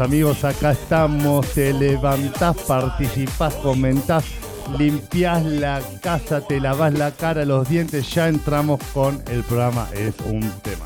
amigos, acá estamos, te levantás, participás, comentás, limpiás la casa, te lavás la cara, los dientes, ya entramos con el programa Es un tema.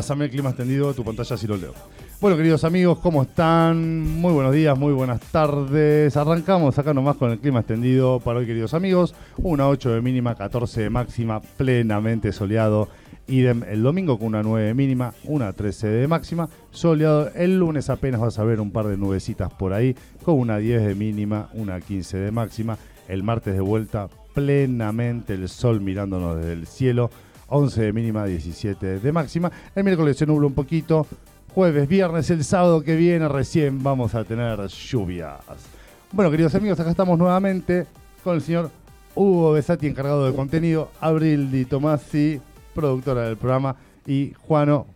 Y pasame el clima extendido, tu pantalla si lo leo. Bueno, queridos amigos, ¿cómo están? Muy buenos días, muy buenas tardes. Arrancamos acá nomás con el clima extendido para hoy, queridos amigos. Una 8 de mínima, 14 de máxima, plenamente soleado. Idem el domingo con una 9 de mínima, una 13 de máxima. Soleado el lunes apenas vas a ver un par de nubecitas por ahí, con una 10 de mínima, una 15 de máxima. El martes de vuelta, plenamente el sol mirándonos desde el cielo. 11 de mínima, 17 de máxima. El miércoles se nubla un poquito. Jueves, viernes, el sábado que viene recién vamos a tener lluvias. Bueno, queridos amigos, acá estamos nuevamente con el señor Hugo Besati, encargado de contenido, Abril Di Tomasi, productora del programa, y Juano,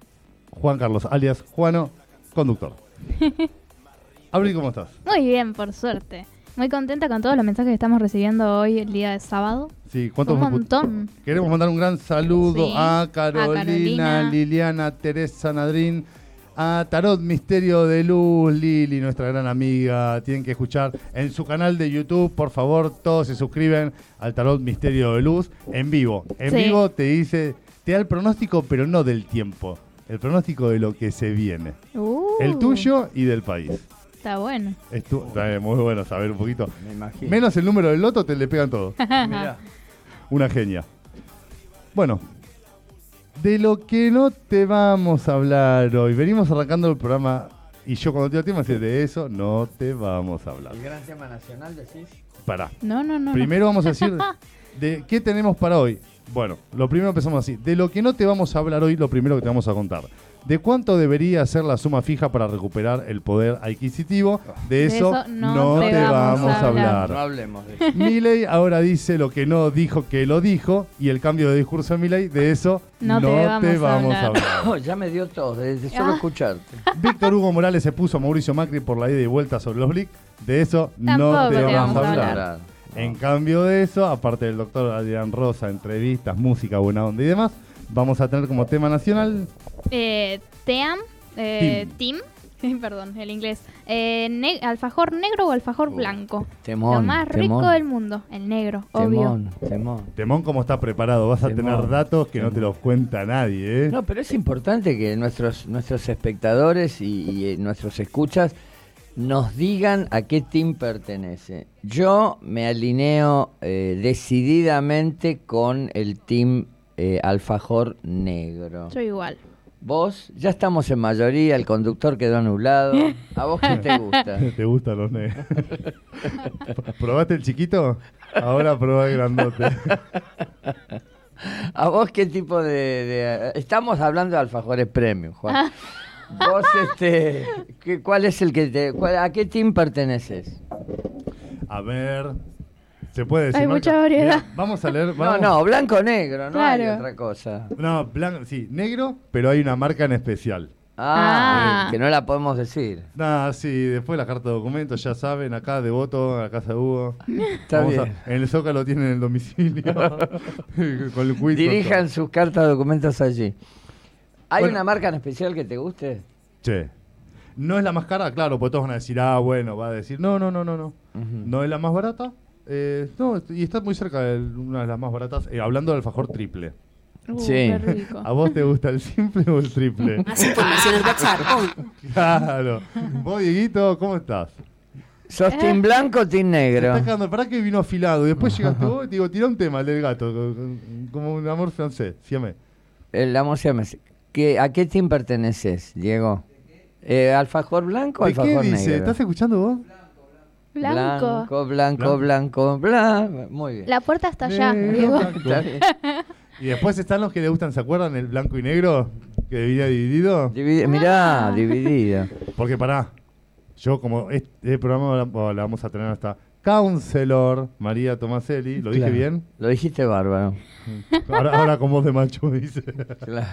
Juan Carlos, alias Juano, conductor. Abril, ¿cómo estás? Muy bien, por suerte. Muy contenta con todos los mensajes que estamos recibiendo hoy, el día de sábado. Sí, ¿cuántos Un montón. Queremos mandar un gran saludo Sí, a Carolina, a Carolina. Liliana, Teresa Nadrín, a Tarot Misterio de Luz, Lili, nuestra gran amiga. Tienen que escuchar en su canal de YouTube, por favor, todos se suscriben al Tarot Misterio de Luz en vivo. En Sí. vivo te dice, te da el pronóstico, pero no del tiempo. El pronóstico de lo que se viene. Uh, El tuyo y del país. Está bueno. Estu- está muy bueno saber un poquito. Me imagino. Menos el número del loto, te le pegan todo. Mirá. Una genia. Bueno, de lo que no te vamos a hablar hoy, venimos arrancando el programa y yo cuando te digo tema, decir, de eso no te vamos a hablar. El gran tema nacional, decís. Pará. No, no, no. no. Primero vamos a decir de qué tenemos para hoy. Bueno, lo primero empezamos así. De lo que no te vamos a hablar hoy, lo primero que te vamos a contar. ¿De cuánto debería ser la suma fija para recuperar el poder adquisitivo? De eso, no, te, vamos, a hablar. No hablemos de eso. Milei ahora dice lo que no dijo que lo dijo y el cambio de discurso de Milei, de eso No no, te te, vamos a hablar. hablar. Oh, ya me dio todo, desde solo Ah. escucharte. Víctor Hugo Morales se puso a Mauricio Macri por la ida y vuelta sobre los BLIC, de eso Tampoco no te te vamos, vamos a a hablar. hablar. En cambio de eso, aparte del doctor Adrián Rosa, entrevistas, música, buena onda y demás, vamos a tener como tema nacional Eh, Team, eh, Team. Perdón, el inglés. Eh, ne- ¿Alfajor negro o alfajor blanco? Temón, Lo más rico temón. del mundo, el negro, obvio. Temón, temón. Temón, ¿cómo está preparado? Vas a Temón, tener datos que no te temón. los cuenta nadie, ¿eh? No, pero es importante que nuestros, nuestros espectadores y, y, eh, nuestros escuchas nos digan a qué team pertenece. Yo me alineo eh, decididamente con el team eh, Alfajor Negro. Yo igual. Vos, ya estamos en mayoría, el conductor quedó anulado. ¿A vos qué te gusta? ¿Te gustan los negros? ¿Probaste el chiquito? Ahora probá el grandote. ¿A vos qué tipo de, de- Estamos hablando de alfajores premium, Juan. Vos, este... ¿qué- ¿Cuál es el que te... cuál- ¿A qué team perteneces? A ver. ¿Se puede decir? Hay marca? mucha variedad. Mirá, vamos a leer. No, Vamos. no, blanco-negro, no hay Claro. otra cosa. No, blanco, sí, negro, pero hay una marca en especial. Ah, Ah. que no la podemos decir. Nada, sí, después la carta de documentos, ya saben, acá de voto, a la casa de Hugo. Está Vamos a- bien. en el Zócalo tienen el domicilio. con el quiz, Dirijan con sus cartas de documentos allí. ¿Hay Bueno. una marca en especial que te guste? Che. No es la más cara, claro, porque todos van a decir, ah, bueno, va a decir, no, no, no, no, no. No es la más barata. Eh, no, y está muy cerca de una de las más baratas, eh, hablando del alfajor triple. Uh, Sí. Qué rico. ¿A vos te gusta el simple o el triple? Más información WhatsApp. claro. Vos, Dieguito, ¿cómo estás? ¿Sos team blanco o team Te negro? quedando, para que vino afilado. Y después llegaste vos y te digo, tira un tema el del gato, co- co- como un amor francés. Síame. El amor así. ¿Qué- ¿A qué team perteneces, Diego? Eh, ¿Alfajor blanco o ¿De qué alfajor dice? negro? ¿Estás escuchando vos? Blanco. Blanco, blanco, blanco, blanco. Muy bien. La puerta está allá, Negro, Diego. blanco. Está bien. Y después están los que le gustan, ¿se acuerdan? El blanco y negro que venía dividido. Dividi- mirá, Ah. dividido. Porque pará, yo como este programa la, la vamos a tener hasta Counselor María Tomaselli, ¿lo dije Claro. bien? Lo dijiste bárbaro. Ahora, ahora con voz de macho dice. Claro.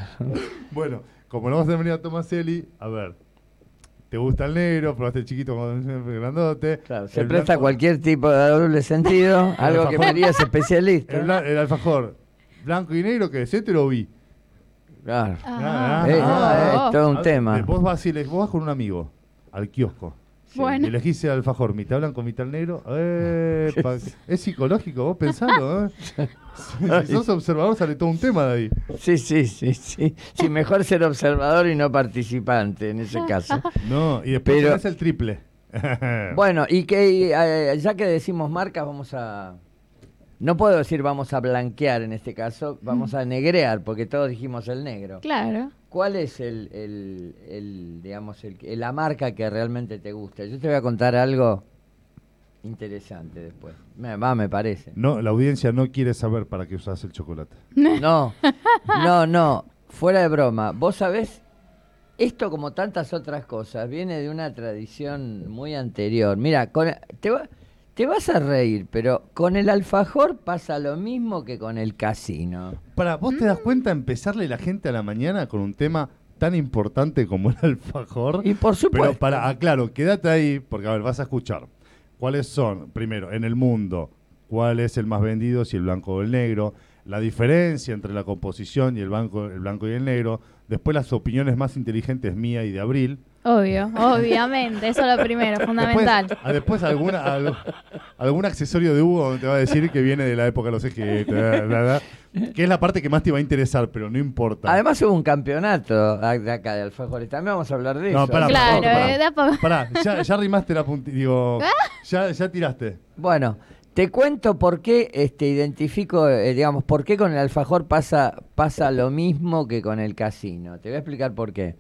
bueno, como no vas a venir a Tomaselli, a ver, ¿te gusta el negro? ¿Probaste el chiquito con el grandote? Claro, se presta a blanco- cualquier tipo de doble sentido, algo que. María es especialista. El, alfajor blanco y negro, que es este lo vi. Claro. Ah. Ah, Eh, ah, es todo un tema. Vos vas, y le- vos vas con un amigo al kiosco. Bueno. Y elegís el alfajor, mitad blanco, mitad negro. Epa, es psicológico, vos pensalo, ¿eh? Si, sos observador sale todo un tema de ahí. Sí, sí, sí, sí. Sí, mejor ser observador y no participante en ese caso. No, y después Pero- tenés el triple. Bueno, y que eh, ya que decimos marcas, vamos a. No puedo decir vamos a blanquear en este caso, vamos a negrear, porque todos dijimos el negro. Claro. ¿Cuál es el, el, el, digamos, el, la marca que realmente te gusta? Yo te voy a contar algo interesante después. Me, va, me parece. No, la audiencia no quiere saber para qué usás el chocolate. No, no, no. Fuera de broma. Vos sabés, esto como tantas otras cosas viene de una tradición muy anterior. Mira, con, te, va- te vas a reír, pero con el alfajor pasa lo mismo que con el casino. Para, ¿vos te das cuenta empezarle la gente a la mañana con un tema tan importante como el alfajor? Y por supuesto. Pero para, aclaro, quédate ahí, porque a ver, vas a escuchar. ¿Cuáles son, primero, en el mundo, cuál es el más vendido, si el blanco o el negro? La diferencia entre la composición y el blanco, el blanco y el negro. Después las opiniones más inteligentes mía y de Abril. Obvio, obviamente. Eso es lo primero, fundamental. Después, ah, después alguna, algo- algún accesorio de Hugo donde te va a decir que viene de la época de los ejes, que es la parte que más te va a interesar, pero no importa. Además hubo un campeonato de acá de alfajores. También vamos a hablar de No, eso. pará, Claro, pará, eh, da pa- Pará, ya, ya rimaste la puntilla. Digo, ya, ya tiraste. Bueno, te cuento por qué este, identifico, eh, digamos, por qué con el alfajor pasa, pasa lo mismo que con el casino. Te voy a explicar por qué.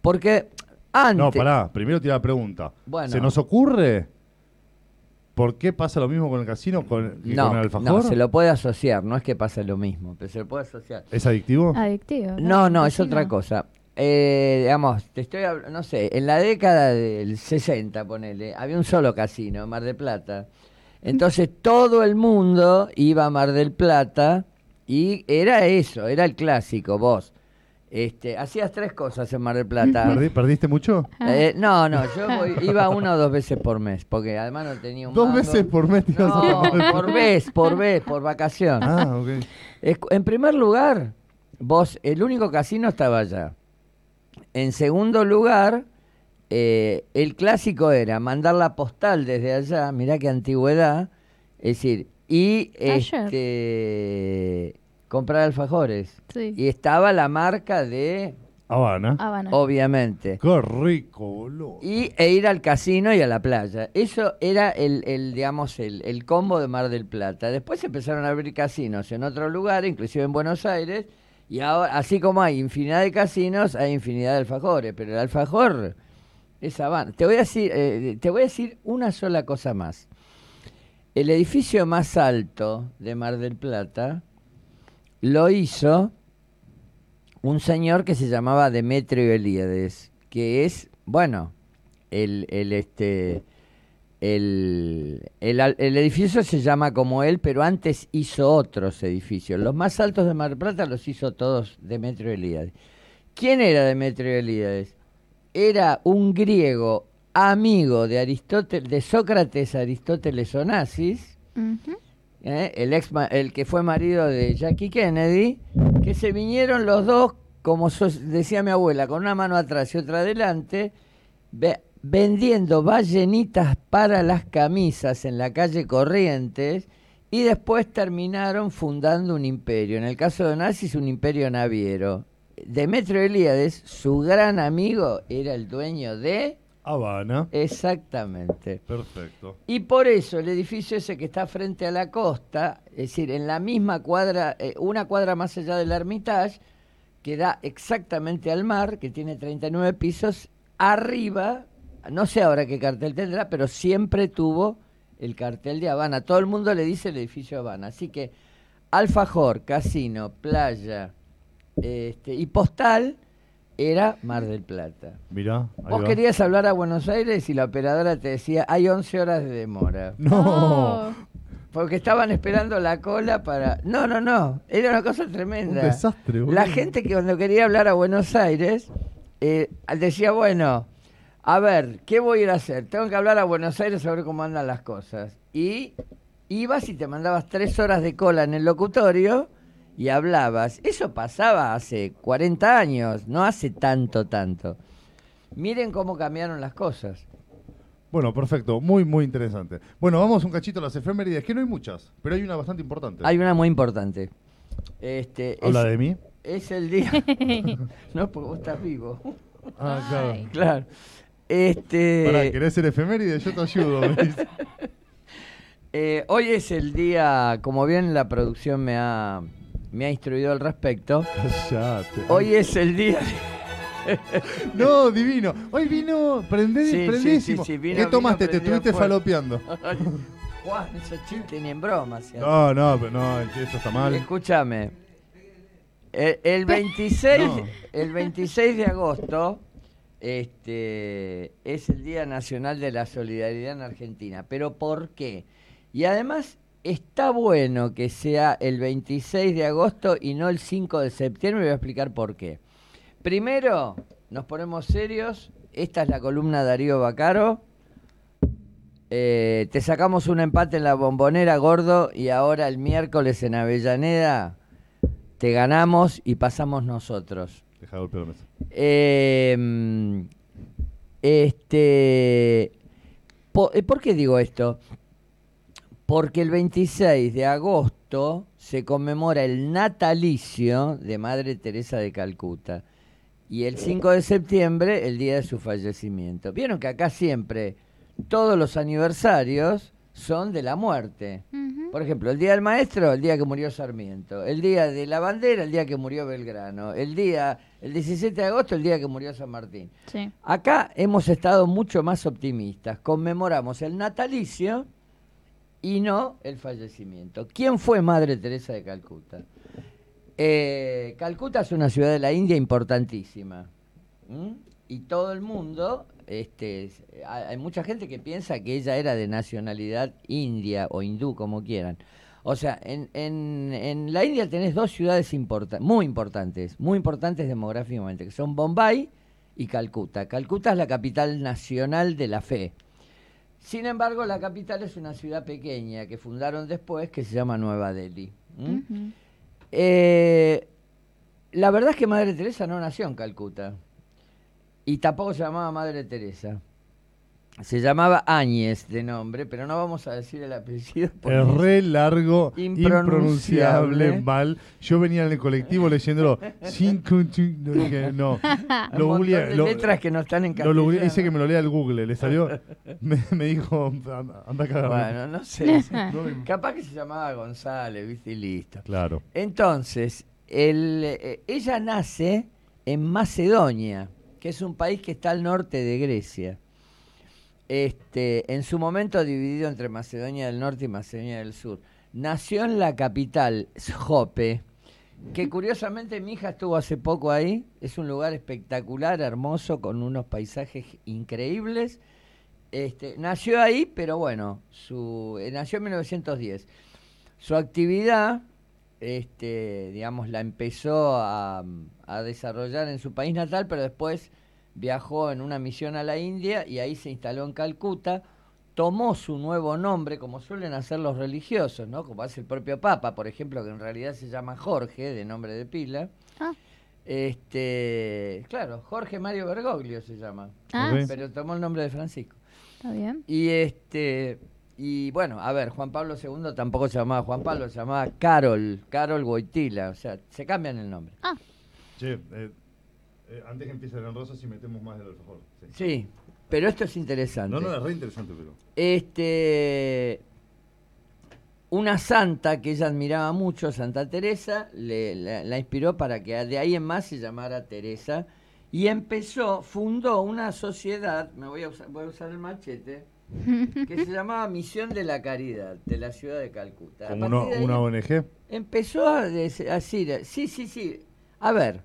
Porque antes... No, pará, primero tira la pregunta. Bueno. ¿Se nos ocurre por qué pasa lo mismo con el casino con, que No, con el alfajor? no, se lo puede asociar, no es que pasa lo mismo, pero se lo puede asociar. ¿Es adictivo? Adictivo. No, no, es Casino. otra cosa. Eh, digamos, te estoy hablando, no sé, en la década del 60, ponele, había un solo casino, en Mar del Plata. Entonces todo el mundo iba a Mar del Plata y era eso, era el clásico, vos. Este, hacías tres cosas en Mar del Plata. ¿Perdí- ¿Perdiste mucho? Eh, no, no, yo voy- iba una o dos veces por mes, porque además no tenía un Dos mango. veces por mes te ibas a No, por vez, por vez, por vacación. Ah, ok. Es- En primer lugar, vos, el único casino estaba allá. En segundo lugar, eh, el clásico era mandar la postal desde allá, mirá qué antigüedad, es decir, y Ayer. este, comprar alfajores. Sí. Y estaba la marca de, Habana. Habana. obviamente, Qué rico, boludo. y, e ir al casino y a la playa. Eso era el, el, digamos, el, el combo de Mar del Plata. Después empezaron a abrir casinos en otro lugar, inclusive en Buenos Aires, y ahora, así como hay infinidad de casinos, hay infinidad de alfajores, pero el alfajor es Habana. Te voy a decir, eh, te voy a decir una sola cosa más. El edificio más alto de Mar del Plata lo hizo un señor que se llamaba Demetrio Elíades, que es, bueno, el, el este el, el, el edificio se llama como él, pero antes hizo otros edificios. Los más altos de Mar Plata los hizo todos Demetrio Elíades. ¿Quién era Demetrio Elíades? Era un griego amigo de Aristóteles, de Sócrates, Aristóteles Onassis. ¿Eh? el, ex el que fue marido de Jackie Kennedy, que se vinieron los dos, como decía mi abuela, con una mano atrás y otra adelante, ve- vendiendo ballenitas para las camisas en la calle Corrientes y después terminaron fundando un imperio. En el caso de Onassis, un imperio naviero. Demetrio Elíades, su gran amigo, era el dueño de... Habana. Exactamente. Perfecto. Y por eso el edificio ese que está frente a la costa, es decir, en la misma cuadra, eh, una cuadra más allá del Hermitage, que da exactamente al mar, que tiene 39 pisos, arriba, no sé ahora qué cartel tendrá, pero siempre tuvo el cartel de Habana. Todo el mundo le dice el edificio Habana. Así que alfajor, casino, playa este, y postal era Mar del Plata. Mirá. Vos va. querías hablar a Buenos Aires y la operadora te decía, hay 11 horas de demora. No. Porque estaban esperando la cola para... No, no, no. Era una cosa Un tremenda. desastre, boludo. La gente que cuando quería hablar a Buenos Aires eh, decía, bueno, a ver, ¿qué voy a ir a hacer? Tengo que hablar a Buenos Aires a ver cómo andan las cosas. Y ibas y te mandabas tres horas de cola en el locutorio y hablabas. Eso pasaba hace 40 años, no hace tanto, tanto. Miren cómo cambiaron las cosas. Bueno, perfecto. Muy, muy interesante. Bueno, vamos un cachito a las efemérides, que no hay muchas, pero hay una bastante importante. Hay una muy importante. Este, ¿Habla es, de mí? es el día... no, porque vos estás vivo. Ah, claro. Ay. Claro. Este, Pará, ¿querés ser efeméride? Yo te ayudo. eh, hoy es el día, como bien la producción me ha, me ha instruido al respecto, Callate. hoy es el día... No, divino. Hoy vino prende, Sí, sí, prendísimo. sí, sí, vino- ¿Qué tomaste? vino Te estuviste fuego. falopeando. Juan, esos chistes ni en broma. No, no, pero no, eso está mal. Escúchame. El, el 26, No. el 26 de agosto este, es el Día Nacional de la Solidaridad en Argentina. ¿Pero por qué? Y además está bueno que sea el 26 de agosto y no el 5 de septiembre. Voy a explicar por qué. Primero, nos ponemos serios. Esta es la columna Darío Bacaro. Eh, te sacamos un empate en la bombonera, gordo, y ahora el miércoles en Avellaneda te ganamos y pasamos nosotros. Deja de golpear la mesa. Eh, este, po- eh, ¿Por qué digo esto? Porque el 26 de agosto se conmemora el natalicio de Madre Teresa de Calcuta y el 5 de septiembre el día de su fallecimiento. Vieron que acá siempre todos los aniversarios son de la muerte. Por ejemplo, el día del maestro, el día que murió Sarmiento. El día de la bandera, el día que murió Belgrano. El día, el 17 de agosto, el día que murió San Martín. Sí. Acá hemos estado mucho más optimistas. Conmemoramos el natalicio y no el fallecimiento. ¿Quién fue Madre Teresa de Calcuta? Eh, Calcuta es una ciudad de la India importantísima. Y todo el mundo, este, es- hay mucha gente que piensa que ella era de nacionalidad india o hindú, como quieran. O sea, en, en- en la India tenés dos ciudades muy importantes, muy importantes demográficamente, que son Bombay y Calcuta. Calcuta es la capital nacional de la fe. Sin embargo, la capital es una ciudad pequeña que fundaron después que se llama Nueva Delhi. Eh, la verdad es que Madre Teresa no nació en Calcuta. Y tampoco se llamaba Madre Teresa. Se llamaba Áñez de nombre, pero no vamos a decir el apellido. porque Es re largo, Impronunciable. impronunciable, mal. Yo venía en el colectivo leyéndolo. sin no, dije, no. hay Lo un de lo- letras que no están en Lo castellano. googleé, dice que me lo lea el Google. Le salió. Me, me dijo, anda, anda a cagar. Bueno, no sé. Capaz que se llamaba González, viste, y listo. Claro. Entonces, el, eh, ella nace en Macedonia, que es un país que está al norte de Grecia. Este, en su momento dividido entre Macedonia del Norte y Macedonia del Sur. Nació en la capital, Jope, que curiosamente mi hija estuvo hace poco ahí. Es un lugar espectacular, hermoso, con unos paisajes increíbles. Este, nació ahí, pero bueno, su, eh, nació en 1910. Su actividad, este, digamos, la empezó a desarrollar en su país natal, pero después viajó en una misión a la India y ahí se instaló en Calcuta, tomó su nuevo nombre, como suelen hacer los religiosos, ¿no? Como hace el propio Papa, por ejemplo, que en realidad se llama Jorge, de nombre de pila. Ah, Este, claro, Jorge Mario Bergoglio se llama, ah, pero tomó el nombre de Francisco. está bien. Y este y bueno, a ver, Juan Pablo II tampoco se llamaba Juan Pablo, se llamaba Carol, Carol Boitila, o sea, se cambian el nombre. Ah, eh, eh, antes que empiece el rosa, si metemos más del alfajor. Sí. Sí, pero esto es interesante. No, no, es re interesante, pero. Este una santa que ella admiraba mucho, Santa Teresa, le, la, la inspiró para que de ahí en más se llamara Teresa y empezó, fundó una sociedad, me voy a usar, voy a usar el machete, que se llamaba Misión de la Caridad, de la ciudad de Calcuta. Como una, ONG. Empezó a decir, sí, sí, sí, a ver,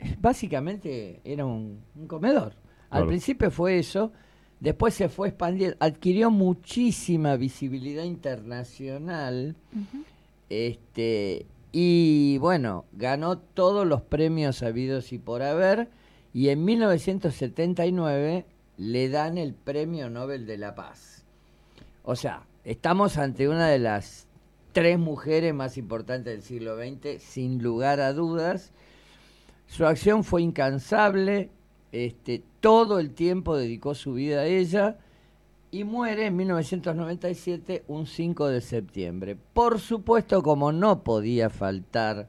básicamente era un, un comedor. Al Claro. principio fue eso, después se fue expandiendo, adquirió muchísima visibilidad internacional, este, y bueno, ganó todos los premios habidos y por haber, y en 1979 le dan el Premio Nobel de la Paz. O sea, estamos ante una de las tres mujeres más importantes del siglo XX, sin lugar a dudas. Su acción fue incansable, este, todo el tiempo dedicó su vida a ella y muere en 1997, un 5 de septiembre. Por supuesto, como no podía faltar,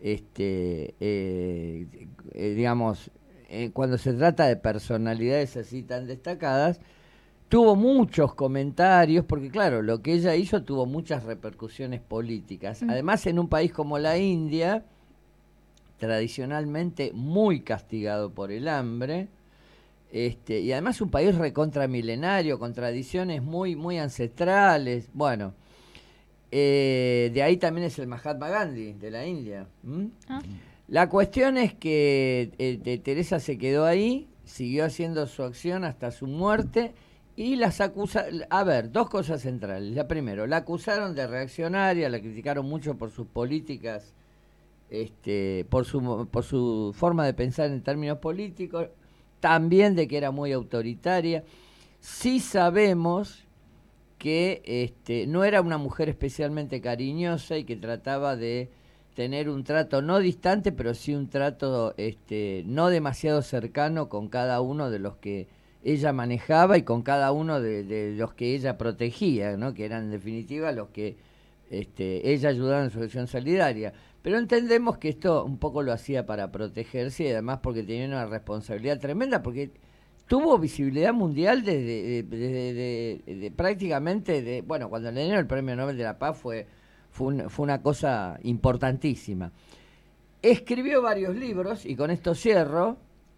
este, eh, eh, digamos, eh, cuando se trata de personalidades así tan destacadas, tuvo muchos comentarios, porque claro, lo que ella hizo tuvo muchas repercusiones políticas. Mm. Además, en un país como la India, tradicionalmente muy castigado por el hambre, este, y además un país recontramilenario, con tradiciones muy, muy ancestrales. Bueno, eh, de ahí también es el Mahatma Gandhi, de la India. Ah. La cuestión es que eh, Teresa se quedó ahí, siguió haciendo su acción hasta su muerte y las acusa... A ver, dos cosas centrales. La primero, la acusaron de reaccionaria, la criticaron mucho por sus políticas, este, por, su, por su forma de pensar en términos políticos, también de que era muy autoritaria. Sí sabemos que este, no era una mujer especialmente cariñosa y que trataba de tener un trato no distante, pero sí un trato este, no demasiado cercano con cada uno de los que ella manejaba y con cada uno de, de los que ella protegía, ¿no? que eran en definitiva los que este, ella ayudaba en su acción solidaria. Pero entendemos que esto un poco lo hacía para protegerse y además porque tenía una responsabilidad tremenda, porque tuvo visibilidad mundial desde, desde- de- de- de prácticamente, de, bueno, cuando le dieron el Premio Nobel de la Paz fue, fue una cosa importantísima. Escribió varios libros, y con esto cierro,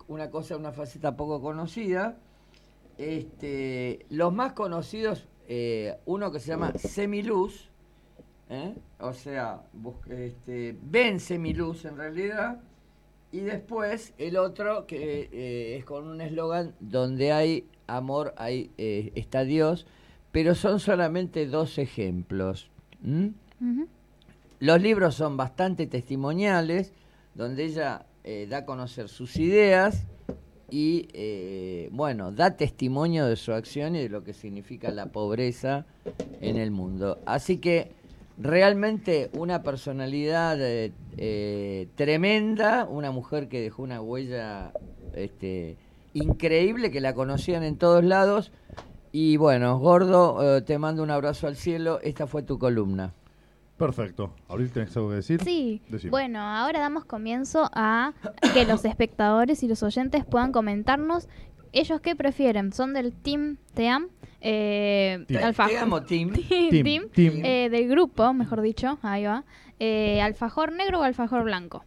una cosa, una faceta poco conocida. Este, los más conocidos, eh, uno que se llama Semiluz, ¿eh? o sea, este, ven Semiluz en realidad, y después el otro que eh, es con un eslogan donde hay amor, ahí eh, está Dios, pero son solamente dos ejemplos. Los libros son bastante testimoniales, donde ella eh, da a conocer sus ideas y, eh, bueno, da testimonio de su acción y de lo que significa la pobreza en el mundo. Así que realmente una personalidad eh, eh, tremenda, una mujer que dejó una huella este, increíble, que la conocían en todos lados. Y bueno, Gordo, eh, te mando un abrazo al cielo. Esta fue tu columna. Perfecto. Abril, ¿tenés algo que decir? Sí, Decime. bueno, ahora damos comienzo a que los espectadores y los oyentes puedan comentarnos ellos qué prefieren. ¿Son del Team Team? Eh, Team. alfa- Te amo, Tim. Team, Team, team. eh, del grupo, mejor dicho, ahí va. Eh, ¿Alfajor negro o alfajor blanco?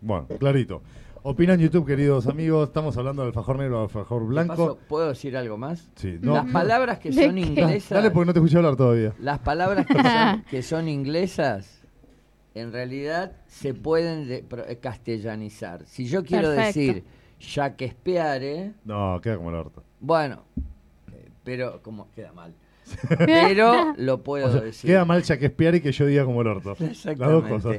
Bueno, clarito. Opinan YouTube, queridos amigos. Estamos hablando del alfajor negro, alfajor De blanco. paso, ¿Puedo decir algo más? Sí, no. Las palabras que ¿De son qué? inglesas. Dale porque no te escuché hablar todavía. Las palabras que son, que son inglesas, en realidad se pueden de- pro- eh, castellanizar. Si yo quiero Perfecto. decir Shakespeare, No, queda como el orto. bueno, eh, pero como queda mal. Pero lo puedo O sea, decir. queda mal Shakespeare y que yo diga como el orto. Las dos Exactamente. cosas.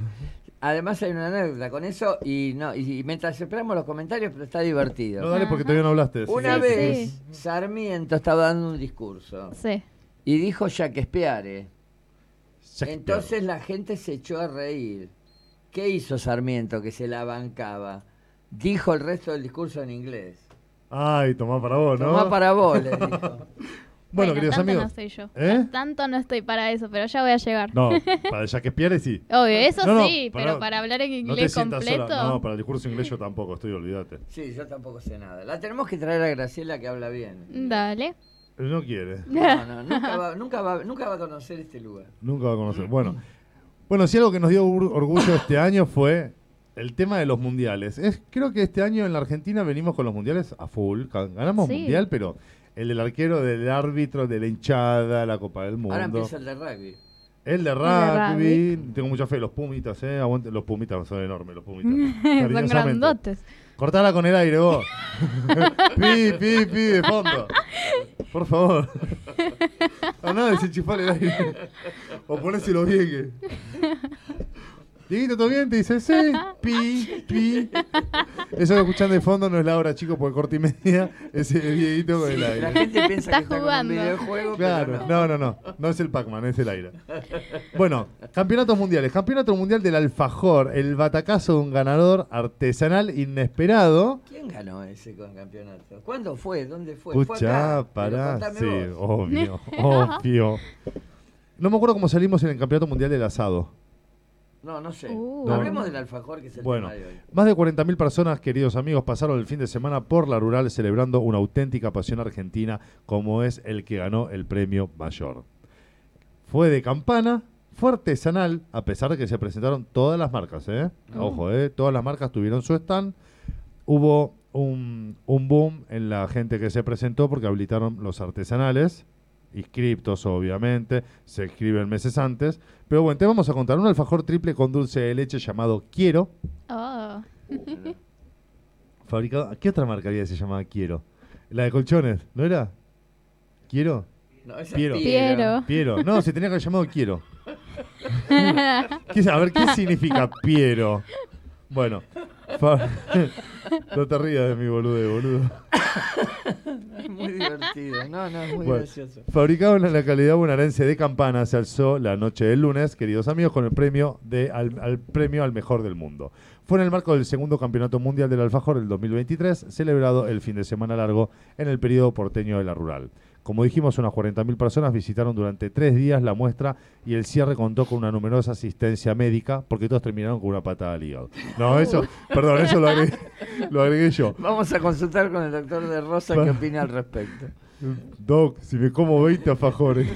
Además hay una anécdota con eso y no y, y mientras esperamos los comentarios, pero está divertido. No, dale porque todavía no hablaste. Una que- vez Sí. Sarmiento estaba dando un discurso Sí. y dijo Shakespeare. Shakespeare. Entonces la gente se echó a reír. ¿Qué hizo Sarmiento que se la bancaba? Dijo el resto del discurso en inglés. Ay, tomá para vos, ¿no? Tomá para vos, le dijo. Bueno, queridos tanto amigos. no soy yo. ¿Eh? Tanto no estoy para eso, pero ya voy a llegar. No, para el Shakespeare sí. Obvio, eso No, no, sí, pero para hablar en No te inglés completo. sola. No, para el discurso inglés yo tampoco, estoy, olvídate. Sí, yo tampoco sé nada. La tenemos que traer a Graciela que habla bien. Dale. No quiere. No, no, nunca va, nunca va, nunca va a conocer este lugar. Nunca va a conocer. Bueno, bueno, si algo que nos dio or- orgullo este año fue el tema de los mundiales. Es, creo que este año en la Argentina venimos con los mundiales a full. Ga- Ganamos Sí. mundial, pero el del arquero, del árbitro, de la hinchada, la Copa del Mundo. Ahora empieza el de rugby. El de de rugby. Tengo mucha fe. Los pumitas, ¿eh? Aguante. Los pumitas son enormes, los pumitas. Son grandotes. Cortala con el aire, vos. pi, pi, pi, de fondo. Por favor. A nada desenchufar el aire. O ponéselo bien. Que... Dieguito, ¿todo bien? Te dice, sí, pi, pi. Eso que escuchan de fondo no es la hora, chicos, porque corta y media es el Dieguito con el La aire. gente piensa Está que está con un jugando. videojuego, Claro, pero no. no, no, no. No es el Pac-Man, es el aire. Bueno, campeonatos mundiales. Campeonato mundial del alfajor. El batacazo de un ganador artesanal inesperado. ¿Quién ganó ese con campeonato? ¿Cuándo fue? ¿Dónde fue? ¿Fue Escuchá, acá? Pero pará. Sí, vos. obvio, obvio. No me acuerdo cómo salimos en el campeonato mundial del asado. No, no sé. Uh. Hablemos del alfajor, que es el Bueno, tema de hoy. más de 40.000 personas, queridos amigos, pasaron el fin de semana por la rural celebrando una auténtica pasión argentina como es el que ganó el premio mayor. Fue de campana, fue artesanal, a pesar de que se presentaron todas las marcas, ¿eh? Ojo, ¿eh? Todas las marcas tuvieron su stand. Hubo un, un boom en la gente que se presentó porque habilitaron los artesanales, inscriptos obviamente, se escriben meses antes. Pero bueno, te vamos a contar un alfajor triple con dulce de leche llamado Quiero. Oh. Fabricado, ¿Qué otra marca había que se llamaba Quiero? La de colchones, ¿no era? ¿Quiero? No, esa es Piero. Piero. Piero. No, se tenía que haber llamado Quiero. ¿Qué- a ver, ¿qué significa Piero? Bueno. no te rías de mi boludo, boludo. Es muy divertido. No, no, es muy Bueno, gracioso. fabricado en la localidad bonaerense de Campana, se alzó la noche del lunes, queridos amigos, con el premio de, al, al premio al mejor del mundo. Fue en el marco del segundo Campeonato Mundial del Alfajor del 2023, celebrado el fin de semana largo en el periodo porteño de la rural. Como dijimos, unas 40.000 personas visitaron durante tres días la muestra y el cierre contó con una numerosa asistencia médica porque todos terminaron con una patada al hígado. No, eso, perdón, eso lo agregué, lo agregué yo. Vamos a consultar con el doctor de Rosa qué opina al respecto. Doc, si me como 20 alfajores.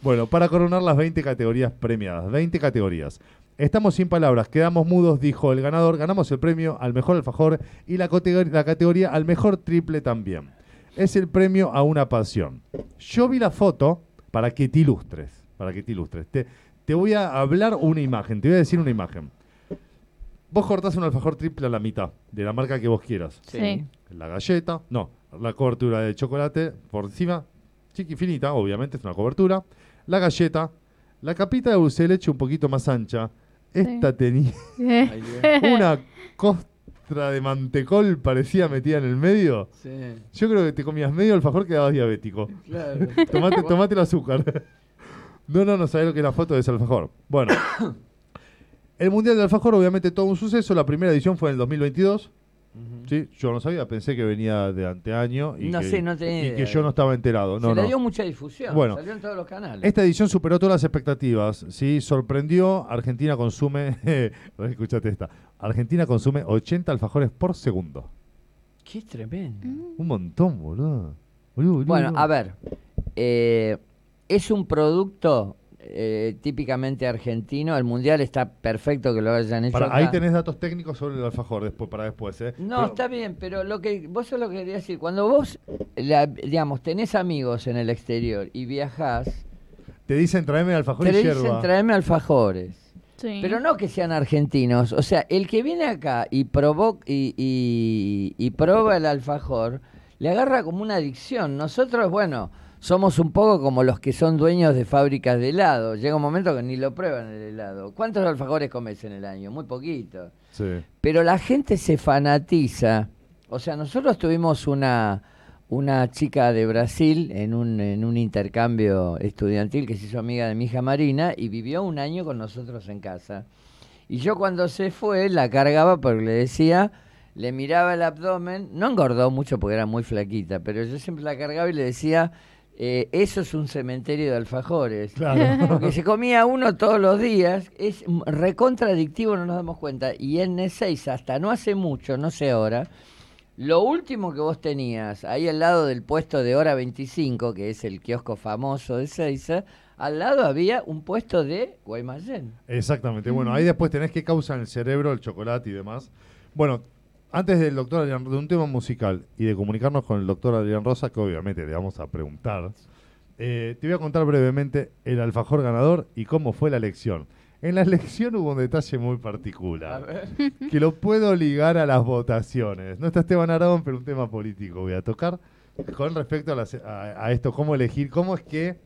bueno, para coronar las 20 categorías premiadas. 20 categorías. Estamos sin palabras, quedamos mudos, dijo el ganador. Ganamos el premio al mejor alfajor y la categoría al mejor triple también. Es el premio a una pasión. Yo vi la foto para que te ilustres. Para que te ilustres. Te, te voy a hablar una imagen, te voy a decir una imagen. Vos cortás un alfajor triple a la mitad, de la marca que vos quieras Sí. la galleta, no, la cobertura de chocolate por encima, chiqui finita, obviamente es una cobertura, la galleta, la capita de dulce de leche un poquito más ancha, esta tenía Ay, Dios. Costra de mantecol parecía metida en el medio. Sí, Yo creo que te comías medio alfajor quedabas diabético. claro. Tomate, tomate el azúcar. No, no, no sabés lo que es la foto de ese alfajor. Bueno. El Mundial de Alfajor, obviamente, todo un suceso. La primera edición fue en el 2022. Ujú. Sí, yo no sabía, pensé que venía de anteaño y, No que, sé, no tenía y que yo no estaba enterado. No, Se le no. dio mucha difusión. Bueno. Salió en todos los canales. Esta edición superó todas las expectativas. Sí, sorprendió. Argentina consume. Escuchate esta. Argentina consume 80 alfajores por segundo. Qué tremendo. Un montón, boludo. Boludo, boludo. Bueno, a ver. eh, es un producto eh, típicamente argentino. El mundial está perfecto que lo hayan hecho. Para, acá. ahí tenés datos técnicos sobre el alfajor después, para después, ¿eh? No, Pero- está bien, pero lo que vos es lo que quería decir. Cuando vos, la- digamos, tenés amigos en el exterior y viajás, Te dicen traeme alfajor te dicen traeme alfajores. Sí. Pero no que sean argentinos. O sea, el que viene acá y, provo y, y, y prueba el alfajor, le agarra como una adicción. Nosotros, bueno, somos un poco como los que son dueños de fábricas de helado. Llega un momento que ni lo prueban el helado. ¿Cuántos alfajores comes en el año? Muy poquito. Sí. Pero la gente se fanatiza. O sea, nosotros tuvimos una, una chica de Brasil en un, en un intercambio estudiantil que se hizo amiga de mi hija Marina y vivió un año con nosotros en casa. Y yo cuando se fue la cargaba porque le decía, le miraba el abdomen, no engordó mucho porque era muy flaquita, pero yo siempre la cargaba y le decía, eh, eso es un cementerio de alfajores. Claro. Porque se comía uno todos los días, es recontradictivo, no nos damos cuenta. Y en Ezeiza, hasta no hace mucho, no sé ahora, Lo último que vos tenías, ahí al lado del puesto de hora 25, que es el kiosco famoso de Seiza, al lado había un puesto de Guaymallén. Exactamente. Bueno, ahí después tenés qué causa en el cerebro, el chocolate y demás. Bueno, antes del doctor Adrián, de un tema musical y de comunicarnos con el doctor Adrián Rosa, que obviamente le vamos a preguntar, eh, te voy a contar brevemente el alfajor ganador y cómo fue la elección. En la elección hubo un detalle muy particular, que lo puedo ligar a las votaciones. No está Esteban Aragón, pero un tema político voy a tocar con respecto a, las- a- a esto, cómo elegir, cómo es que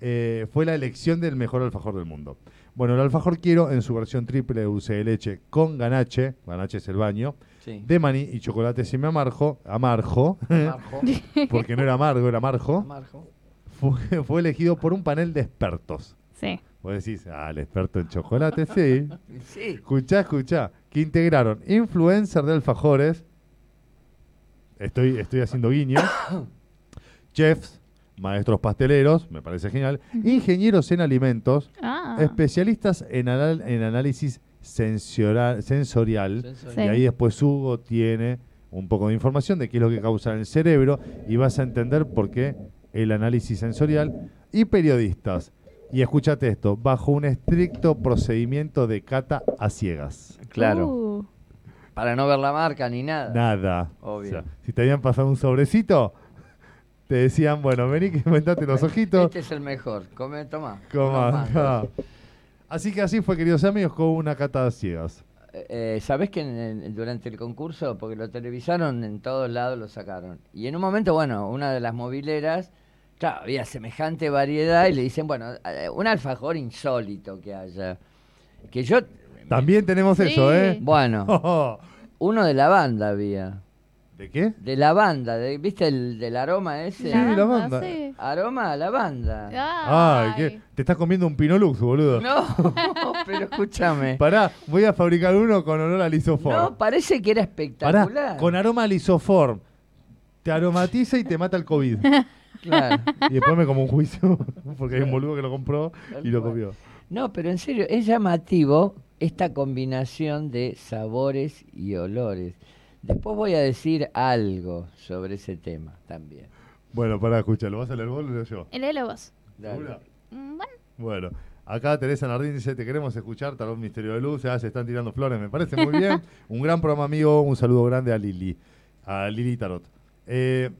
eh, fue la elección del mejor alfajor del mundo. Bueno, el alfajor quiero en su versión triple de dulce de leche con ganache, ganache es el baño, Sí. de maní y chocolate semi amargo, amargo, Marjo. porque no era amargo, era amargo, Marjo. fue, fue elegido por un panel de expertos. Sí. Vos decís, ah, el experto en chocolate, sí. Sí. Escuchá, escuchá, que integraron influencer de alfajores, estoy, estoy haciendo guiños, chefs, maestros pasteleros, me parece genial, ingenieros en alimentos, Ah. especialistas en, anal- en análisis sensorial, sensorial Sensorial. Sí. y ahí después Hugo tiene un poco de información de qué es lo que causa en el cerebro y vas a entender por qué el análisis sensorial y periodistas. Y escúchate esto, bajo un estricto procedimiento de cata a ciegas. Claro. Uh, Para no ver la marca ni nada. Nada. Obvio. O sea, si te habían pasado un sobrecito, te decían, bueno, vení que inventate los ojitos. Este es el mejor. Come, toma. Coma. Así que así fue, queridos amigos, con una cata a ciegas. Eh, ¿Sabés que en- durante el concurso, porque lo televisaron en todos lados, lo sacaron? Y en un momento, bueno, una de las mobileras, claro, había semejante variedad y le dicen, bueno, eh, un alfajor insólito que haya. Que yo, También tenemos Sí. eso, ¿eh? bueno, uno de lavanda había. ¿De qué? De lavanda, de, ¿viste el del aroma ese? Sí, la lavanda, banda. sí. Aroma a lavanda. Ay, ¿qué? Te estás comiendo un Pinolux, boludo. No, pero escúchame. Pará, voy a fabricar uno con olor a lisoform. No, parece que era Pará, espectacular. con aroma a lisoform. Te aromatiza y te mata el COVID. Claro. y después me como un juicio, porque hay un boludo que lo compró y lo comió. No, pero en serio, es llamativo esta combinación de sabores y olores. Después voy a decir algo sobre ese tema también. Bueno, pará, escucha, ¿lo vas a leer vos o lo leo yo? El de vos. Mm, Bueno, Bueno, acá Teresa Nardín dice, te queremos escuchar, Tarot Misterio de Luz, ya se están tirando flores, me parece muy bien. un gran programa amigo, un saludo grande a Lili, a Lili Tarot. Eh,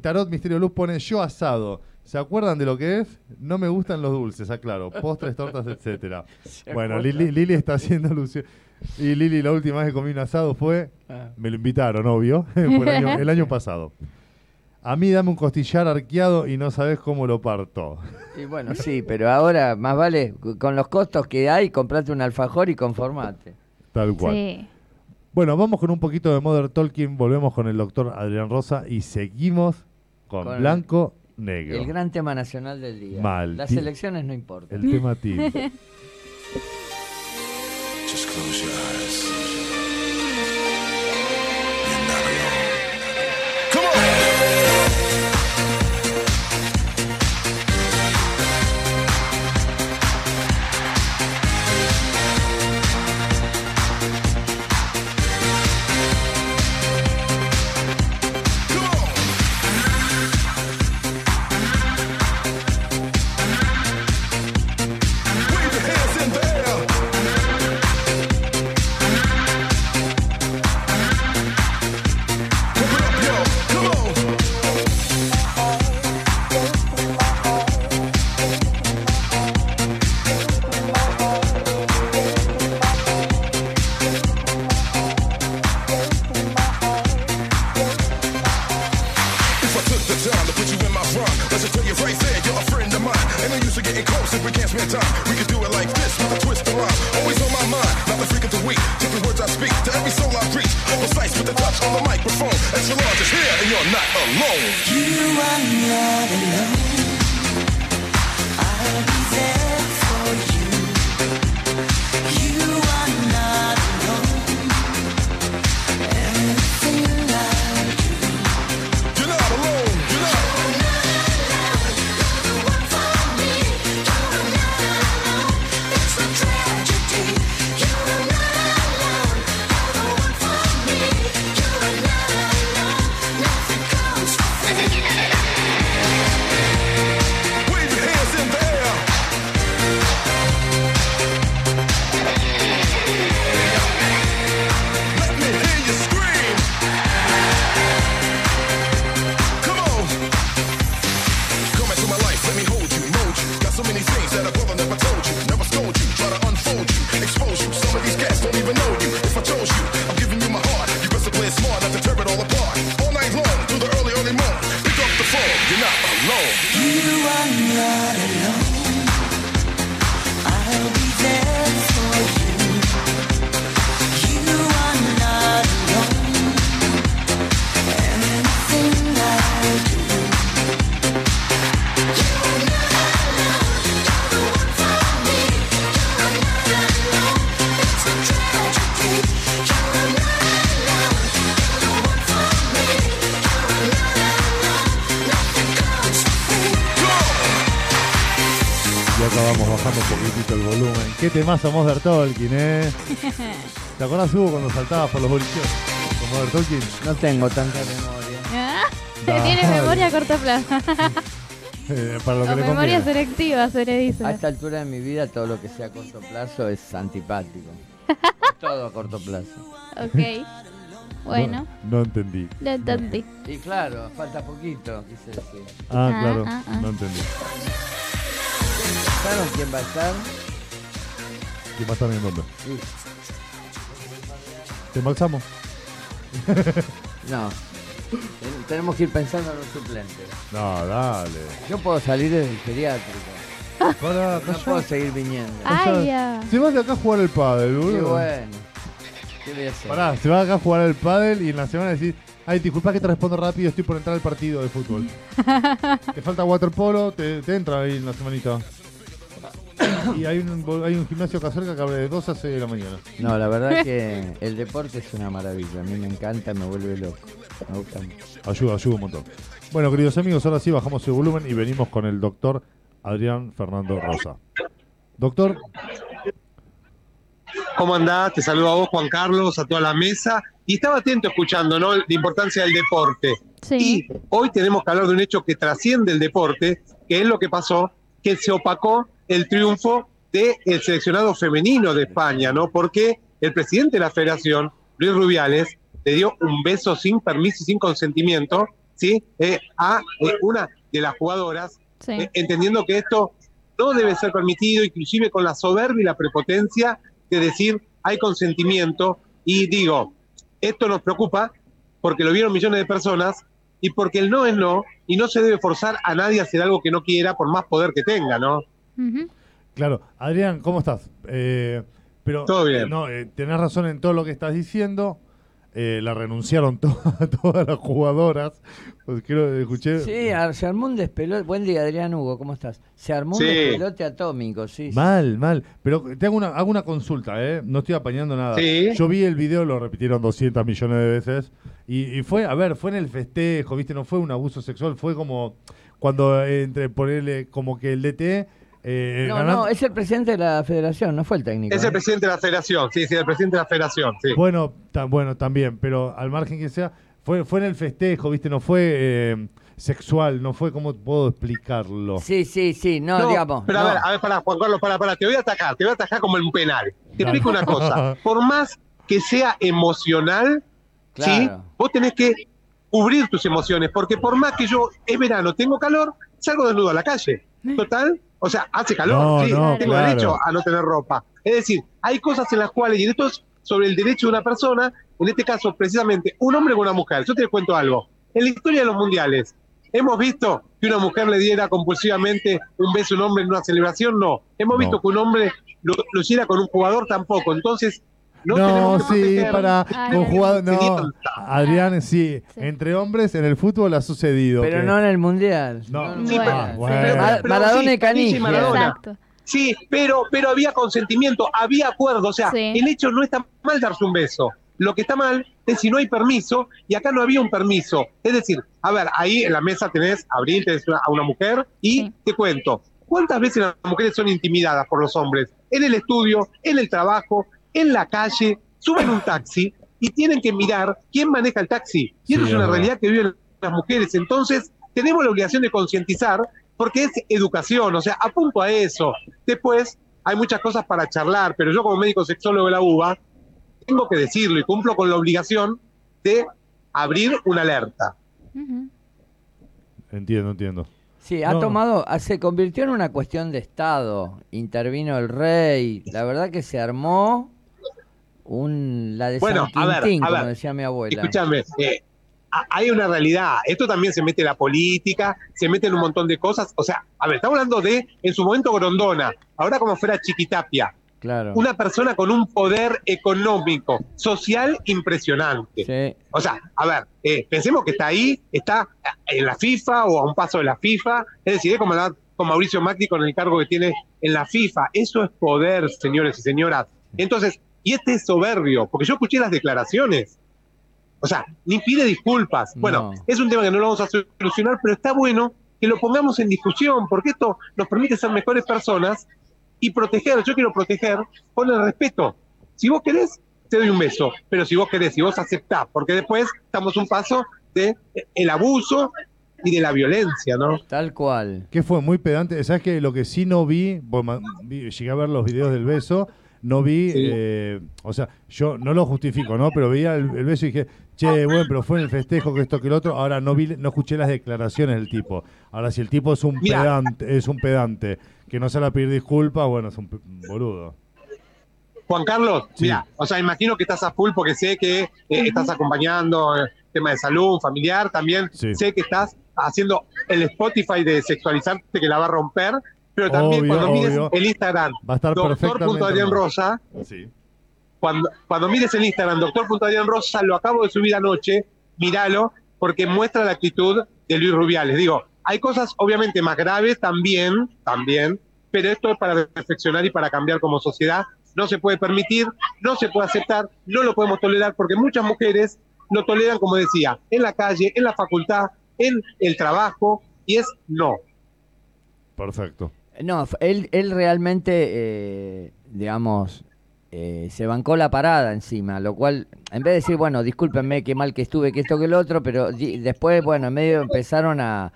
Tarot Misterio Luz pone yo asado. ¿Se acuerdan de lo que es? No me gustan los dulces, aclaro. Postres, tortas, etcétera. Bueno. Lili, Lili está haciendo alusión. Y Lili, la última vez que comí un asado fue Ah. me lo invitaron, obvio. Fue el año, el año pasado. A mí dame un costillar arqueado y no sabes cómo lo parto. Y bueno, sí, pero ahora más vale, con los costos que hay, comprate un alfajor y conformate. Tal cual. sí. Bueno, vamos con un poquito de Modern Talking. Volvemos con el doctor Adrián Rosa y seguimos con, Con Blanco Negro. El gran tema nacional del día. Mal. Las elecciones no importan. El tema team. Just close your eyes. ¿Qué temazo Mother Tolkien, eh? ¿Te acordás, Hugo, cuando saltabas por los boliches con Mother Tolkien? No tengo tanta memoria. Ah, Dale. Tiene memoria a corto plazo. Eh, para lo que o le memoria conviene. selectiva, se le dice. A esta altura de mi vida, todo lo que sea a corto plazo es antipático. todo a corto plazo. Ok. Bueno, No, no entendí. lo entendí. Y claro, falta poquito, quise decir. Ah, Ah, claro, ah, ah. no entendí. ¿Saben quién va a estar? ¿Qué en dónde? Sí. ¿Te embalsamos? No. Ten- Tenemos que ir pensando en un suplente. No, dale. Yo puedo salir del geriátrico. No puedo seguir viniendo. Ay, ya. Se va de acá a jugar el pádel, Qué boludo. bueno. ¿Qué voy a hacer? Pará, se va acá a jugar el pádel y en la semana decir, ay, disculpa que te respondo rápido, estoy por entrar al partido de fútbol. te falta waterpolo, te, te entra ahí en la semanita. y hay un, hay un gimnasio acá cerca que abre de 2 a 6 de la mañana. No, la verdad que el deporte es una maravilla. A mí me encanta, me vuelve loco. Me gusta mucho. Ayuda, ayuda un montón. Bueno, queridos amigos, ahora sí bajamos el volumen y venimos con el doctor Adrián Fernando Rosa. Doctor, ¿Cómo andás? Te saludo a vos, Juan Carlos, a toda la mesa. Y estaba atento escuchando, ¿no? La importancia del deporte. Sí. Y hoy tenemos que hablar de un hecho que trasciende el deporte, que es lo que pasó, que se opacó el triunfo del seleccionado femenino de España, ¿no? Porque el presidente de la federación, Luis Rubiales, le dio un beso sin permiso y sin consentimiento, ¿sí? Eh, a eh, una de las jugadoras, Sí. eh, entendiendo que esto no debe ser permitido, inclusive con la soberbia y la prepotencia de decir hay consentimiento. Y digo, esto nos preocupa porque lo vieron millones de personas y porque el no es no y no se debe forzar a nadie a hacer algo que no quiera por más poder que tenga, ¿no? Claro, Adrián, ¿cómo estás? Eh, pero Todo bien. eh, no, eh, tenés razón en todo lo que estás diciendo. Eh, la renunciaron to- todas las jugadoras. Pues quiero, escuché. Sí, se armó un despelote. Buen día, Adrián Hugo, ¿cómo estás? Se armó Sí. un despelote atómico, sí. sí. Mal, mal. Pero te hago una, hago una consulta, ¿eh? No estoy apañando nada. Sí. Yo vi el video, lo repitieron 200 millones de veces. Y, y fue, a ver, fue en el festejo, ¿viste? No fue un abuso sexual, fue como cuando entre ponerle como que el DT. Eh, No, no, es el presidente de la federación, no fue el técnico. Es el ¿eh? presidente de la federación, sí, sí, el presidente de la federación, sí. Bueno, bueno, también, pero al margen que sea, fue, fue en el festejo, ¿viste? No fue eh, sexual, no fue, ¿cómo puedo explicarlo? Sí, sí, sí, no, No, digamos. pero a ver, a ver, pará, Juan Carlos, pará, pará, te voy a atacar, te voy a atacar como en un penal. Te Dale. explico una cosa, por más que sea emocional, ¿sí? Vos tenés que cubrir tus emociones, porque por más que yo es verano, tengo calor, salgo desnudo a la calle. Total, o sea, hace calor, No, sí, no, tengo claro. derecho a no tener ropa. Es decir, hay cosas en las cuales, y esto es sobre el derecho de una persona, en este caso precisamente un hombre con una mujer. Yo te cuento algo. En la historia de los mundiales, ¿hemos visto que una mujer le diera compulsivamente un beso a un hombre en una celebración? No. ¿Hemos No. visto que un hombre lo, lo hiciera con un jugador? Tampoco. Entonces, no, No, sí, para Ay, con no. no, Adrián, sí, Sí. entre hombres en el fútbol ha sucedido. Pero que- no en el mundial. No. el Sí, Bueno, mundial. bueno. Mar- Maradona sí, y Canigia. sí, Maradona. Exacto. Sí, pero, pero había consentimiento, había acuerdo. O sea, Sí. el hecho no está mal darse un beso. Lo que está mal es si no hay permiso, y acá no había un permiso. Es decir, a ver, ahí en la mesa tenés a Abril, tenés una- a una mujer, y Sí. te cuento, ¿cuántas veces las mujeres son intimidadas por los hombres? En el estudio, en el trabajo, en la calle, suben un taxi y tienen que mirar quién maneja el taxi. Y eso Sí, es una realidad que viven las mujeres. Entonces, tenemos la obligación de concientizar porque es educación, o sea, apunto a eso. Después, hay muchas cosas para charlar, pero yo como médico sexólogo de la UBA, tengo que decirlo y cumplo con la obligación de abrir una alerta. Entiendo, entiendo. Sí, ha No. tomado, ah, se convirtió en una cuestión de Estado. Intervino el rey. La verdad que se armó un la de Bueno, San a ver, a como ver. decía mi abuela. Escúchame, eh, hay una realidad. Esto también se mete en la política, se mete en un montón de cosas. O sea, a ver, estamos hablando de, en su momento, Grondona, ahora como fuera Chiquitapia. Claro. Una persona con un poder económico, social impresionante. Sí. O sea, a ver, eh, pensemos que está ahí, está en la FIFA o a un paso de la FIFA, es decir, es como hablar con Mauricio Macri con el cargo que tiene en la FIFA. Eso es poder, señores y señoras. Entonces, y este es soberbio, porque yo escuché las declaraciones. O sea, ni pide disculpas. Bueno, No. es un tema que no lo vamos a solucionar, pero está bueno que lo pongamos en discusión, porque esto nos permite ser mejores personas y proteger, yo quiero proteger con el respeto. Si vos querés, te doy un beso, pero si vos querés, si vos aceptás, porque después estamos un paso de el abuso y de la violencia, ¿no? Tal cual. Que fue muy pedante. ¿Sabes que Lo que sí no vi, vi- llegué a ver los videos del beso, no vi, Sí. eh, o sea, yo no lo justifico, ¿no? Pero veía el, el beso y dije, che, bueno, pero fue en el festejo que esto que el otro. Ahora no vi, no escuché las declaraciones del tipo. Ahora, si el tipo es un Mirá. pedante, es un pedante, que no sale a pedir disculpas, bueno, es un boludo. Juan Carlos, Sí. mira, o sea, imagino que estás a full porque sé que eh, estás acompañando eh, tema de salud, familiar, también Sí. sé que estás haciendo el Spotify de sexualizarte que la va a romper, pero también Obvio, cuando mires obvio. el Instagram, Va a estar perfectamente. doctor.adrián. Rosa, Sí. cuando, cuando mires el Instagram, doctor.adrián Rosa, lo acabo de subir anoche, míralo, porque muestra la actitud de Luis Rubiales. Digo, hay cosas obviamente más graves también, también, pero esto es para reflexionar y para cambiar como sociedad. No se puede permitir, no se puede aceptar, no lo podemos tolerar, porque muchas mujeres lo toleran, como decía, en la calle, en la facultad, en el trabajo, y es no. Perfecto. No, él, él realmente, eh, digamos, eh, se bancó la parada encima, lo cual, en vez de decir, bueno, discúlpenme, qué mal que estuve, que esto, que lo otro, pero di- después, bueno, en medio empezaron a,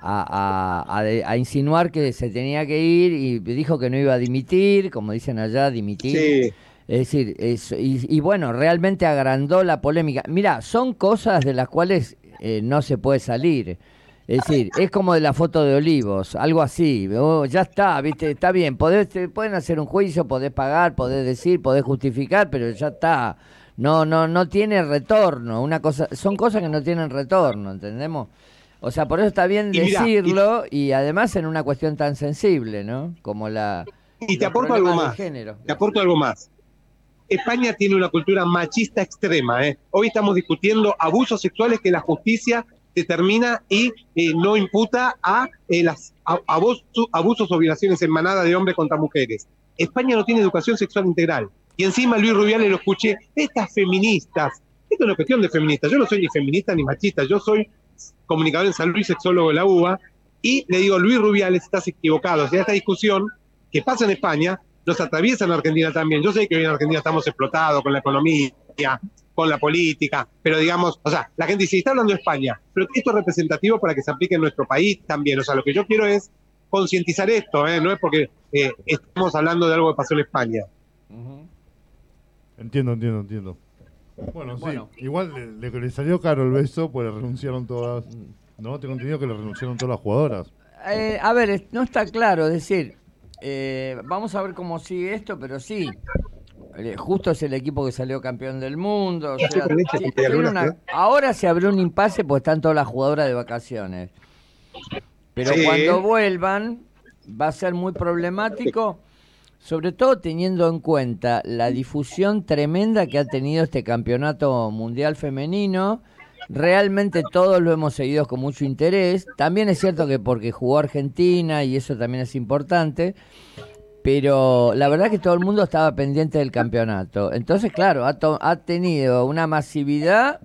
a, a- a de- a insinuar que se tenía que ir y dijo que no iba a dimitir, como dicen allá, dimitir. Es decir, es- y, y bueno, realmente agrandó la polémica. Mira, son cosas de las cuales eh, no se puede salir. Es decir, es como de la foto de Olivos, algo así. Oh, ya está, viste, está bien. Podés, te pueden hacer un juicio, podés pagar, podés decir, podés justificar, pero ya está. No, no, no tiene retorno. Una cosa, son cosas que no tienen retorno, ¿entendemos? O sea, por eso está bien Y mira, decirlo y, además en una cuestión tan sensible, ¿no? Como la. Y te aporto algo más. género. Te aporto algo más. España tiene una cultura machista extrema. ¿eh? Hoy estamos discutiendo abusos sexuales que la justicia determina y eh, no imputa a eh, las a- abuso- abusos o violaciones en manada de hombres contra mujeres. España no tiene educación sexual integral. Y encima Luis Rubiales lo escuché, estas feministas. Esto es cuestión de feministas. Yo no soy ni feminista ni machista. Yo soy comunicador en salud y sexólogo de la UBA. Y le digo, Luis Rubiales, estás equivocado. O sea, esta discusión que pasa en España nos atraviesa en Argentina también. Yo sé que hoy en Argentina estamos explotados con la economía, con la política, pero digamos, o sea, la gente dice, está hablando de España, pero esto es representativo para que se aplique en nuestro país también. O sea, lo que yo quiero es concientizar esto, ¿eh? no es porque eh, estamos hablando de algo que pasó en España. Entiendo, entiendo, entiendo. Bueno, sí. Bueno. Igual le, le- le salió caro el beso, pues le renunciaron todas. No, tengo entendido que le renunciaron todas las jugadoras. Eh, a ver, no está claro, es decir, eh, vamos a ver cómo sigue esto, pero sí, justo es el equipo que salió campeón del mundo. o sea, una- ¿eh? ahora se abrió un impasse porque están todas las jugadoras de vacaciones. Pero Sí. cuando vuelvan va a ser muy problemático, sobre todo teniendo en cuenta la difusión tremenda que ha tenido este campeonato mundial femenino. Realmente todos lo hemos seguido con mucho interés. También es cierto que porque jugó Argentina y eso también es importante. Pero la verdad que todo el mundo estaba pendiente del campeonato. Entonces, claro, ha, to- ha tenido una masividad.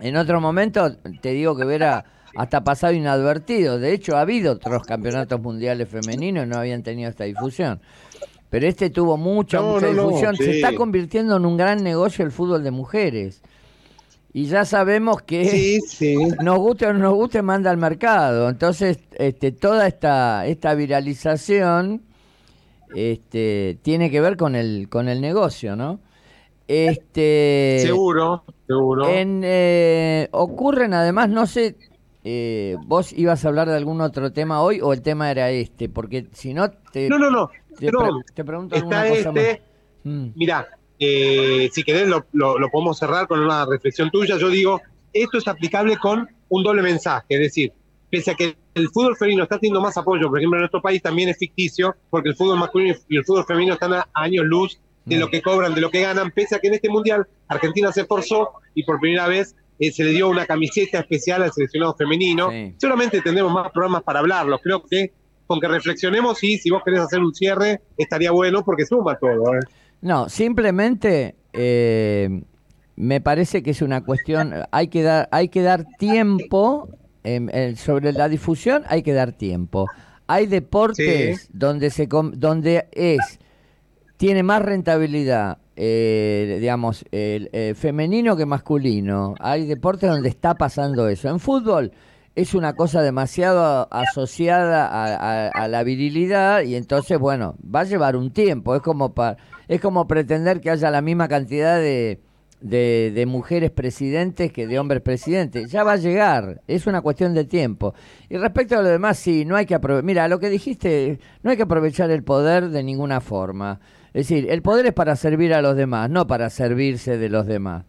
En otro momento, te digo que hubiera hasta pasado inadvertido. De hecho, ha habido otros campeonatos mundiales femeninos y no habían tenido esta difusión. Pero este tuvo mucha, No, mucha no, no, difusión. Se está convirtiendo en un gran negocio el fútbol de mujeres. Y ya sabemos que Sí, sí. nos guste o no nos guste, manda al mercado. Entonces, este, toda esta, esta viralización este, tiene que ver con el, con el negocio, ¿no? Este, Seguro, seguro. en, eh, ocurren además, no sé, eh, vos ibas a hablar de algún otro tema hoy o el tema era este, porque si no te, No, no, no. te, pre- te pregunto alguna Está cosa este, más. Mm. Mirá, eh, si querés lo, lo- lo podemos cerrar con una reflexión tuya. Yo digo, esto es aplicable con un doble mensaje, es decir, pese a que el fútbol femenino está teniendo más apoyo, por ejemplo, en nuestro país también es ficticio, porque el fútbol masculino y el fútbol femenino están a años luz de Mm. lo que cobran, de lo que ganan, pese a que en este mundial Argentina se esforzó y por primera vez eh, se le dio una camiseta especial al seleccionado femenino. Sí. Seguramente tendremos más programas para hablarlo. Creo que con que reflexionemos y si vos querés hacer un cierre, estaría bueno porque suma todo. ¿eh? No, simplemente eh, me parece que es una cuestión, hay que dar, hay que dar tiempo em, eh, sobre la difusión, hay que dar tiempo. Hay deportes Sí. donde se donde es tiene más rentabilidad, eh, digamos, el, eh, femenino que masculino. Hay deportes donde está pasando eso. En fútbol es una cosa demasiado asociada a, a- a la virilidad y entonces, bueno, va a llevar un tiempo. Es como, pa- es como pretender que haya la misma cantidad de, de, mujeres presidentes que de hombres presidentes. Ya va a llegar, es una cuestión de tiempo. Y respecto a lo demás, sí, no hay que aprovechar. Mira, lo que dijiste, no hay que aprovechar el poder de ninguna forma. Es decir, el poder es para servir a los demás, no para servirse de los demás.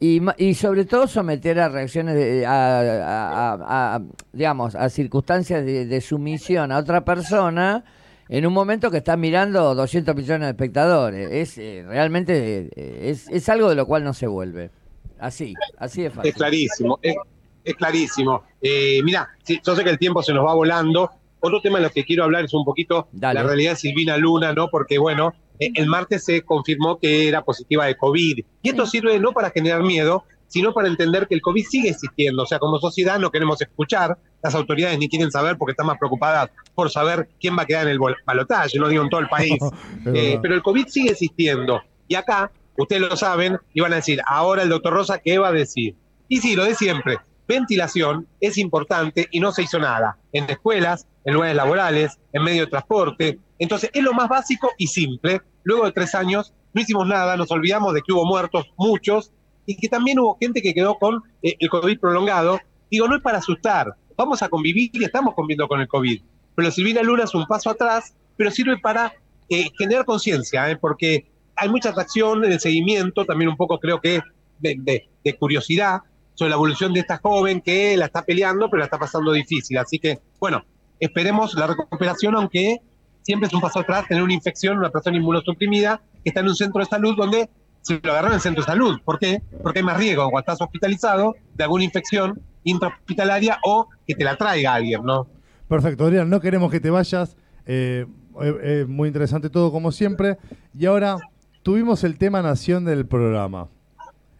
Y, y sobre todo someter a reacciones, de- a, a- a- digamos, a circunstancias de sumisión a otra persona en un momento que está mirando 200 millones de espectadores. Es eh, realmente eh, es, es algo de lo cual no se vuelve. Así, así de fácil. Es clarísimo, es, es clarísimo. Eh, mira, sí, yo sé que el tiempo se nos va volando. Otro tema de lo que quiero hablar es un poquito Dale. la realidad de Silvina Luna, ¿no? Porque, bueno, eh, el martes se confirmó que era positiva de COVID. Y esto sirve no para generar miedo, sino para entender que el COVID sigue existiendo. O sea, como sociedad no queremos escuchar, las autoridades ni quieren saber porque están más preocupadas por saber quién va a quedar en el balotaje, no digo en todo el país. Eh, pero el COVID sigue existiendo. Y acá, ustedes lo saben, y van a decir, ahora el doctor Rosa, ¿qué va a decir? Y sí, lo de siempre. Ventilación es importante y no se hizo nada. En escuelas, en lugares laborales, en medio de transporte. Entonces, es lo más básico y simple. Luego de tres años, no hicimos nada, nos olvidamos de que hubo muertos, muchos, y que también hubo gente que quedó con eh, el COVID prolongado. Digo, no es para asustar. Vamos a convivir y estamos conviviendo con el COVID. Pero Silvina Luna es un paso atrás, pero sirve para eh, generar conciencia, ¿eh? porque hay mucha atracción en el seguimiento, también un poco creo que de, de- de curiosidad sobre la evolución de esta joven que la está peleando, pero la está pasando difícil. Así que, bueno, esperemos la recuperación, aunque siempre es un paso atrás tener una infección, una persona inmunosuprimida que está en un centro de salud donde se lo agarró en el centro de salud. ¿Por qué? Porque hay más riesgo cuando estás hospitalizado de alguna infección intrahospitalaria o que te la traiga alguien, ¿no? Perfecto, Adrián, no queremos que te vayas. Eh, eh, eh, muy interesante todo como siempre. Y ahora tuvimos el tema nación del programa.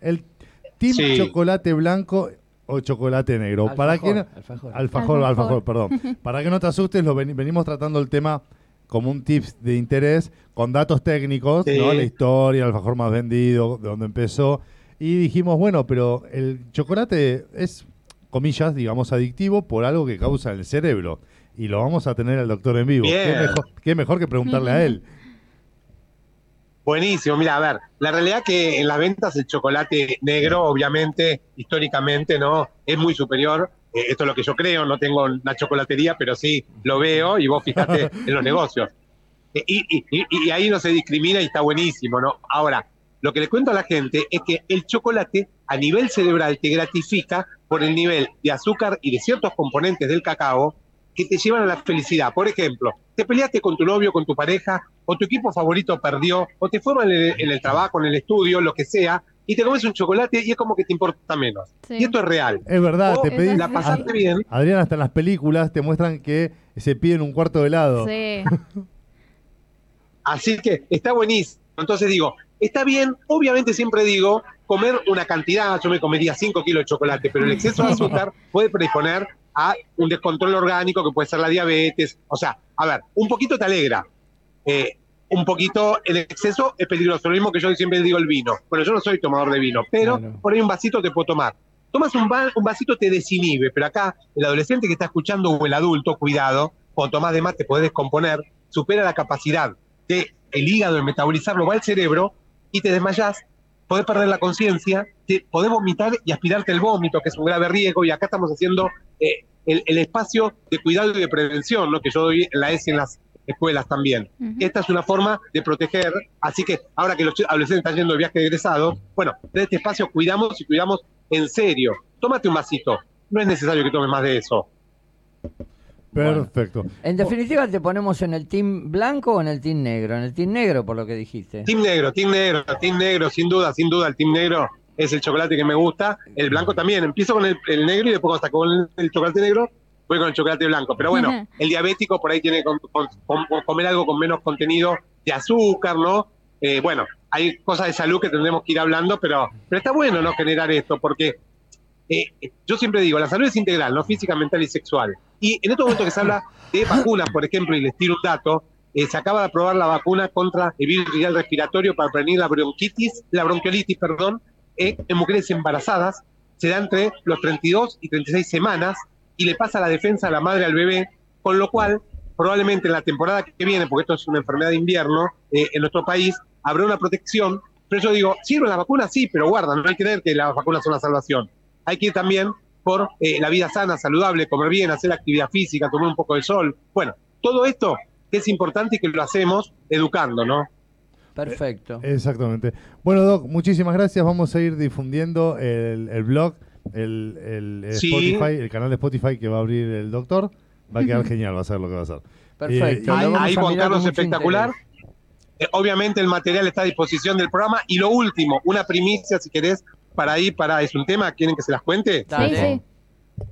El Team Sí. Chocolate Blanco o Chocolate Negro. Alfajor, Para que no- alfajor. alfajor, Alfajor. alfajor, perdón. Para que no te asustes, lo veni- venimos tratando el tema como un tips de interés con datos técnicos, Sí. ¿no? La historia, el alfajor más vendido, de dónde empezó. Y dijimos, bueno, pero el chocolate es, comillas, digamos, adictivo por algo que causa en el cerebro. Y lo vamos a tener al doctor en vivo. ¿Qué mejor, qué mejor que preguntarle a él? Buenísimo, mira, a ver, la realidad que en las ventas el chocolate negro, obviamente, históricamente, ¿no? Es muy superior. Eh, esto es lo que yo creo, no tengo una chocolatería, pero sí lo veo y vos fíjate en los negocios. Eh, Y, y- y- y ahí no se discrimina y está buenísimo, ¿no? Ahora, lo que le cuento a la gente es que el chocolate a nivel cerebral te gratifica por el nivel de azúcar y de ciertos componentes del cacao que te llevan a la felicidad. Por ejemplo, te peleaste con tu novio, con tu pareja, o tu equipo favorito perdió, o te fue mal en el, en el trabajo, en el estudio, lo que sea, y te comes un chocolate y es como que te importa menos. Sí. Y esto es real. Es verdad, O te pedí. la pasaste bien. Adrián, hasta en las películas te muestran que se piden un cuarto de helado. Sí. Así que está buenísimo. Entonces digo, está bien, obviamente siempre digo, comer una cantidad, yo me comería 5 kilos de chocolate, pero el exceso de azúcar puede predisponer a un descontrol orgánico que puede ser la diabetes. O sea, a ver, un poquito te alegra. Eh, un poquito, el exceso es peligroso. Lo mismo que yo siempre digo el vino. Bueno, yo no soy tomador de vino, pero por ahí un vasito te puedo tomar. Tomas un, va- un vasito, te desinhibe, pero acá el adolescente que está escuchando o el adulto, cuidado, cuando tomás de más te podés descomponer, supera la capacidad de el hígado de metabolizarlo, va al cerebro y te desmayás, podés perder la conciencia, te podés vomitar y aspirarte el vómito, que es un grave riesgo, y acá estamos haciendo eh, el, el espacio de cuidado y de prevención, ¿no? que yo doy en la ESI en las escuelas también. Esta es una forma de proteger, así que ahora que los adolescentes están yendo de viaje de egresados, bueno, de este espacio cuidamos y cuidamos en serio. Tómate un vasito, no es necesario que tomes más de eso. Perfecto. En definitiva, ¿te ponemos en el team blanco o en el team negro? En el team negro, por lo que dijiste. Team negro, team negro, team negro, sin duda, sin duda, el team negro es el chocolate que me gusta. El blanco también. Empiezo con el, el negro y después hasta con el, el chocolate negro voy con el chocolate blanco. Pero bueno, el diabético por ahí tiene que com- com- com- comer algo con menos contenido de azúcar, ¿no? Eh, bueno, hay cosas de salud que tendremos que ir hablando, pero, pero está bueno no generar esto, porque eh, yo siempre digo, la salud es integral, no física, mental y sexual. Y en estos momentos que se habla de vacunas, por ejemplo, y les tiro un dato, eh, se acaba de aprobar la vacuna contra el virus viral respiratorio para prevenir la bronquitis, la bronquiolitis, perdón, eh, en mujeres embarazadas. Se da entre los 32 y 36 semanas y le pasa la defensa a la madre al bebé, con lo cual probablemente en la temporada que viene, porque esto es una enfermedad de invierno, eh, en nuestro país habrá una protección. Pero yo digo, ¿sirven las vacunas? Sí, pero guarda, no hay que creer que las vacunas son la salvación. Hay que ir también por eh, la vida sana, saludable, comer bien, hacer actividad física, tomar un poco de sol. Bueno, todo esto que es importante y que lo hacemos educando, ¿no? Perfecto. Exactamente. Bueno, Doc, muchísimas gracias. Vamos a ir difundiendo el, el blog, el, el- el Sí. Spotify, el canal de Spotify que va a abrir el doctor. Va a quedar genial, va a ser lo que va a hacer. Perfecto. Eh, Ahí, ahí, Juan Carlos, espectacular. Eh, obviamente el material está a disposición del programa. Y lo último, una primicia, si querés, para ir, para, es un tema, ¿quieren que se las cuente? Dale. Sí, sí.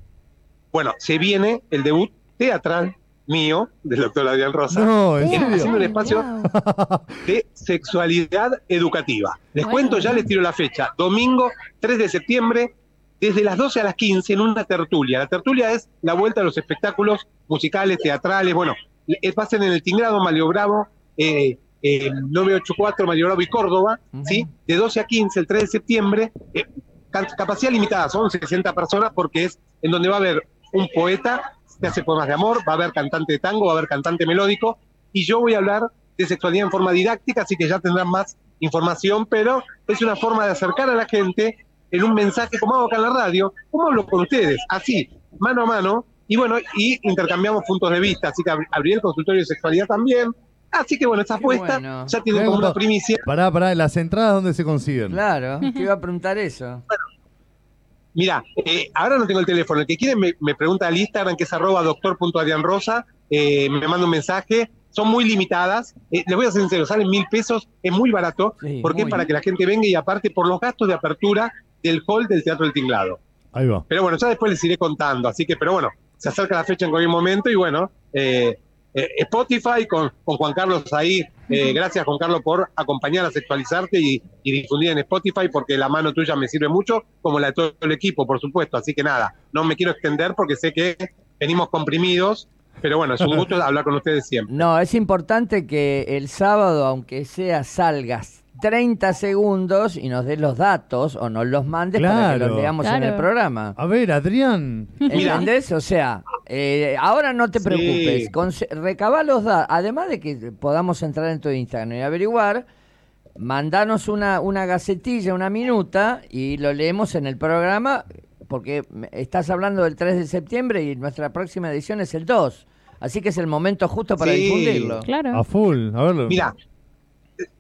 Bueno, se viene el debut teatral mío, del doctor Adrián Rosa, No, ¿en Eh, serio? haciendo un espacio Wow. de sexualidad educativa. Les Bueno, cuento, ya les tiro la fecha. Domingo 3 de septiembre, desde las 12 a las 15, en una tertulia. La tertulia es la vuelta a los espectáculos musicales, teatrales. Bueno, eh, pasen en el Tingrado, Mario Bravo, eh, eh, 984, Mario Bravo y Córdoba. ¿sí? De 12 a 15, el 3 de septiembre. eh, ca- capacidad limitada, son 60 personas, porque es en donde va a haber un poeta que hace poemas de amor, va a haber cantante de tango, va a haber cantante melódico, y yo voy a hablar de sexualidad en forma didáctica, así que ya tendrán más información, pero es una forma de acercar a la gente en un mensaje, como hago acá en la radio, como hablo con ustedes, así, mano a mano, y bueno, y intercambiamos puntos de vista, así que ab- abrí el consultorio de sexualidad también, así que bueno, esa apuesta bueno. ya tienen Mirá como una primicia. Pará, pará, las entradas, ¿dónde se consiguen? Claro, te iba a preguntar eso. Mira, eh, ahora no tengo el teléfono. El que quiere me, me pregunta al Instagram, que es arroba doctor.adrianrosa, eh, me manda un mensaje. Son muy limitadas. Eh, les voy a ser sincero, salen mil pesos, es muy barato, Sí, porque es para que la gente venga y aparte por los gastos de apertura del hall del Teatro del Tinglado. Ahí va. Pero bueno, ya después les iré contando. Así que, pero bueno, se acerca la fecha en cualquier momento y bueno, eh, eh, Spotify con, con Juan Carlos ahí. eh, gracias, Juan Carlos, por acompañar a sexualizarte y, y difundir en Spotify, porque la mano tuya me sirve mucho, como la de todo el equipo, por supuesto. Así que nada, no me quiero extender porque sé que venimos comprimidos, pero bueno, es un gusto hablar con ustedes siempre. No, es importante que el sábado, aunque sea, salgas 30 segundos y nos des los datos o nos los mandes para que los leamos en el programa. A ver, Adrián. ¿Entendés? O sea, eh, ahora no te Sí. preocupes. Conse- recabá los datos. Además de que podamos entrar en tu Instagram y averiguar, mandanos una, una gacetilla, una minuta y lo leemos en el programa porque estás hablando del 3 de septiembre y nuestra próxima edición es el 2. Así que es el momento justo para Sí. difundirlo. Claro. A full. A verlo. Mira,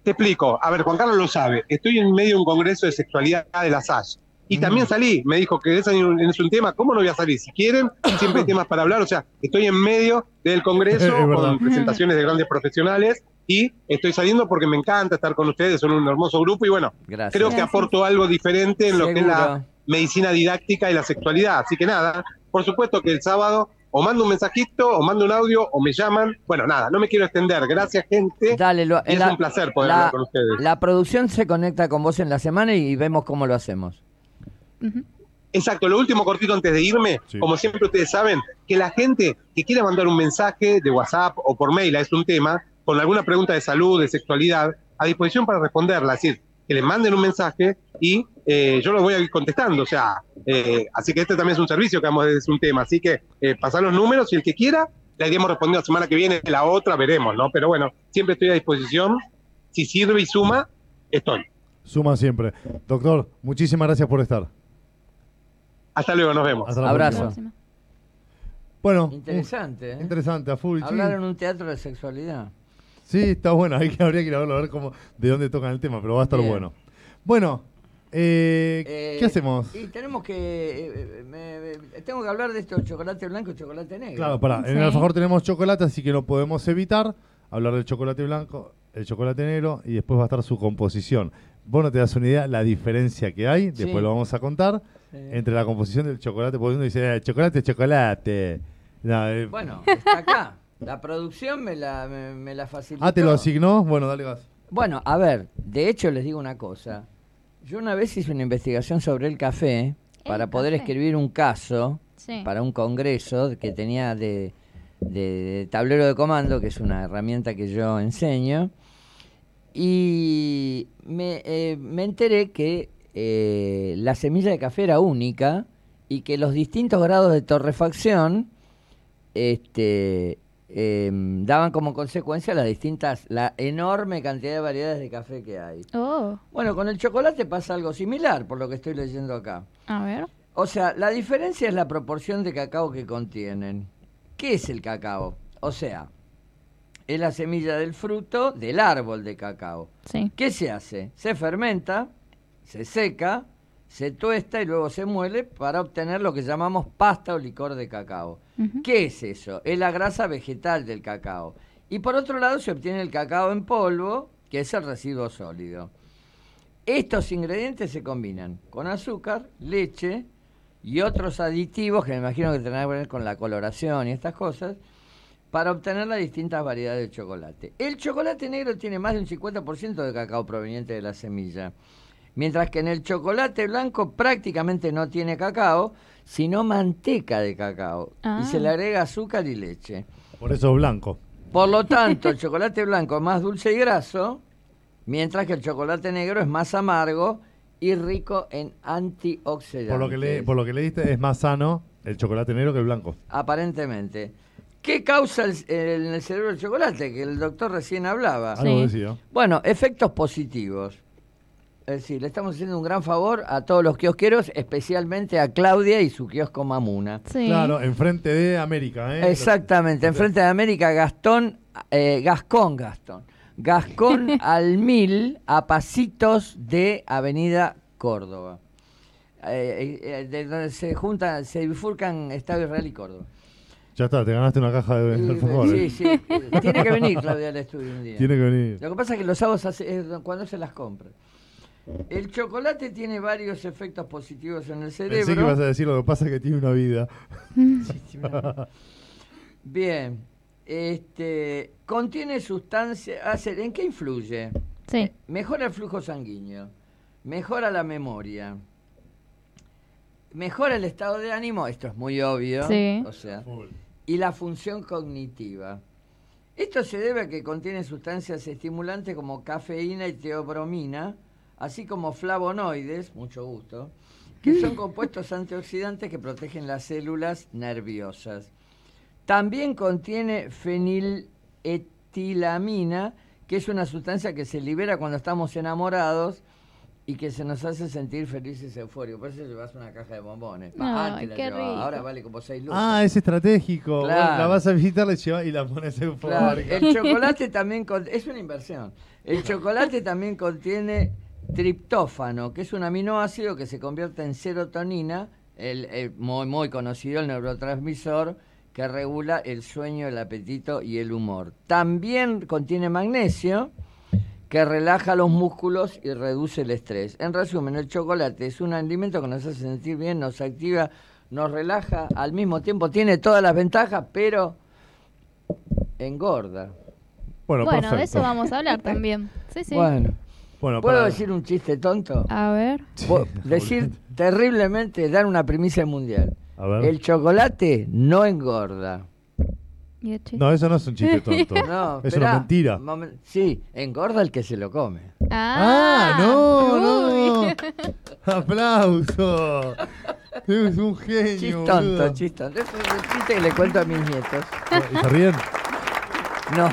te, explico. A ver, Juan Carlos lo sabe. Estoy en medio de un congreso de sexualidad de la SASH. Y Mm. también salí. Me dijo que ese es un tema. ¿Cómo no voy a salir? Si quieren, siempre hay temas para hablar. O sea, estoy en medio del congreso con presentaciones de grandes profesionales. Y estoy saliendo porque me encanta estar con ustedes. Son un hermoso grupo. Y bueno, Gracias. creo que aporto algo diferente en lo que es la medicina didáctica y la sexualidad. Así que nada, por supuesto que el sábado o mando un mensajito, o mando un audio, o me llaman. Bueno, nada, no me quiero extender. Gracias, gente. Dale, lo- Y es la- un placer poder la- hablar con ustedes. La producción se conecta con vos en la semana y vemos cómo lo hacemos. Exacto, lo último cortito antes de irme, Sí. como siempre ustedes saben, que la gente que quiera mandar un mensaje de WhatsApp o por mail a es un tema, con alguna pregunta de salud, de sexualidad, a disposición para responderla, es decir, que le manden un mensaje y eh, yo lo voy a ir contestando, o sea, eh, así que este también es un servicio que vamos a es un tema, así que eh, pasar los números y el que quiera, le iremos respondiendo la semana que viene, la otra veremos, ¿no? Pero bueno, siempre estoy a disposición, si sirve y suma, estoy. Suma siempre. Doctor, muchísimas gracias por estar. Hasta luego, nos vemos. Hasta la Abrazo. próxima. Bueno, Interesante, ¿eh? interesante, a full. Hablar en un teatro de sexualidad. Sí, está bueno. Hay que, habría que ir a verlo a ver cómo, de dónde tocan el tema, pero va a estar Bien. bueno. Bueno, eh, Eh, ¿qué hacemos? Y tenemos que. eh, eh, me- me- tengo que hablar de esto: chocolate blanco y chocolate negro. Claro, pará. En el alfajor tenemos chocolate, así que no podemos evitar hablar del chocolate blanco, el chocolate negro y después va a estar su composición. Vos no te das una idea la diferencia que hay, después Sí. lo vamos a contar, Sí. entre la composición del chocolate, porque uno dice, eh, chocolate, chocolate. No, eh, Bueno, está acá. La producción me la, me, me la facilitó. ah, te lo asignó. Bueno, dale gas. Bueno, a ver, de hecho les digo una cosa. Yo una vez hice una investigación sobre el café para El poder café. escribir un caso Sí. para un congreso que tenía de, de- de tablero de comando, que es una herramienta que yo enseño, y me, eh, me enteré que eh, la semilla de café era única y que los distintos grados de torrefacción este, em, daban como consecuencia las distintas, la enorme cantidad de variedades de café que hay. Oh, Bueno, con el chocolate pasa algo similar, por lo que estoy leyendo acá. a ver. O sea, la diferencia es la proporción de cacao que contienen. ¿Qué es el cacao? O sea, es la semilla del fruto del árbol de cacao. Sí. ¿Qué se hace? Se fermenta, se seca, se tuesta y luego se muele para obtener lo que llamamos pasta o licor de cacao. ¿Qué es eso? Es la grasa vegetal del cacao. Y por otro lado se obtiene el cacao en polvo, que es el residuo sólido. Estos ingredientes se combinan con azúcar, leche y otros aditivos que me imagino que tendrán que ver con la coloración y estas cosas para obtener las distintas variedades de chocolate. El chocolate negro tiene más de un 50% de cacao proveniente de la semilla, mientras que en el chocolate blanco prácticamente no tiene cacao, sino manteca de cacao Ah. y se le agrega azúcar y leche. Por eso blanco. Por lo tanto, el chocolate blanco es más dulce y graso, mientras que el chocolate negro es más amargo y rico en antioxidantes. Por lo, que le, por lo que leíste, es más sano el chocolate negro que el blanco. Aparentemente. ¿Qué causa el- el- en el cerebro el chocolate? Que el doctor recién hablaba. Sí. Algo decía. Bueno, efectos positivos. Es decir, le estamos haciendo un gran favor a todos los kiosqueros, especialmente a Claudia y su kiosco Mamuna. Sí. Claro, enfrente de América, ¿eh? Exactamente, enfrente de América, Gastón, eh, Gascón, Gastón. Gascón al mil, a pasitos de Avenida Córdoba. Eh, eh, de donde se juntan, se bifurcan Estado Israel y Córdoba. Ya está, te ganaste una caja de Sí, alfajores. sí, sí. Tiene que venir Claudia al estudio un día. Tiene que venir. Lo que pasa es que los sábados hace- es cuando se las compra. El chocolate tiene varios efectos positivos en el cerebro. Pensé que ibas a decir lo que pasa es que tiene una vida. Bien. Este, contiene sustancias. ¿En qué influye? Sí. Mejora el flujo sanguíneo, mejora la memoria, mejora el estado de ánimo, esto es muy obvio, Sí. o sea, y la función cognitiva. Esto se debe a que contiene sustancias estimulantes como cafeína y teobromina, así como flavonoides, mucho gusto, que son compuestos antioxidantes que protegen las células nerviosas. También contiene feniletilamina, que es una sustancia que se libera cuando estamos enamorados y que se nos hace sentir felices y eufóricos. Por eso llevas una caja de bombones. Ay, antes la qué llevaba, rico. ahora vale como seis lucas. Ah, es estratégico. Claro. La vas a visitar la llevas y la pones en Claro, el chocolate también con- es una inversión. El chocolate también contiene triptófano, que es un aminoácido que se convierte en serotonina, el, el muy, muy conocido, el neurotransmisor que regula el sueño, el apetito y el humor. También contiene magnesio, que relaja los músculos y reduce el estrés. En resumen, el chocolate es un alimento que nos hace sentir bien, nos activa, nos relaja, al mismo tiempo tiene todas las ventajas, pero engorda. Bueno, Bueno, de eso vamos a hablar también. Sí, sí. Bueno, Bueno, ¿puedo para- decir un chiste tonto? A ver. Decir terriblemente, dar una primicia mundial. A ver. El chocolate no engorda. Y el chiste. No, eso no es un chiste tonto. No, es esperá, una mentira. momen- Sí, engorda el que se lo come. Ah, no, no. uy. Aplauso. Es un genio. Chistonto, chistonto. Este es el chiste que le cuento a mis nietos. ¿Y ¿Se ríen? No,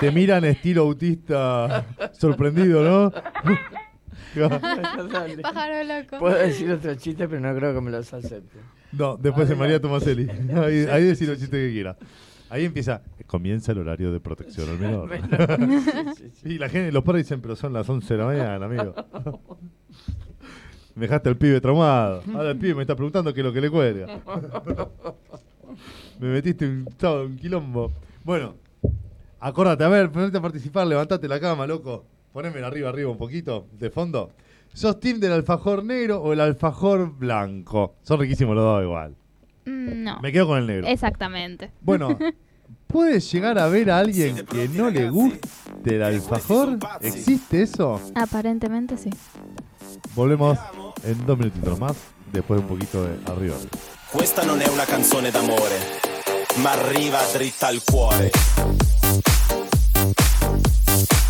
Te miran estilo autista sorprendido, ¿no? Pájaro loco. Puedo decir otro chiste, pero no creo que me los acepten. No, después de María Tomaselli. Ahí, ahí decir los chistes que quiera. Ahí empieza, comienza el horario de protección al menor. Sí, sí, sí. Y la gente, los padres dicen, pero son las 11 de la mañana, amigo. Me dejaste al pibe traumado. Ahora el pibe me está preguntando qué es lo que le cuelga. me metiste un, un quilombo. Bueno, acordate, a ver, ponete a participar, levantate la cama, loco. Ponémela arriba, arriba un poquito, de fondo. ¿Sos team del alfajor negro o el alfajor blanco? Son riquísimos los dos igual. Mm, No. Me quedo con el negro. Exactamente. Bueno, ¿puedes llegar a ver a alguien que no le guste el alfajor? ¿Existe eso? Aparentemente sí. Volvemos en dos minutitos más, después de un poquito de arriba. Questa non è una canzone d'amore, ma arriva dritta al cuore.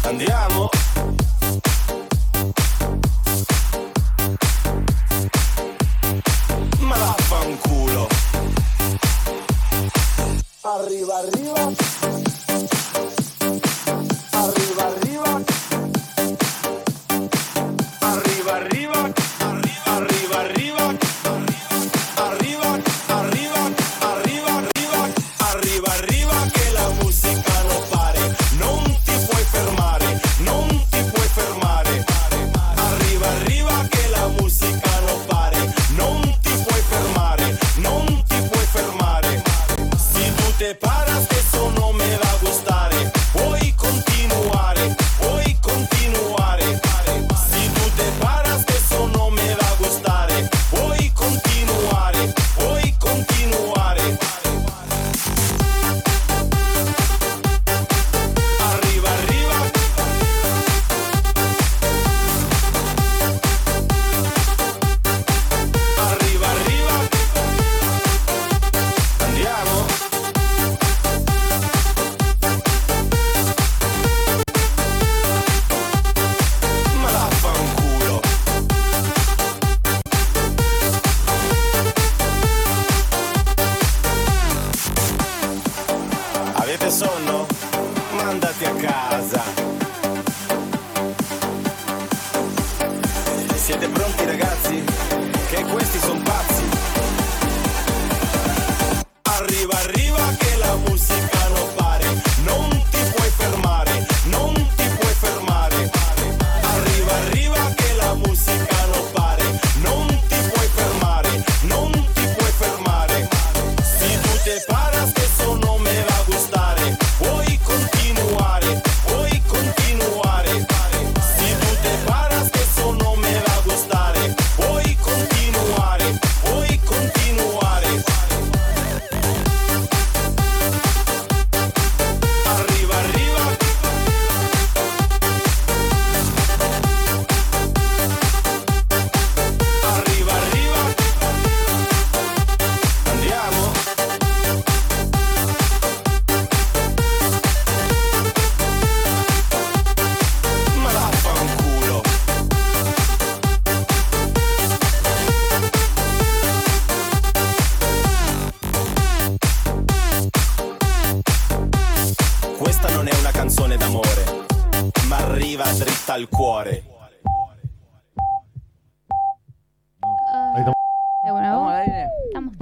Andiamo?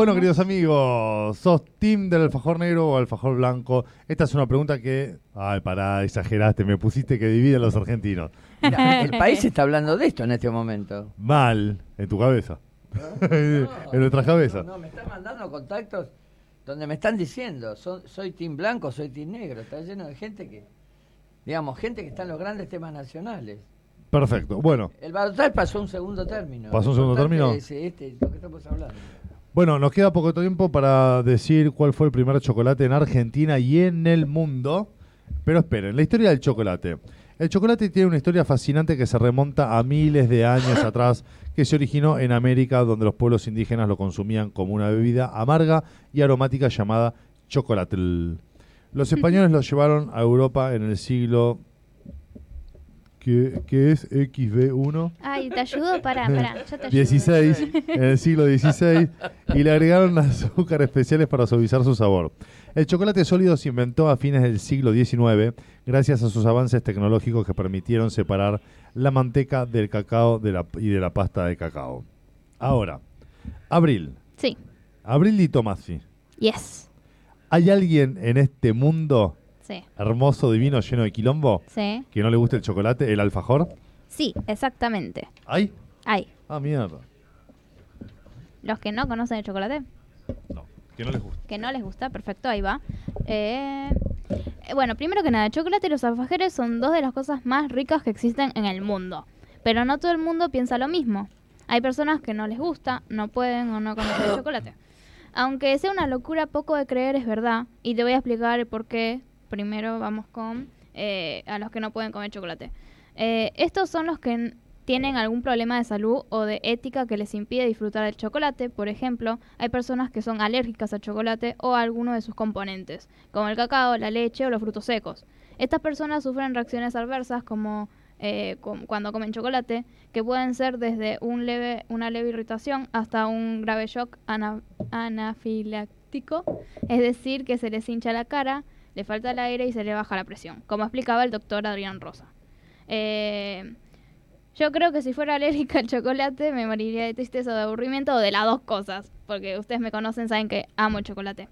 Bueno, queridos amigos, ¿sos team del alfajor negro o alfajor blanco? Esta es una pregunta que... Ay, pará, exageraste, me pusiste que divide a los argentinos. Mira, el país está hablando de esto en este momento. Mal, en tu cabeza. en nuestras cabezas. No, no, me están mandando contactos donde me están diciendo, son- soy team blanco, soy team negro. Está lleno de gente que, digamos, gente que está en los grandes temas nacionales. Perfecto. Bueno, El Barotal pasó un segundo término. ¿Pasó un segundo término? Es este, lo que estamos hablando. Bueno, nos queda poco tiempo para decir cuál fue el primer chocolate en Argentina y en el mundo. Pero esperen, la historia del chocolate. El chocolate tiene una historia fascinante que se remonta a miles de años atrás, que se originó en América, donde los pueblos indígenas lo consumían como una bebida amarga y aromática llamada chocolatl. Los españoles lo llevaron a Europa en el siglo... ¿Qué, qué es XB1? Ay, te ayudo, pará, pará, yo te ayudo. 16, en el siglo XVI, y le agregaron azúcar especiales para suavizar su sabor. El chocolate sólido se inventó a fines del siglo XIX gracias a sus avances tecnológicos que permitieron separar la manteca del cacao de la- y de la pasta de cacao. Ahora, Abril, Sí, Abril Di Tomasi, yes, ¿hay alguien en este mundo sí, hermoso, divino, lleno de quilombo sí. que no le guste el chocolate, el alfajor? Sí, exactamente. ¿Hay? Hay. Ah, mierda. Los que no conocen el chocolate, No, que no les gusta. que no les gusta, perfecto, ahí va. Eh, eh, bueno, primero que nada, el chocolate y los alfajores son dos de las cosas más ricas que existen en el mundo. Pero no todo el mundo piensa lo mismo. Hay personas que no les gusta, no pueden o no conocen el chocolate. Aunque sea una locura poco de creer, es verdad. Y te voy a explicar el por qué. Primero vamos con eh, a los que no pueden comer chocolate. Eh, estos son los que tienen algún problema de salud o de ética que les impide disfrutar del chocolate. Por ejemplo, hay personas que son alérgicas al chocolate o a alguno de sus componentes, como el cacao, la leche o los frutos secos. Estas personas sufren reacciones adversas como eh, cuando comen chocolate, que pueden ser desde una leve irritación hasta un grave shock ana- anafiláctico, es decir, que se les hincha la cara, le falta el aire y se le baja la presión, como explicaba el doctor Adrián Rosa. Eh, yo creo que si fuera alérgica al chocolate me moriría de tristeza o de aburrimiento o de las dos cosas, porque ustedes me conocen, saben que amo el chocolate.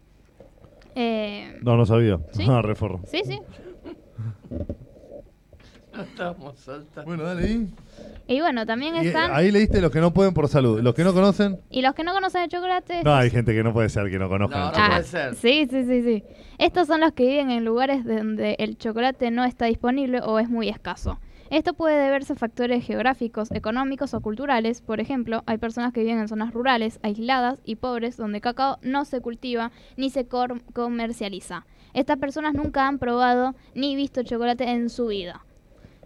Eh, No, no sabía. ¿Sí? Ah, reforro. sí, sí. No estamos saltando. Bueno, dale ahí. Y bueno, también Y, eh, están... ahí leíste los que no pueden por salud. Los que no conocen. Y los que no conocen el chocolate... No, hay gente que no puede ser que no conozcan No, el no chocolate. puede ser. Sí, sí, sí, sí. Estos son los que viven en lugares donde el chocolate no está disponible o es muy escaso. Esto puede deberse a factores geográficos, económicos o culturales. Por ejemplo, hay personas que viven en zonas rurales, aisladas y pobres donde el cacao no se cultiva ni se cor- comercializa. Estas personas nunca han probado ni visto chocolate en su vida.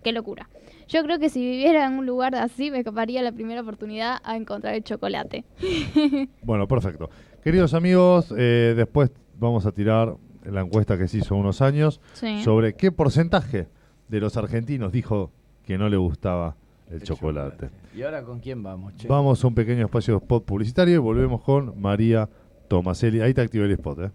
Qué locura. Yo creo que si viviera en un lugar así me escaparía la primera oportunidad a encontrar el chocolate. Bueno, perfecto. Queridos amigos, eh, después vamos a tirar la encuesta que se hizo unos años Sí. sobre qué porcentaje de los argentinos dijo que no le gustaba el, chocolate. ¿Y ahora con quién vamos, che? Vamos a un pequeño espacio de spot publicitario y volvemos con María Tomaselli. Ahí te activé el spot, ¿eh?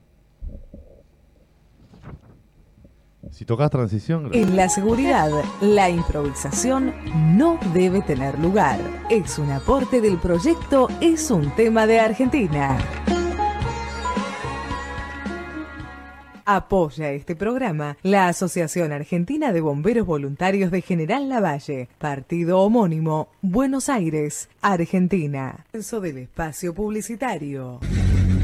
Si tocas transición. En la seguridad, la improvisación no debe tener lugar. Es un aporte del proyecto Es un tema de Argentina. Apoya este programa la Asociación Argentina de Bomberos Voluntarios de General Lavalle, partido homónimo, Buenos Aires, Argentina. Eso del espacio publicitario.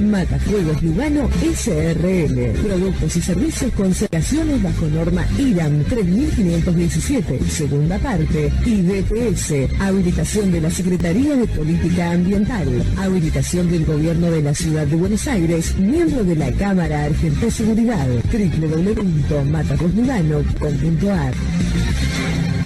Matafuegos Lugano SRL. Productos y servicios con certificaciones bajo norma IRAM 3517, segunda parte. Y DPS. Habilitación de la Secretaría de Política Ambiental. Habilitación del Gobierno de la Ciudad de Buenos Aires. Miembro de la Cámara Argentina de Seguridad. www.matacoslugano.com.ar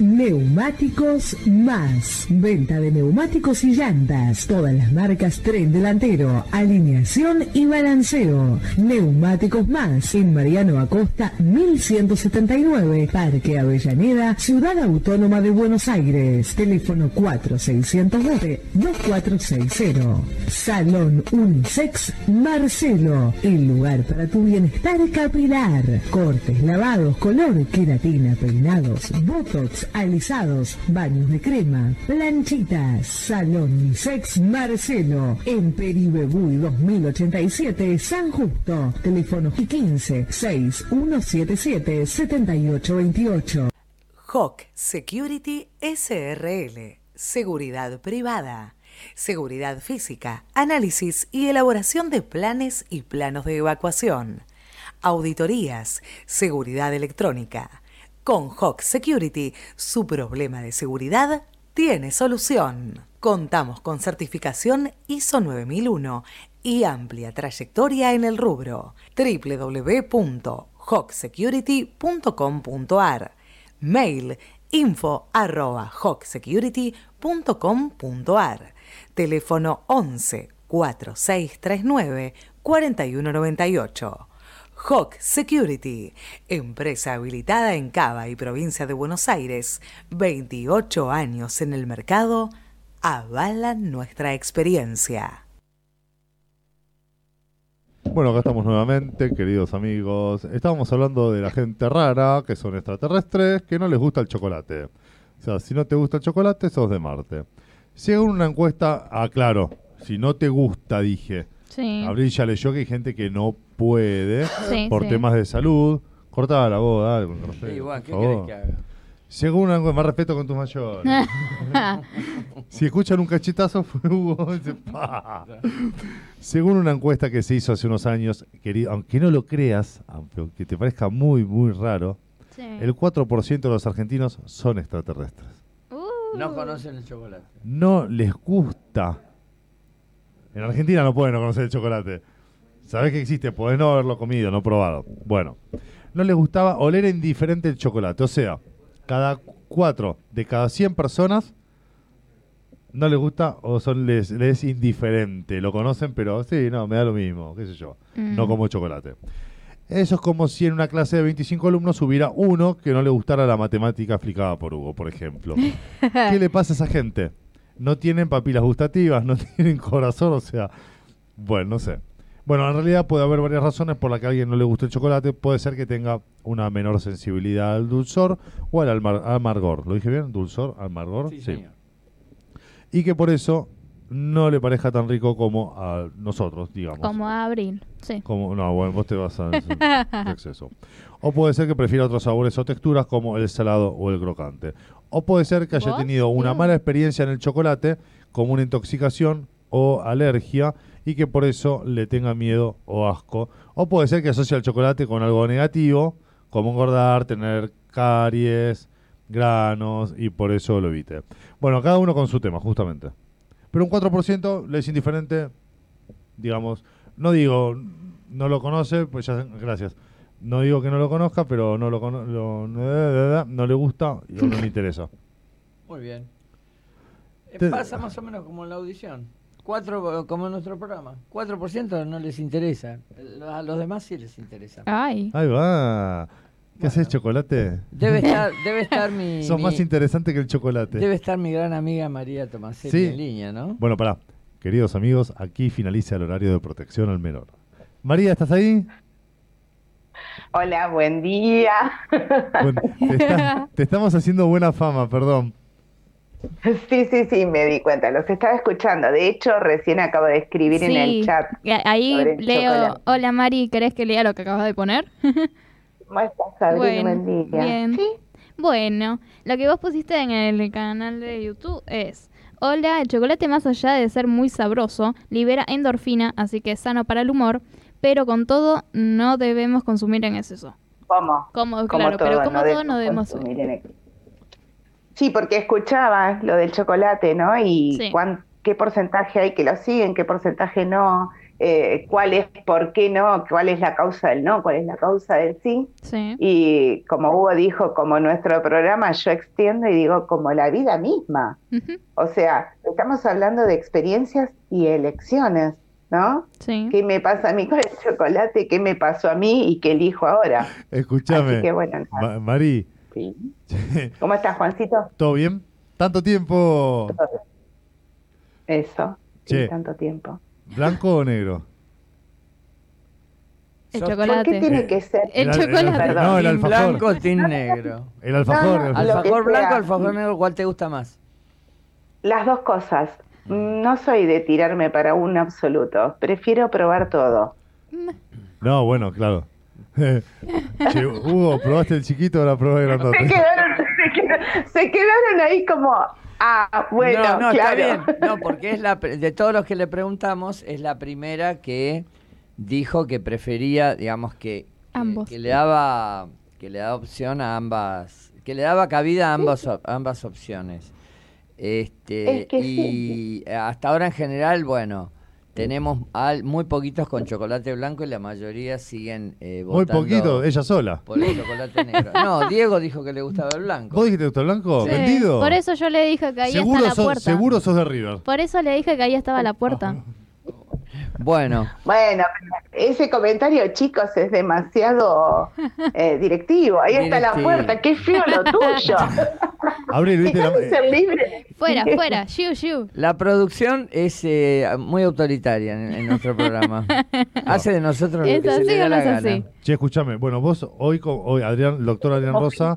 Neumáticos Más. Venta de neumáticos y llantas. Todas las marcas tren delantero, alineación y balanceo. Neumáticos Más. En Mariano Acosta 1179. Parque Avellaneda, Ciudad Autónoma de Buenos Aires. Teléfono 4612-2460. Salón Unisex Marcelo. El lugar para tu bienestar capilar. Cortes, lavados, color, queratina, peinados, botox, alisados, baños de crema, planchitas. Salón Unisex Marcelo. En Peribebuy 2087, San Justo. Teléfono 15 6177 7828. Hawk Security SRL. Seguridad privada. Seguridad física, análisis y elaboración de planes y planos de evacuación. Auditorías, seguridad electrónica. Con Hawk Security, su problema de seguridad tiene solución. Contamos con certificación ISO 9001 y amplia trayectoria en el rubro. www.hawksecurity.com.ar Mail info arroba hawksecurity.com.ar Teléfono 11 4639 4198. Hawk Security, empresa habilitada en Cava y provincia de Buenos Aires, 28 años en el mercado, avalan nuestra experiencia. Bueno, acá estamos nuevamente, queridos amigos. Estábamos hablando de la gente rara, que son extraterrestres, que no les gusta el chocolate. O sea, si no te gusta el chocolate, sos de Marte. Según una encuesta, ah, claro, si no te gusta, dije. Sí. Abril ya leyó que hay gente que no puede Sí, por sí. temas de salud. Cortaba la voz, dale, con respeto, Sí, igual, ¿qué querés que haga? Según una encuesta, más respeto con tus mayores. si escuchan un cachetazo, fue Hugo. Según una encuesta que se hizo hace unos años, querido, aunque no lo creas, aunque te parezca muy, muy raro, Sí. el 4% de los argentinos son extraterrestres. Uh, No conocen el chocolate. no les gusta. En Argentina no pueden no conocer el chocolate. Sabés que existe, podés no haberlo comido, no probado. Bueno, no les gustaba oler indiferente el chocolate. O sea, cada cuatro de cada 100 personas no les gusta o son les, les es indiferente. Lo conocen, pero sí, no, me da lo mismo, qué sé yo. No Mm. como chocolate. Eso es como si en una clase de 25 alumnos hubiera uno que no le gustara la matemática explicada por Hugo, por ejemplo. ¿Qué le pasa a esa gente? No tienen papilas gustativas, no tienen corazón, o sea, bueno, no sé. Bueno, en realidad puede haber varias razones por las que a alguien no le gusta el chocolate. Puede ser que tenga una menor sensibilidad al dulzor o al amargor. ¿Lo dije bien? ¿Dulzor? ¿Amargor? Sí, señor. Y que por eso no le parezca tan rico como a nosotros, digamos. Como a Abril, sí. Como, no, bueno, vos te vas a de exceso. O puede ser que prefiera otros sabores o texturas como el salado o el crocante. O puede ser que haya ¿Vos? tenido una mala experiencia en el chocolate, como una intoxicación o alergia, y que por eso le tenga miedo o asco. O puede ser que asocie el chocolate con algo negativo, como engordar, tener caries, granos, y por eso lo evite. Bueno, cada uno con su tema, justamente. Pero un 4% le es indiferente, digamos, no digo no lo conoce, pues ya, gracias. No digo que no lo conozca, pero no lo, cono- lo- no le gusta y no le interesa. Muy bien. Eh, Te- Pasa más o menos como en la audición. Cuatro, como en nuestro programa. 4% no les interesa. A los demás sí les interesa. Ay. Ahí va. ¿Qué haces, chocolate? Debe estar, debe estar mi, Sos mi- más interesante que el chocolate. debe estar mi gran amiga María Tomasetti Sí. en línea, ¿no? Bueno, pará. Queridos amigos, aquí finaliza el horario de protección al menor. María, ¿estás ahí? Hola, buen día. Bueno, te, está- te estamos haciendo buena fama, perdón. Sí, sí, sí, me di cuenta, los estaba escuchando. De hecho, recién acabo de escribir en el chat. Ahí leo, chocolate. hola Mari, ¿querés que lea lo que acabas de poner? ¿Cómo estás, Sabrina? Bueno, buen día. bien. Sí, Bueno, lo que vos pusiste en el canal de YouTube es, hola, el chocolate más allá de ser muy sabroso, libera endorfina, así que es sano para el humor, pero con todo no debemos consumir en exceso. ¿cómo? Como, claro, pero como todo no debemos... consumir en exceso. Sí, porque escuchaba lo del chocolate, ¿no? Y Sí. cuán- qué porcentaje hay que lo siguen, qué porcentaje no, eh, cuál es, por qué no, cuál es la causa del no, cuál es la causa del sí. Sí. Y como Hugo dijo, como nuestro programa, yo extiendo y digo como la vida misma. O sea, estamos hablando de experiencias y elecciones, ¿no? Sí. ¿Qué me pasa a mí con el chocolate? ¿Qué me pasó a mí y qué elijo ahora? Escúchame. Así que bueno. Ma- Mari, Sí. ¿Cómo estás, Juancito? ¿todo bien? ¿Tanto tiempo Eso. Sí, tanto tiempo. Blanco o negro? El Sos- ¿Por qué chocolate. tiene que ser? El El- el- chocolate. Perdón. No, el alfajor. blanco, team negro. El alfajor. No, el no, alfajor. Alfajor blanco, sea. alfajor negro, ¿cuál te gusta más? Las dos cosas. No soy de tirarme para un absoluto. Prefiero probar todo. No, bueno, claro. che, Hugo, ¿probaste el chiquito o la probé Se grandote? quedaron, se quedaron, se quedaron ahí como, ah, bueno, no, no, claro. está bien. No, porque es la, pre- de todos los que le preguntamos, es la primera que dijo que prefería, digamos, que, Ambos. que le daba que le daba opción a ambas, que le daba cabida a ambas, ambas opciones. Este, Es que y hasta ahora en general, bueno, tenemos al- muy poquitos con chocolate blanco y la mayoría siguen eh, Muy votando poquito, ella sola. por el chocolate negro. No, Diego dijo que le gustaba el blanco. ¿Vos dijiste que te gustó el blanco? Sí. ¿Vendido? Por eso yo le dije que ahí seguro, está la sos, puerta. seguro sos de River. Por eso le dije que ahí estaba la puerta. Bueno, Bueno, ese comentario, chicos, es demasiado eh, directivo. Ahí está la puerta, qué feo lo tuyo. Abril, viste la, Déjame ser libre. Fuera, fuera, shiu, shiu. La producción es eh, muy autoritaria en, en nuestro programa. Hace de nosotros lo ¿Es que se le o da no la es gana. así? Che, escúchame. Bueno, vos hoy, con, hoy Adrián, doctor Adrián Rosa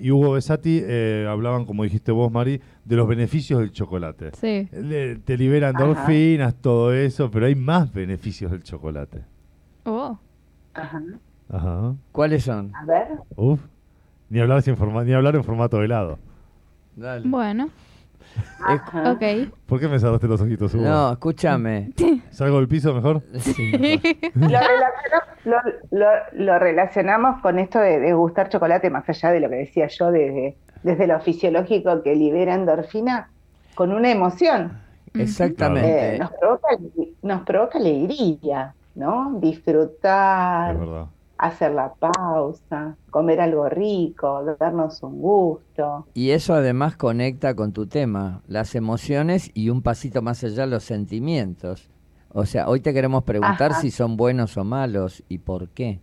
y, y Hugo Besati eh, hablaban, como dijiste vos, Mari, de los beneficios del chocolate. Sí. Le- te libera endorfinas, todo eso, pero hay más beneficios del chocolate. Oh. Ajá. Ajá. ¿Cuáles son? A ver. Uf. Ni hablar, sin forma- ni hablar en formato helado. Dale. Bueno, Ajá. ok. ¿Por qué me cerraste los ojitos, Hugo? No, escúchame. ¿Salgo del piso mejor? Sí, mejor. Lo, relacionamos, lo- lo- lo relacionamos con esto de, de gustar chocolate, más allá de lo que decía yo, de, de- desde lo fisiológico que libera endorfina, con una emoción. Exactamente. Eh, nos, provoca, nos provoca alegría, ¿no? Disfrutar, Es verdad. Hacer la pausa, comer algo rico, darnos un gusto. Y eso además conecta con tu tema, las emociones y un pasito más allá los sentimientos. O sea, hoy te queremos preguntar Ajá. si son buenos o malos y por qué.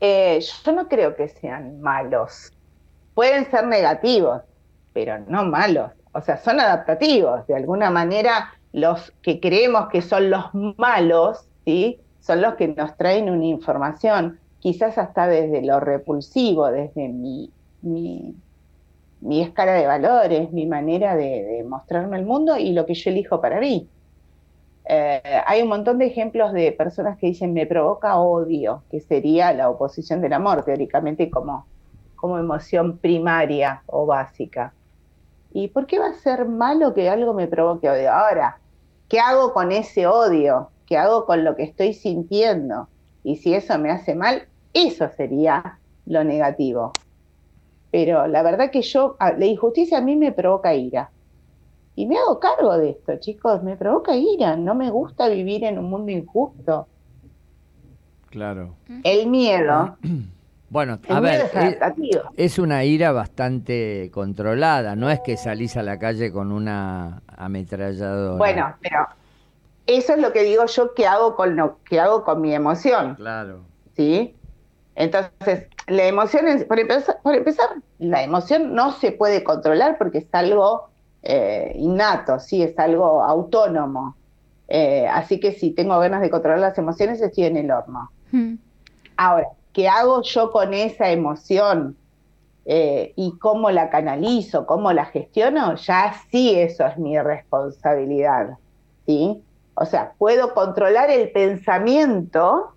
Eh, yo no creo que sean malos. Pueden ser negativos, pero no malos. O sea, son adaptativos. De alguna manera, los que creemos que son los malos, ¿sí? Son los que nos traen una información, quizás hasta desde lo repulsivo, desde mi, mi, escala de valores, mi manera de, de mostrarme el mundo y lo que yo elijo para mí. Eh, hay un montón de ejemplos de personas que dicen me provoca odio, que sería la oposición del amor, teóricamente como, como emoción primaria o básica. ¿Y por qué va a ser malo que algo me provoque odio? Ahora, ¿qué hago con ese odio? ¿Qué hago con lo que estoy sintiendo? Y si eso me hace mal, eso sería lo negativo. Pero la verdad que yo, a- la injusticia a mí me provoca ira. Y me hago cargo de esto, chicos, me provoca ira. No me gusta vivir en un mundo injusto. Claro. El miedo, Bueno, a ver, es es una ira bastante controlada, no es que salís a la calle con una ametralladora. Bueno, pero eso es lo que digo yo que hago con lo que hago con mi emoción, Claro. ¿sí? Entonces, la emoción, es- por empezar, por empezar, la emoción no se puede controlar porque es algo eh, innato, sí, es algo autónomo. Eh, así que si tengo ganas de controlar las emociones, estoy en el horno. Mm. Ahora, ¿qué hago yo con esa emoción? Eh, y cómo la canalizo, cómo la gestiono, ya sí eso es mi responsabilidad, ¿sí? O sea, puedo controlar el pensamiento,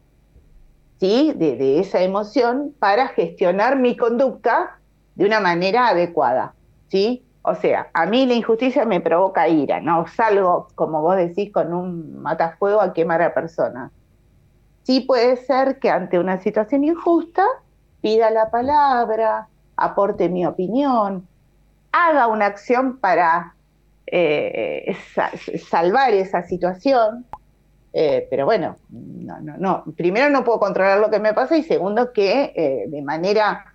¿sí? De, esa emoción para gestionar mi conducta de una manera adecuada, ¿sí? O sea, a mí la injusticia me provoca ira, no salgo, como vos decís, con un matafuego a quemar a personas. Sí puede ser que ante una situación injusta pida la palabra, aporte mi opinión, haga una acción para eh, sa- salvar esa situación. Eh, pero bueno, no, no, no. Primero no puedo controlar lo que me pasa y segundo que eh, de manera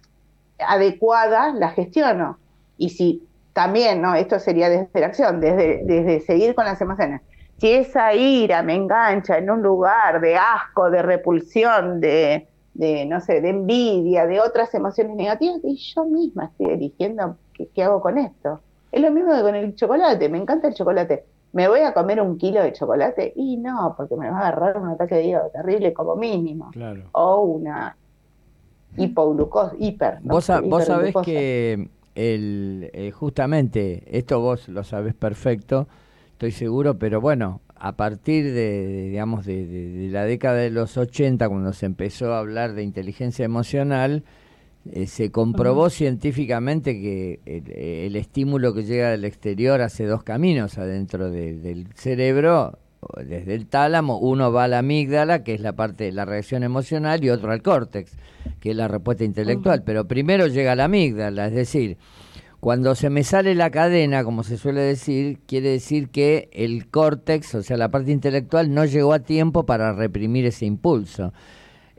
adecuada la gestiono. Y si también, ¿no? Esto sería desde la acción, desde, desde seguir con las emociones. Si esa ira me engancha en un lugar de asco, de repulsión, de, de, no sé, de envidia, de otras emociones negativas, y yo misma estoy eligiendo qué, qué hago con esto. Es lo mismo que con el chocolate, me encanta el chocolate. ¿Me voy a comer un kilo de chocolate? Y no, porque me va a agarrar un ataque de hígado terrible como mínimo. Claro. O una hipoglucosa, hiper. ¿no? Vos, vos sabés que el, eh, justamente, esto vos lo sabés perfecto, estoy seguro, pero bueno, a partir de, de, digamos, de, de- de la década de los 80, cuando se empezó a hablar de inteligencia emocional, eh, se comprobó científicamente que el, el estímulo que llega del exterior hace dos caminos adentro de- del cerebro, desde el tálamo, uno va a la amígdala, que es la parte de la reacción emocional, y otro al córtex, que es la respuesta intelectual. Pero primero llega a la amígdala, es decir, cuando se me sale la cadena, como se suele decir, quiere decir que el córtex, o sea, la parte intelectual, no llegó a tiempo para reprimir ese impulso.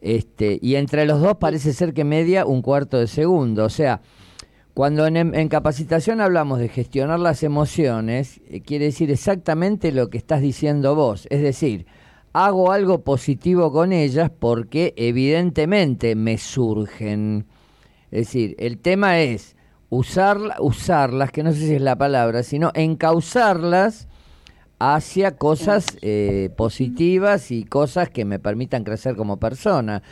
Este, y entre los dos parece ser que media un cuarto de segundo. O sea, cuando en, en capacitación hablamos de gestionar las emociones, eh, quiere decir exactamente lo que estás diciendo vos. Es decir, hago algo positivo con ellas porque evidentemente me surgen. Es decir, el tema es usarla, usarlas, que no sé si es la palabra, sino encauzarlas hacia cosas eh, positivas y cosas que me permitan crecer como persona.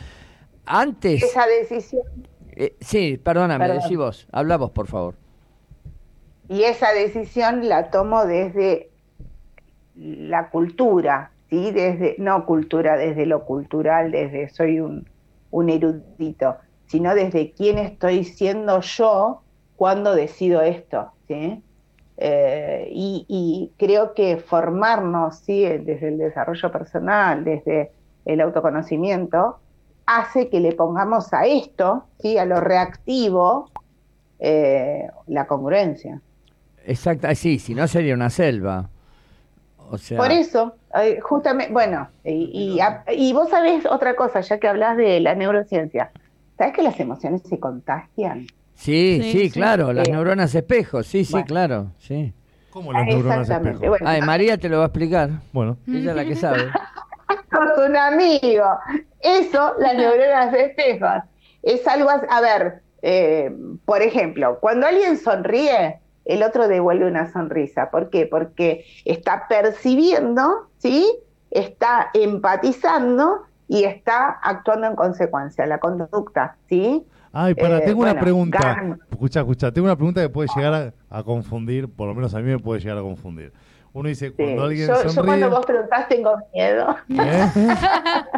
Antes... Esa decisión Eh, sí, perdóname, Perdón. decí vos. Habla vos, por favor. Y esa decisión la tomo desde la cultura, ¿sí? Desde, no cultura desde lo cultural, desde soy un, un erudito, sino desde quién estoy siendo yo cuando decido esto, ¿sí? Eh, y, y creo que formarnos, ¿sí? Desde el desarrollo personal, desde el autoconocimiento, hace que le pongamos a esto, ¿sí? a lo reactivo, eh, la congruencia. Exacto, sí, si no sería una selva. O sea, Por eso, justamente, bueno, y, y vos sabés otra cosa, ya que hablas de la neurociencia, ¿sabés que las emociones se contagian? Sí, sí, Sí, sí. claro, las Eh, neuronas espejos, sí, sí, claro, sí. ¿Cómo las neuronas espejo? Bueno, Ay, María te lo va a explicar. Bueno, Ella es la que sabe. sos un amigo. Eso, las neuronas de espejos. Es algo, as- a ver, eh, por ejemplo, cuando alguien sonríe, el otro devuelve una sonrisa. ¿Por qué? Porque está percibiendo, ¿sí? Está empatizando y está actuando en consecuencia, la conducta, ¿sí? Ay, para, Eh, tengo una pregunta. Escucha, escucha, tengo una pregunta que puede llegar a, a confundir, por lo menos a mí me puede llegar a confundir. Uno dice, Sí. cuando alguien Yo, yo sonríe... cuando vos preguntás tengo miedo. ¿Eh?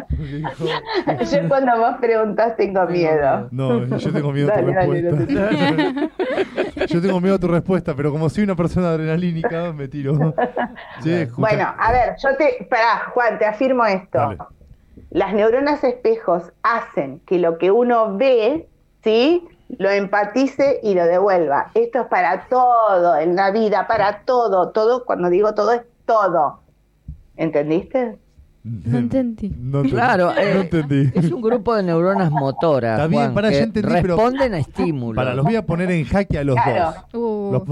Yo cuando vos preguntás tengo miedo. No, yo tengo miedo a tu Dale, dale, no respuesta. yo tengo miedo a tu respuesta, pero como soy una persona adrenalínica, me tiro. Che, Bueno, a ver, yo te. Pará, Juan, te afirmo esto. Las neuronas espejos hacen que lo que uno ve, ¿sí? Lo empatice y lo devuelva. Esto es para todo en la vida, para todo. Todo, cuando digo todo, es todo. ¿Entendiste? No entendí. No entendí. Claro, no eh, entendí. Es un grupo de neuronas motoras. Está bien, Juan, pará, que ya entendí, pero- responden a estímulos. Para, los voy a poner en jaque a los Claro. dos. Los,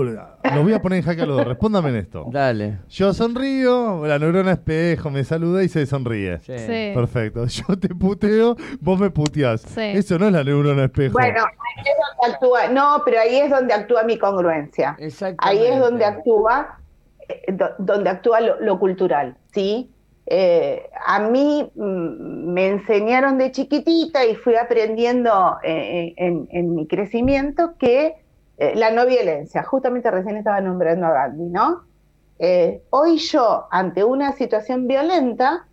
los voy a poner en jaque a los dos. Respóndame en esto. Dale. Yo sonrío, la neurona espejo me saluda y se sonríe. Sí. sí. Perfecto. Yo te puteo, vos me puteás. Sí. Eso no es la neurona espejo. Bueno, ahí es donde actúa. No, pero ahí es donde actúa mi congruencia. Exactamente. Ahí es donde actúa, eh, do- donde actúa lo, lo cultural, ¿sí? Eh, a mí mm, me enseñaron de chiquitita y fui aprendiendo eh, en, en mi crecimiento que eh, la no violencia, justamente recién estaba nombrando a Gandhi, ¿no? Eh, hoy yo, ante una situación violenta,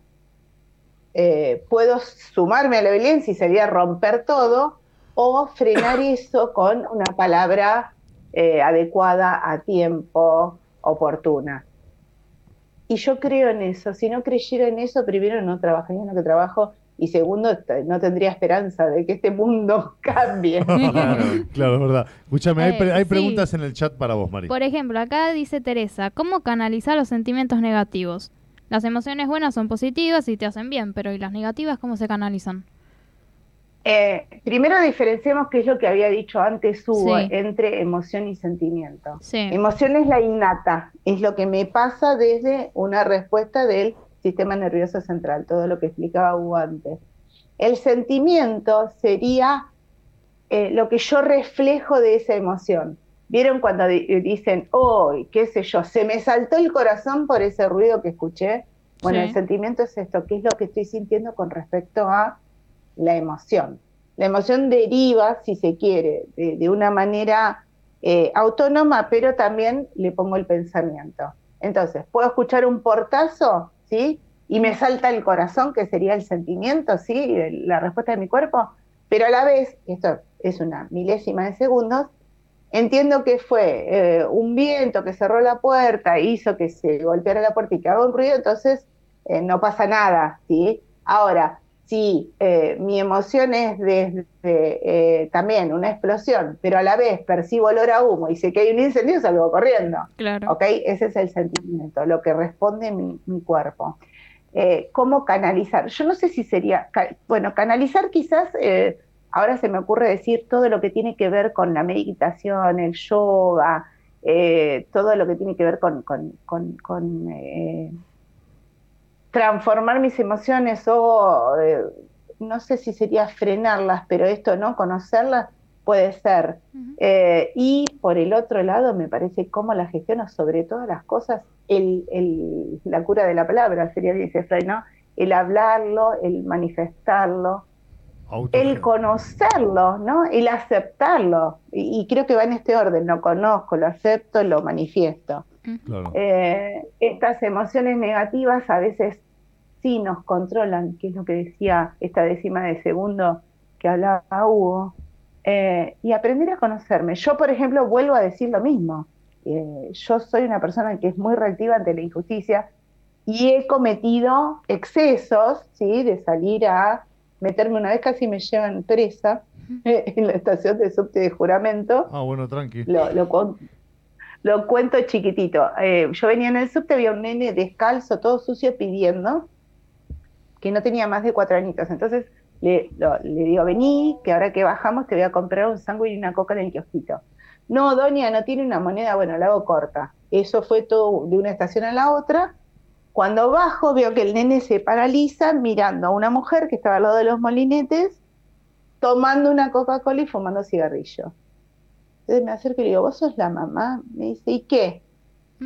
eh, puedo sumarme a la violencia y sería romper todo, o frenar eso con una palabra adecuada a tiempo, oportuna. Y yo creo en eso. Si no creyera en eso, primero no trabajaría en lo que trabajo y segundo, no tendría esperanza de que este mundo cambie. claro, es verdad. Escúchame, hay, Eh, pre- hay sí. preguntas en el chat para vos, Mari. Por ejemplo, acá dice Teresa, ¿cómo canalizar los sentimientos negativos? Las emociones buenas son positivas y te hacen bien, pero ¿y las negativas cómo se canalizan? Eh, primero diferenciemos qué es lo que había dicho antes Hugo Sí. entre emoción y sentimiento. Sí. Emoción es la innata, es lo que me pasa desde una respuesta del sistema nervioso central, todo lo que explicaba Hugo antes. El sentimiento sería eh, lo que yo reflejo de esa emoción. ¿Vieron cuando di- dicen, oh, qué sé yo, se me saltó el corazón por ese ruido que escuché? Bueno, Sí. el sentimiento es esto, qué es lo que estoy sintiendo con respecto a la emoción. La emoción deriva, si se quiere, de, de una manera eh, autónoma, pero también le pongo el pensamiento. Entonces, puedo escuchar un portazo, ¿sí? Y me salta el corazón, que sería el sentimiento, ¿sí? La respuesta de mi cuerpo, pero a la vez, esto es una milésima de segundos, entiendo que fue eh, un viento que cerró la puerta, hizo que se golpeara la puerta y que haga un ruido, entonces eh, no pasa nada, ¿sí? Ahora, si eh, mi emoción es desde eh, también una explosión, pero a la vez percibo olor a humo y sé que hay un incendio, salgo corriendo. Claro. ¿Ok? Ese es el sentimiento, lo que responde mi, mi cuerpo. Eh, ¿Cómo canalizar? Yo no sé si sería, ca- bueno, canalizar quizás, ahora se me ocurre decir todo lo que tiene que ver con la meditación, el yoga, todo lo que tiene que ver con, con, con- con, transformar mis emociones o eh, no sé si sería frenarlas, pero esto no, conocerlas puede ser. Eh, y por el otro lado, me parece cómo la gestiono sobre todas las cosas, el, el- la cura de la palabra, sería dice Freud, ¿no? El hablarlo, el manifestarlo, el conocerlo, ¿no? El aceptarlo. Y, y creo que va en este orden, lo conozco, lo acepto, lo manifiesto. Claro. Eh, estas emociones negativas a veces sí nos controlan, que es lo que decía esta décima de segundo que hablaba Hugo, Eh, y aprender a conocerme. Yo, por ejemplo, vuelvo a decir lo mismo. Eh, yo soy una persona que es muy reactiva ante la injusticia y he cometido excesos, ¿sí? De salir a meterme una vez casi me llevan presa en la estación de subte de juramento. Ah, bueno, tranqui. Lo, lo, cuento chiquitito. Eh, yo venía en el subte, había un nene descalzo, todo sucio, pidiendo, que no tenía más de cuatro añitos. Entonces le, lo- le digo, vení, que ahora que bajamos te voy a comprar un sándwich y una coca en el kiosquito. No, doña, no tiene una moneda, bueno, la hago corta. Eso fue todo de una estación a la otra. Cuando bajo veo que el nene se paraliza mirando a una mujer que estaba al lado de los molinetes, tomando una Coca-Cola y fumando cigarrillo. Entonces me acerco y le digo, ¿vos sos la mamá? Me dice, ¿y qué?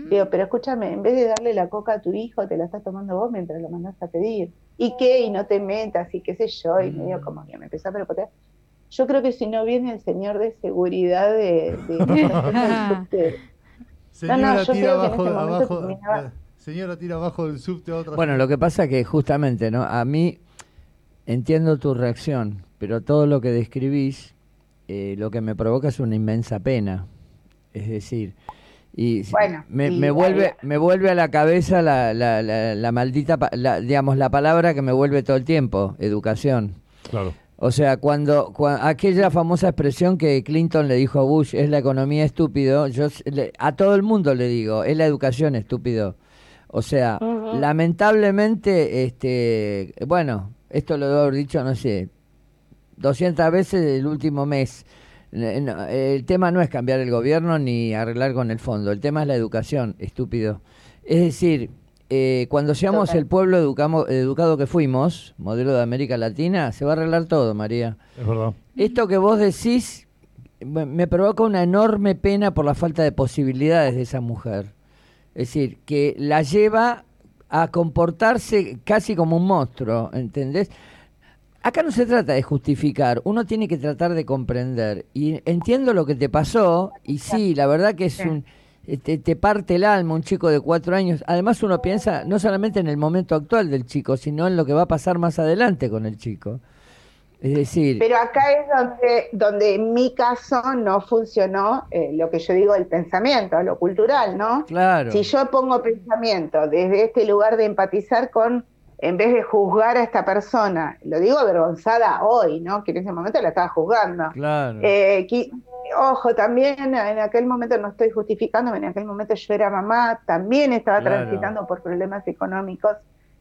Le digo, pero escúchame, en vez de darle la coca a tu hijo, te la estás tomando vos mientras lo mandás a pedir. ¿Y qué? Y no te metas, y qué sé yo, y medio como que me empezó a preocupar. Yo creo que si no viene el señor de seguridad de... de- de- Señora, no, yo tira creo que en abajo, terminaba- eh, señora, tira abajo del subte a otra. Bueno, lo que pasa que justamente, ¿no? A mí entiendo tu reacción, pero todo lo que describís, eh, lo que me provoca es una inmensa pena. Es decir, y Bueno, me, y me vuelve me vuelve a la cabeza la, la, la, la maldita, pa- la- digamos, la palabra que me vuelve todo el tiempo, educación. Claro. O sea, cuando, cua- aquella famosa expresión que Clinton le dijo a Bush, es la economía estúpido, yo le- a todo el mundo le digo, es la educación estúpido. O sea, lamentablemente, este, bueno, esto lo debo haber dicho, no sé, 200 veces el último mes. Eh, no, el tema no es cambiar el gobierno ni arreglar con el fondo, el tema es la educación, estúpido. Es decir, eh, cuando seamos Total. el pueblo educamo- educado que fuimos, modelo de América Latina, se va a arreglar todo, María. Es verdad. Esto que vos decís me me provoca una enorme pena por la falta de posibilidades de esa mujer. Es decir, que la lleva a comportarse casi como un monstruo, ¿entendés? Acá no se trata de justificar, uno tiene que tratar de comprender. Y entiendo lo que te pasó, y sí, la verdad que es un... eh, Te, te parte el alma un chico de cuatro años. Además uno piensa no solamente en el momento actual del chico, sino en lo que va a pasar más adelante con el chico. Es decir, Pero acá es donde, donde en mi caso no funcionó eh, lo que yo digo el pensamiento, lo cultural, ¿no? claro. Si yo pongo pensamiento desde este lugar de empatizar con, en vez de juzgar a esta persona, lo digo avergonzada hoy, ¿no? Que en ese momento la estaba juzgando. Claro. Eh, ojo, también en aquel momento no estoy justificándome, en aquel momento yo era mamá, también estaba Claro. transitando por problemas económicos,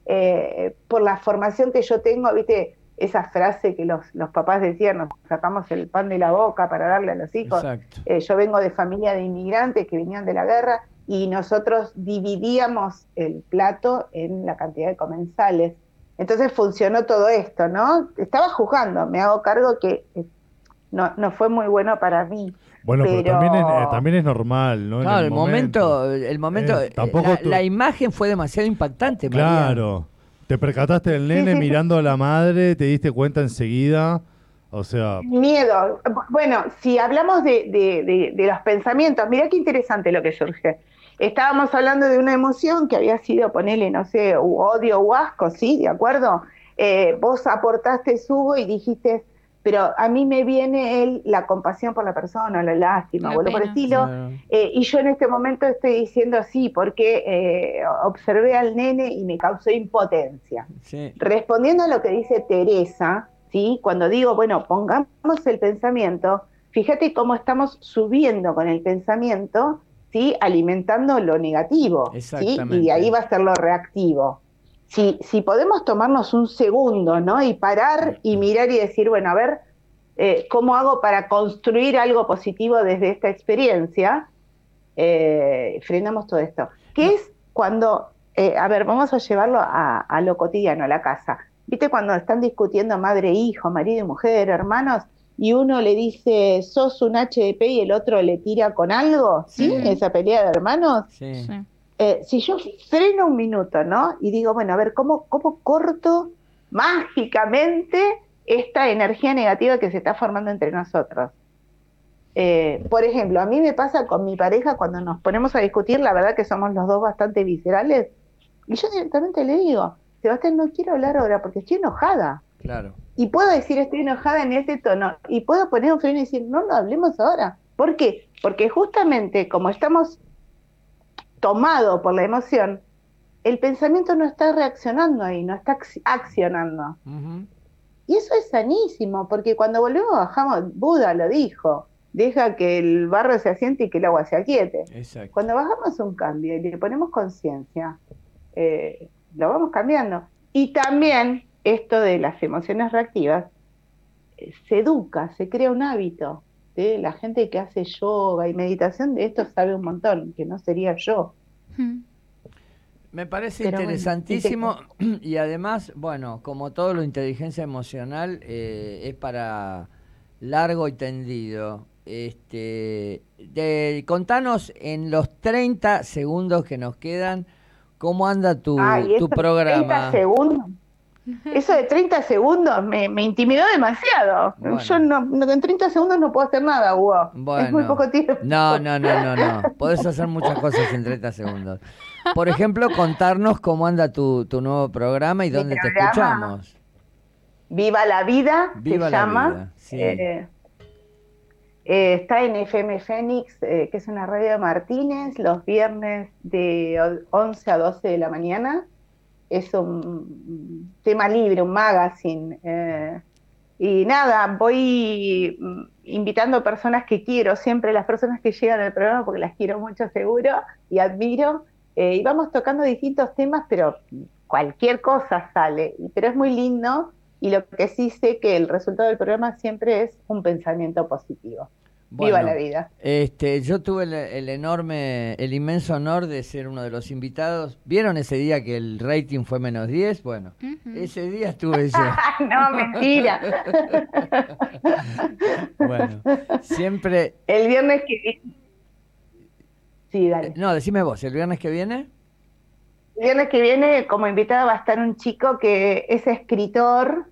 eh, por la formación que yo tengo, viste, esa frase que los, los papás decían, nos sacamos el pan de la boca para darle a los hijos. Exacto. Eh, yo vengo de familia de inmigrantes que venían de la guerra y nosotros dividíamos el plato en la cantidad de comensales. Entonces funcionó todo esto, ¿no? Estaba jugando, me hago cargo que eh, no, no fue muy bueno para mí. Bueno, pero, Pero- también, es, eh, también es normal, ¿no? En Claro, el momento, el momento, Eh, tampoco la, tú- la imagen fue demasiado impactante. María. Claro. Te percataste del nene sí, sí. mirando a la madre, te diste cuenta enseguida. O sea, Miedo. Bueno, si hablamos de, de- de- de los pensamientos, mira qué interesante lo que surge. Estábamos hablando de una emoción que había sido, ponele, no sé, u odio o asco, ¿sí? ¿De acuerdo? Eh, vos aportaste subo y dijiste, pero a mí me viene el, la compasión por la persona, la lástima, o algo por el estilo. Claro. Eh, y yo en este momento estoy diciendo sí, porque eh, observé al nene y me causó impotencia. Sí. Respondiendo a lo que dice Teresa, ¿sí? cuando digo, bueno, pongamos el pensamiento, fíjate cómo estamos subiendo con el pensamiento, ¿sí? alimentando lo negativo, ¿sí? y de ahí va a ser lo reactivo. Si, si podemos tomarnos un segundo ¿no? y parar y mirar y decir, bueno, a ver, eh, ¿cómo hago para construir algo positivo desde esta experiencia? Eh, frenamos todo esto. ¿Qué es cuando, eh, a ver, vamos a llevarlo a, a lo cotidiano, a la casa? ¿Viste cuando están discutiendo madre, hijo, marido y mujer, hermanos? Y uno le dice, sos un HDP y el otro le tira con algo, ¿sí? Sí. Esa pelea de hermanos. Sí. Sí. Eh, si yo freno un minuto, ¿no? Y digo, bueno, a ver, ¿cómo, cómo corto mágicamente esta energía negativa que se está formando entre nosotros? Eh, por ejemplo, a mí me pasa con mi pareja cuando nos ponemos a discutir, la verdad que somos los dos bastante viscerales, y yo directamente le digo, Sebastián, no quiero hablar ahora porque estoy enojada. Claro. Y puedo decir estoy enojada en este tono. Y puedo poner un freno y decir, no, no hablemos ahora. ¿Por qué? Porque justamente como estamos tomados por la emoción, el pensamiento no está reaccionando ahí, no está acci- accionando. Y eso es sanísimo, porque cuando volvemos bajamos, Buda lo dijo, deja que el barro se asiente y que el agua se aquiete. Exacto. Cuando bajamos un cambio y le ponemos conciencia, eh, lo vamos cambiando. Y también esto de las emociones reactivas, se educa, se crea un hábito. ¿sí? La gente que hace yoga y meditación de esto sabe un montón, que no sería yo. Mm. Me parece Pero bueno, interesantísimo y además, bueno, como todo lo inteligencia emocional eh, es para largo y tendido. Este, de, contanos en los 30 segundos que nos quedan cómo anda tu, tu de 30 programa. segundos. Eso de 30 segundos me, me intimidó demasiado. Bueno. Yo no, no- en 30 segundos no puedo hacer nada, Hugo. Bueno. Es muy poco tiempo. No, no, no, no, no. Podés hacer muchas cosas en 30 segundos. Por ejemplo, contarnos cómo anda tu, tu nuevo programa y dónde te escuchamos. Viva la vida Viva se la llama. vida, sí. Eh, eh, está en FM Fénix, eh, que es una radio de Martínez, los viernes de o- 11 a 12 de la mañana. Es un tema libre, un magazine. eh, y nada, voy mm, invitando personas que quiero, siempre las personas que llegan al programa, porque las quiero mucho seguro y admiro. eh, y vamos tocando distintos temas, pero cualquier cosa sale. Pero es muy lindo y lo que sí sé que el resultado del programa siempre es un pensamiento positivo. Viva la vida. Este, yo tuve el, el enorme, el inmenso honor de ser uno de los invitados. ¿Vieron ese día que el rating fue menos 10? Bueno, ese día estuve yo. no, mentira. Bueno, siempre... El viernes que viene. Sí, dale. No, decime vos, ¿el viernes que viene? El viernes que viene, como invitado, va a estar un chico que es escritor.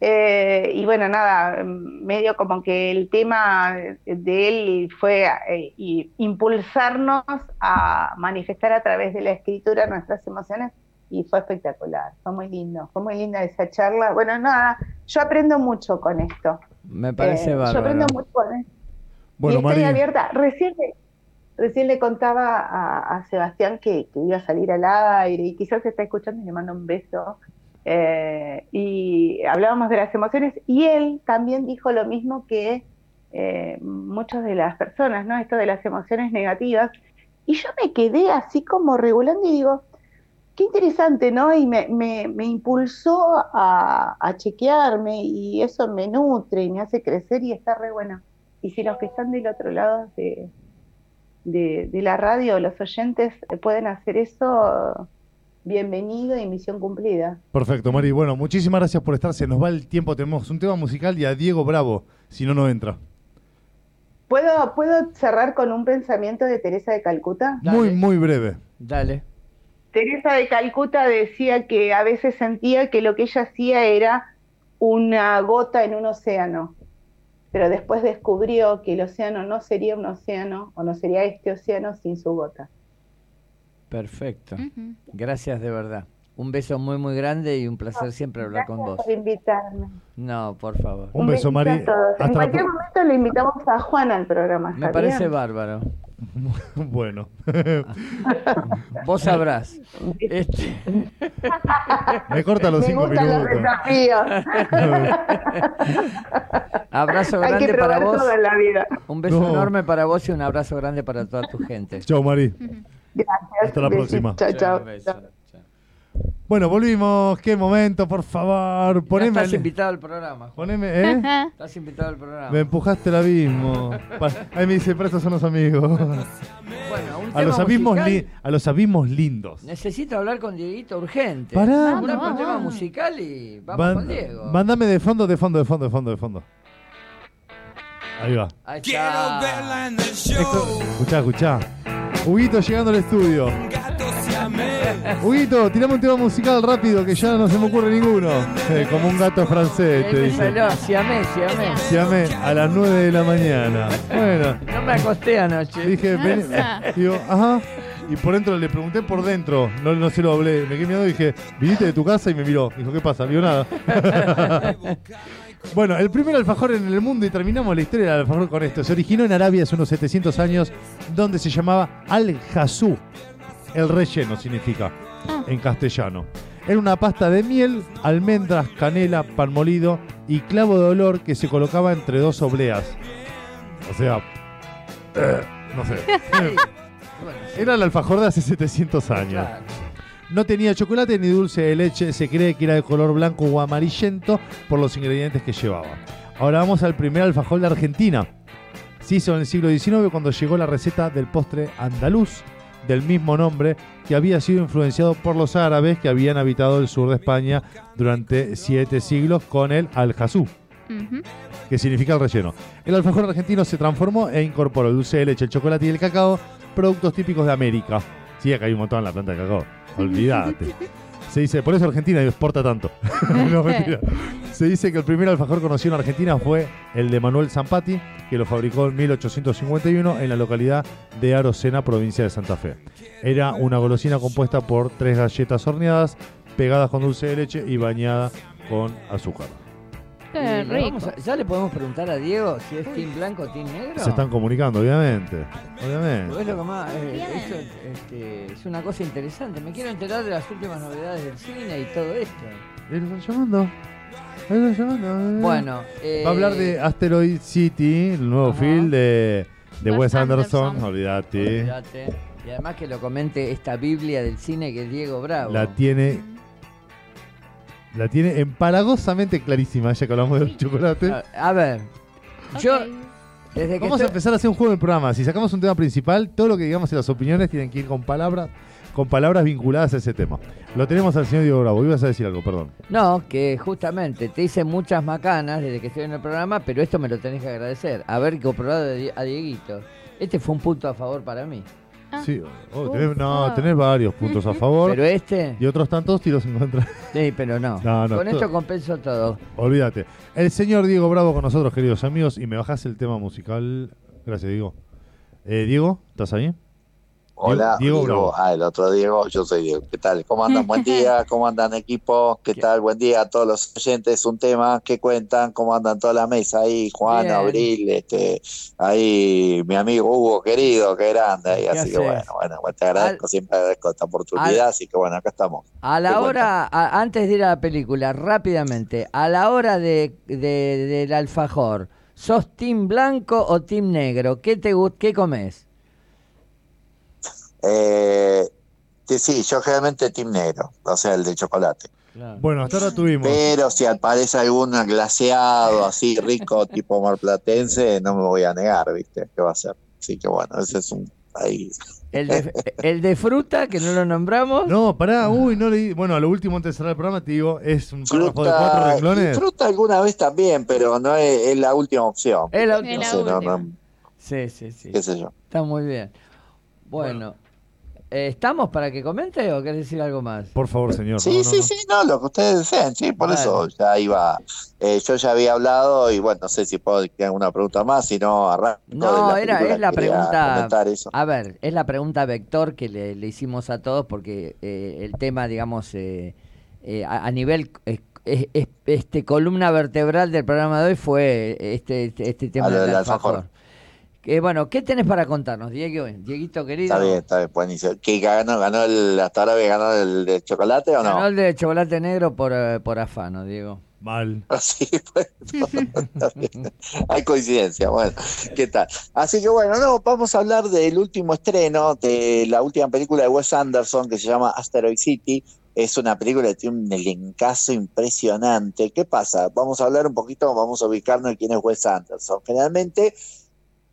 Eh, y bueno, nada, medio como que el tema de él fue eh, y impulsarnos a manifestar a través de la escritura nuestras emociones y fue espectacular, fue muy lindo, fue muy linda esa charla. Bueno, nada, yo aprendo mucho con esto. Me parece Eh, Yo aprendo mucho con esto. Bueno, y estoy abierta. Recién le, recién le contaba a, a Sebastián que, que iba a salir al aire y quizás se está escuchando y le mando un beso. Eh, y hablábamos de las emociones y él también dijo lo mismo que eh, muchas de las personas, ¿no? Esto de las emociones negativas. Y yo me quedé así como regulando y digo, qué interesante, ¿no? Y me, me, impulsó a, chequearme y eso me nutre y me hace crecer y está re bueno. Y si los que están del otro lado de, de, de la radio, los oyentes, eh, pueden hacer eso, bienvenido y misión cumplida. perfecto, Mari. Bueno, muchísimas gracias por estar. Se nos va el tiempo. Tenemos un tema musical y a Diego Bravo, si no, no entra. ¿Puedo, ¿Puedo cerrar con un pensamiento de Teresa de Calcuta? Dale. Muy, muy breve. Dale. Teresa de Calcuta decía que a veces sentía que lo que ella hacía era una gota en un océano, pero después descubrió que el océano no sería un océano o no sería este océano sin su gota. Perfecto. Gracias de verdad. Un beso muy, muy grande y un placer siempre hablar con vos. Gracias por invitarme. No, por favor. Un beso, besito Mari. a todos. Hasta En cualquier momento le invitamos a Juan al programa. Me parece bárbaro. bueno. Vos sabrás. Este, Me corta los Me cinco gustan los minutos. desafíos. abrazo Hay que grande para vos. la vida. Un beso No. enorme para vos y un abrazo grande para toda tu gente. Chao, Mari. Gracias. Hasta la próxima. Chao, chao. Un. Bueno, volvimos. Qué momento, por favor. Poneme. estás invitado al programa. Poneme, ¿eh? Estás invitado al programa. Me empujaste al abismo. Ahí me dice, pero estos son los amigos. Bueno, un A los tema abismos, a los abismos lindos. Necesito hablar con Dieguito urgente. Pará. Un Vamos, tema vamos. musical y vamos Van- con Diego. Mándame de fondo, de fondo, de fondo, de fondo, de fondo. Ahí va. Ahí Quiero está. verla en el Esto, show. escuchá, escuchá. Huguito llegando al estudio. Huguito, tirame un tema musical rápido que ya no se me ocurre ninguno. Eh, como un gato francés, te me dice. siamé, siamé. Llame a las 9 de la mañana. Bueno, No me acosté anoche. dije, ven, digo, ajá. Y por dentro le pregunté por dentro, no, no se lo hablé. Me quedé mirando y dije, viniste de tu casa y me miró. Dijo, ¿qué pasa? Vio nada. bueno, el primer alfajor en el mundo y terminamos la historia del alfajor con esto. Se originó en Arabia hace unos 700 años, donde se llamaba al-Jazú. El relleno significa Ah. en castellano. Era una pasta de miel, almendras, canela, pan molido y clavo de olor que se colocaba entre dos obleas. O sea, eh, no sé. Era el alfajor de hace 700 años. No tenía chocolate ni dulce de leche, se cree que era de color blanco o amarillento por los ingredientes que llevaba. Ahora vamos al primer alfajor de Argentina. Se hizo en el siglo XIX cuando llegó la receta del postre andaluz del mismo nombre que había sido influenciado por los árabes que habían habitado el sur de España durante siete siglos con el aljazú, que significa el relleno. El alfajor argentino se transformó e incorporó el dulce de leche, el chocolate y el cacao, productos típicos de América. Sí, acá hay un montón en la planta de cacao. Olvídate. Se dice, por eso Argentina exporta tanto. Se dice que el primer alfajor conocido en Argentina fue el de Manuel Zampati, que lo fabricó en 1851 en la localidad de Arocena, provincia de Santa Fe. Era una golosina compuesta por tres galletas horneadas, pegadas con dulce de leche y bañada con azúcar. Qué Eh, le rico. vamos a- ya le podemos preguntar a Diego si es team blanco o team negro. Se están comunicando, obviamente. Obviamente. Porque es lo que más, eh, eso, este, es una cosa interesante. Me quiero enterar de las últimas novedades del cine y todo esto. Lo están llamando. Están llamando. Bueno, eh, Va a hablar de Asteroid City, el nuevo Ajá. film de, de Wes Wes Anderson. Anderson. Olvídate. olvídate. Y además que lo comente esta Biblia del cine que es Diego Bravo. La tiene. La tiene empalagosamente clarísima, ya que hablamos del chocolate. A, a ver, yo desde que Vamos a empezar a hacer un juego del programa. Si sacamos un tema principal, todo lo que digamos en las opiniones tienen que ir con palabras, con palabras vinculadas a ese tema. Lo tenemos al señor Diego Bravo. Ibas a decir algo, perdón. No, que justamente te hice muchas macanas desde que estoy en el programa, pero esto me lo tenés que agradecer. Haber comprobado a Dieguito. Este fue un punto a favor para mí. Ah. Sí, oh, tenés, no, tenés varios puntos a favor Pero este, y otros tantos tiros en contra. sí, pero no. No, no, Con todo- esto compenso todo. Olvídate. El señor Diego Bravo con nosotros, queridos amigos, y me bajás el tema musical. Gracias, Diego. Eh, Diego, ¿estás ahí? Hola, Diego. Ah, el otro Diego, yo soy Diego. ¿Qué tal? ¿Cómo andan? Buen día. ¿Cómo andan, equipo? ¿Qué tal? Buen día a todos los oyentes. Un tema que cuentan. ¿Cómo andan toda la mesa ahí? Juan, Bien. Abril, este, ahí mi amigo Hugo, querido, qué grande. ahí. ¿Qué así que bueno, bueno, te agradezco, siempre agradezco esta oportunidad. Así que bueno, acá estamos. A la hora, a- antes de ir a la película, rápidamente, a la hora de, de- del alfajor, ¿sos team blanco o team negro? ¿Qué te gu- qué comes? Eh, que sí, yo generalmente team negro, o sea, el de chocolate. Bueno, hasta ahora tuvimos. Pero si aparece algún glaseado así rico tipo marplatense, no me voy a negar, ¿viste? ¿Qué va a ser? Así que bueno, ese es un ahí. El de, el de fruta, que no lo nombramos. No, pará, uy, no leí. Bueno, a lo último antes de cerrar el programa te digo, es un párrafo de cuatro renglones. fruta alguna vez también, pero no es, es la última opción. Es la No última. sé, no, no, Sí, sí, sí. qué sé yo. Está muy bien. Bueno, eh, ¿estamos para que comente o querés decir algo más? Por favor, señor. Sí, no, sí, no. sí, no, lo que ustedes deseen, sí, por Vale. eso ya iba. eh, yo ya había hablado y bueno, no sé si puedo tener alguna pregunta más, si no arranco. No, de era, es la pregunta. A ver, es la pregunta vector que le, le hicimos a todos porque eh, el tema, digamos, eh, eh, a, a nivel eh, es- es- este columna vertebral del programa de hoy fue este este, este tema A lo del del alfajor. alfajor. Que, bueno, ¿qué tenés para contarnos, Diego? Dieguito querido. Está bien, está bien, buenísimo. ¿Qué ganó? ¿Ganó el, hasta ahora ganado el de chocolate o no? Ganó el de chocolate negro por, eh, por afano, Diego. Mal. Así, bueno, está bien. hay coincidencia, bueno, ¿qué tal? Así que bueno, no, vamos a hablar del último estreno de la última película de Wes Anderson que se llama Asteroid City. Es una película que tiene un elencazo impresionante. ¿Qué pasa? Vamos a hablar un poquito, vamos a ubicarnos en quién es Wes Anderson. Generalmente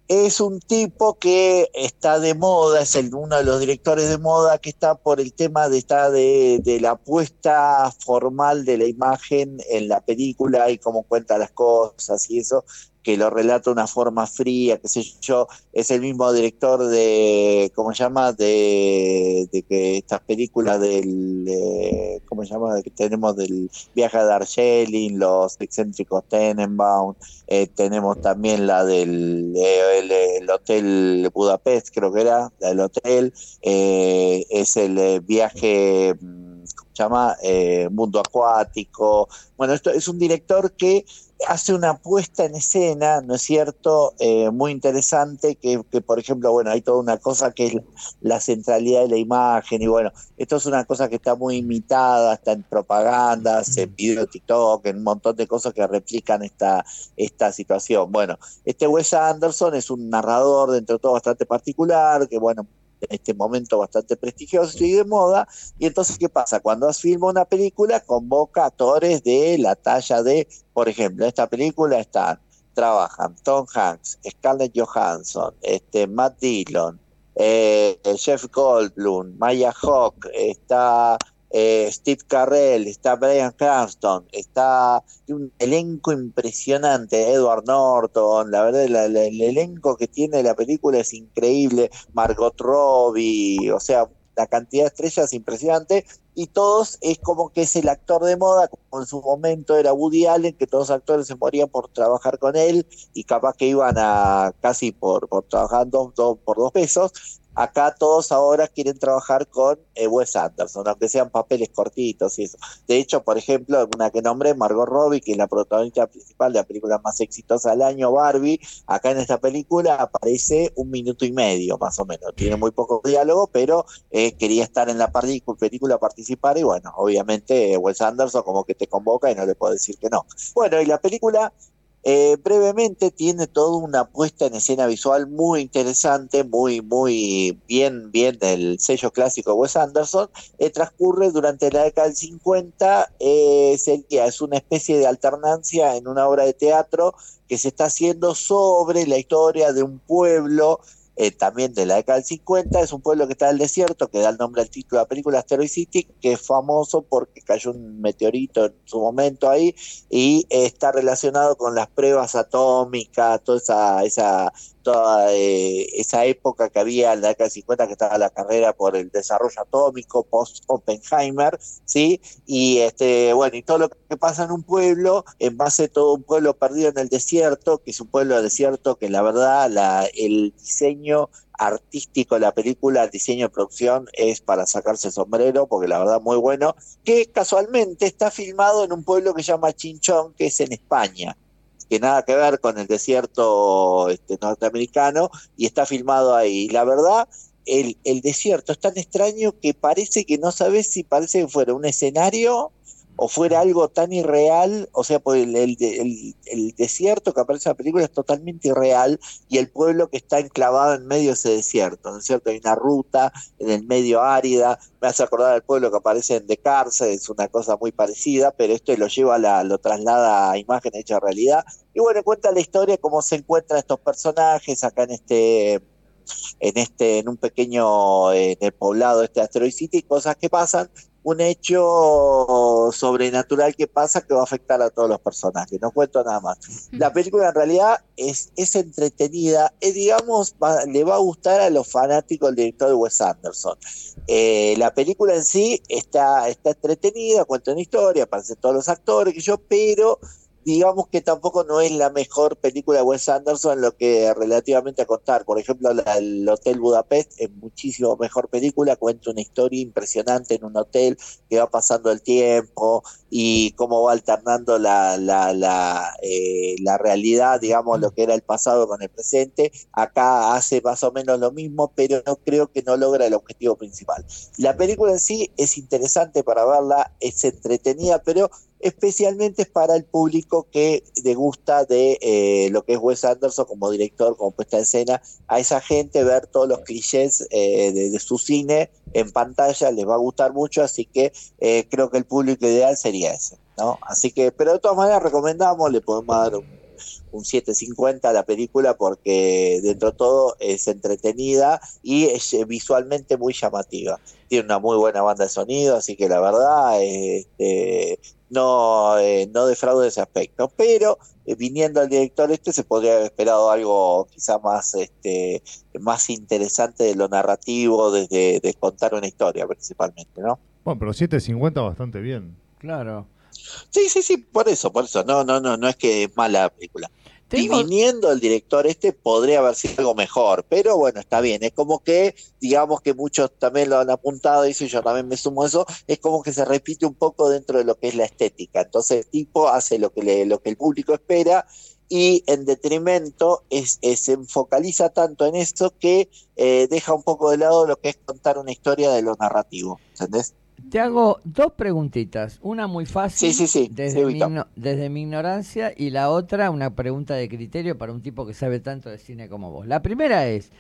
es un tipo que está de moda, es el, uno de los directores de moda que está por el tema de, está de, de la puesta formal de la imagen en la película y cómo cuenta las cosas y eso, que lo relata de una forma fría, qué sé yo, es el mismo director de, ¿cómo se llama? De, de que estas películas del, eh, ¿cómo se llama? De que tenemos del viaje a Darjeeling, los excéntricos Tenenbaum, eh, tenemos también la del eh, el, el Hotel Budapest, creo que era, la del hotel, es el viaje, mm, ¿cómo se llama? Eh, mundo acuático. Bueno, esto es un director que hace una puesta en escena, ¿no es cierto?, Eh, muy interesante, que, que, por ejemplo, bueno, hay toda una cosa que es la centralidad de la imagen, y bueno, esto es una cosa que está muy imitada, está en propagandas, en video TikTok, en un montón de cosas que replican esta, esta situación. Bueno, este Wes Anderson es un narrador dentro de todo bastante particular, que bueno, en este momento bastante prestigioso y de moda. Y entonces, ¿qué pasa? Cuando filma una película, convoca actores de la talla de, por ejemplo, en esta película están, trabajan Tom Hanks, Scarlett Johansson, este, Matt Dillon, eh, Jeff Goldblum, Maya Hawk, está eh, Steve Carell, está Brian Cranston, está un elenco impresionante, Edward Norton, la verdad, el elenco que tiene la película es increíble, Margot Robbie, o sea, la cantidad de estrellas es impresionante, y todos es como que es el actor de moda, como en su momento era Woody Allen, que todos los actores se morían por trabajar con él, y capaz que iban a casi por, por trabajar dos- dos- por dos pesos, acá todos ahora quieren trabajar con eh, Wes Anderson, aunque sean papeles cortitos y eso. De hecho, por ejemplo, una que nombré, Margot Robbie, que es la protagonista principal de la película más exitosa del año, Barbie, acá en esta película aparece un minuto y medio, más o menos. Tiene muy poco diálogo, pero eh, quería estar en la película, participar, y bueno, obviamente Wes Anderson como que te convoca y no le puedo decir que no. Bueno, y la película eh, brevemente tiene toda una puesta en escena visual muy interesante, muy, muy bien, bien del sello clásico Wes Anderson. Eh, transcurre durante la década del 50, eh, sería, es una especie de alternancia en una obra de teatro que se está haciendo sobre la historia de un pueblo eh, también de la década del 50, es un pueblo que está en el desierto, que da el nombre al título de la película Asteroid City, que es famoso porque cayó un meteorito en su momento ahí y está relacionado con las pruebas atómicas, toda esa, toda eh, esa época que había en la década del 50 que estaba la carrera por el desarrollo atómico post Oppenheimer, ¿sí? Y este, bueno, y todo lo que pasa en un pueblo, en base a todo un pueblo perdido en el desierto, que es un pueblo desierto que la verdad la, el diseño artístico de la película, el diseño de producción es para sacarse el sombrero, porque la verdad muy bueno, que casualmente está filmado en un pueblo que se llama Chinchón, que es en España que nada que ver con el desierto este, norteamericano, y está filmado ahí. La verdad, el, el desierto es tan extraño que parece que no sabes si parece que fuera un escenario o fuera algo tan irreal, o sea, pues el, desierto que aparece en la película es totalmente irreal y el pueblo que está enclavado en medio de ese desierto, ¿no es cierto? Hay una ruta en el medio árida, me hace acordar al pueblo que aparece en The Cars, es una cosa muy parecida, pero esto lo lleva, a la, lo traslada a imagen hecha realidad. Y bueno, cuenta la historia, cómo se encuentran estos personajes acá en este en este en un pequeño en el poblado este Asteroid City, cosas que pasan, un hecho sobrenatural que pasa que va a afectar a todos los personajes. No cuento nada más. La película en realidad es, es entretenida, eh, digamos, va- le va a gustar a los fanáticos del director de Wes Anderson. Eh, la película en sí está, está entretenida, cuenta una historia, aparecen todos los actores, que yo, pero digamos que tampoco no es la mejor película de Wes Anderson en lo que relativamente a contar. Por ejemplo, la- el Hotel Budapest es muchísimo mejor película, cuenta una historia impresionante en un hotel que va pasando el tiempo y cómo va alternando la, la, la, eh, la realidad, digamos, lo que era el pasado con el presente. Acá hace más o menos lo mismo, pero no creo que no logra el objetivo principal. La película en sí es interesante para verla, es entretenida, pero especialmente es para el público que le gusta de eh, lo que es Wes Anderson como director, como puesta en escena, a esa gente ver todos los clichés eh, de, su cine en pantalla les va a gustar mucho, así que eh, creo que el público ideal sería ese, ¿no? Así que, pero de todas maneras recomendamos, le podemos dar un, un 750 a la película porque dentro de todo es entretenida y es visualmente muy llamativa. Tiene una muy buena banda de sonido, así que la verdad este, no, eh, no defraude ese aspecto. Pero eh, viniendo al director este se podría haber esperado algo quizá más, este, más interesante de lo narrativo, desde de contar una historia principalmente, ¿no? Bueno, pero 750 bastante bien. Claro. Sí, sí, sí, por eso, por eso. No, no, no, no es que es mala la película. Y viniendo el director este podría haber sido algo mejor, pero bueno, está bien. Es como que, digamos que muchos también lo han apuntado, y yo también me sumo a eso, es como que se repite un poco dentro de lo que es la estética. Entonces el tipo hace lo que, le, lo que el público espera y en detrimento es, es- se focaliza tanto en eso que eh, deja un poco de lado lo que es contar una historia de lo narrativo. ¿Entendés? Te hago dos preguntitas. Una muy fácil Sí, sí, sí, Desde, mi, desde mi ignorancia y la otra una pregunta de criterio para un tipo que sabe tanto de cine como vos. La primera es,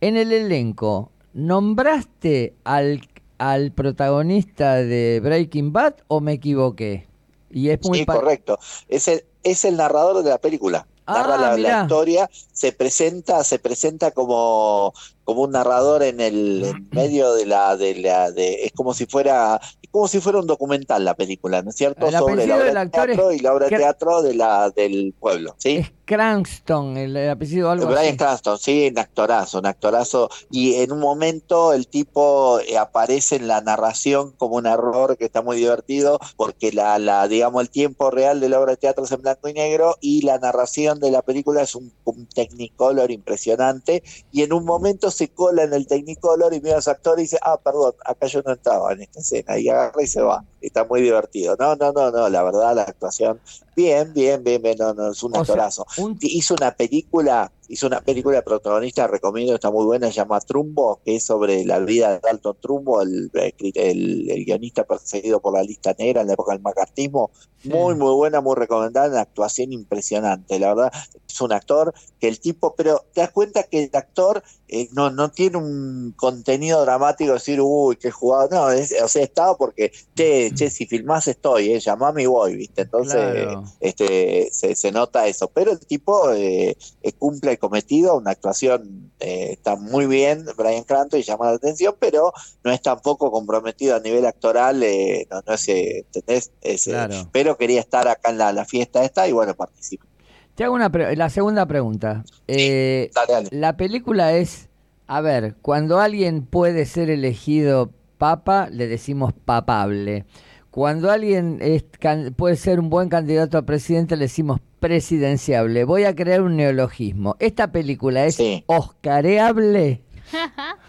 en el elenco, ¿nombraste al, al protagonista de Breaking Bad o me equivoqué? Y es muy Sí, correcto. Es el, es el narrador de la película. Narra Ah, la, la mirá. historia, se presenta, se presenta como, como un narrador en el en medio de la, de la, de, es como si fuera, es como si fuera un documental la película, ¿no es cierto? El Sobre la obra del es teatro y la obra de teatro de la, del pueblo, ¿sí? Es Cranston, el, el apellido algo Brian así. Cranston, sí, un actorazo, un actorazo. Y en un momento el tipo eh, aparece en la narración como un error que está muy divertido, porque la, la, digamos, el tiempo real de la obra de teatro es en blanco y negro y la narración de la película es un, un Technicolor impresionante. Y en un momento se cola en el Technicolor y mira a los actores y dice, ah, perdón, acá yo no estaba en esta escena. Y agarra y se va. Está muy divertido. No, no, no, no, la verdad, la actuación, bien, bien, bien, bien, no, no, es un sea, actorazo un- hizo una película, hizo una película de protagonista, recomiendo, está muy buena, se llama Trumbo, que es sobre la vida de Dalton Trumbo, el, el, el guionista perseguido por la lista negra en la época del macartismo. Muy, muy buena, muy recomendada, una actuación impresionante, la verdad. Es un actor que el tipo, pero te das cuenta que el actor eh, no, no tiene un contenido dramático, decir, uy, qué jugado. No, es- o sea, estaba porque, che, che, si filmás estoy, eh, llamame y voy, ¿viste? Entonces, Claro. este, se, se nota eso. Pero el tipo eh, eh, cumple cometido, una actuación eh, está muy bien, Brian Cranston, y llama la atención, pero no es tampoco comprometido a nivel actoral, eh, no, no es, ¿entendés? Es, eh, Claro. pero quería estar acá en la, la fiesta esta y bueno, participa. Te hago una pre- la segunda pregunta. Eh, Dale, dale. La película es, a ver, cuando alguien puede ser elegido papa, le decimos papable. Cuando alguien es can- puede ser un buen candidato a presidente, le decimos presidenciable. Voy a crear un neologismo. ¿Esta película es Sí. oscareable?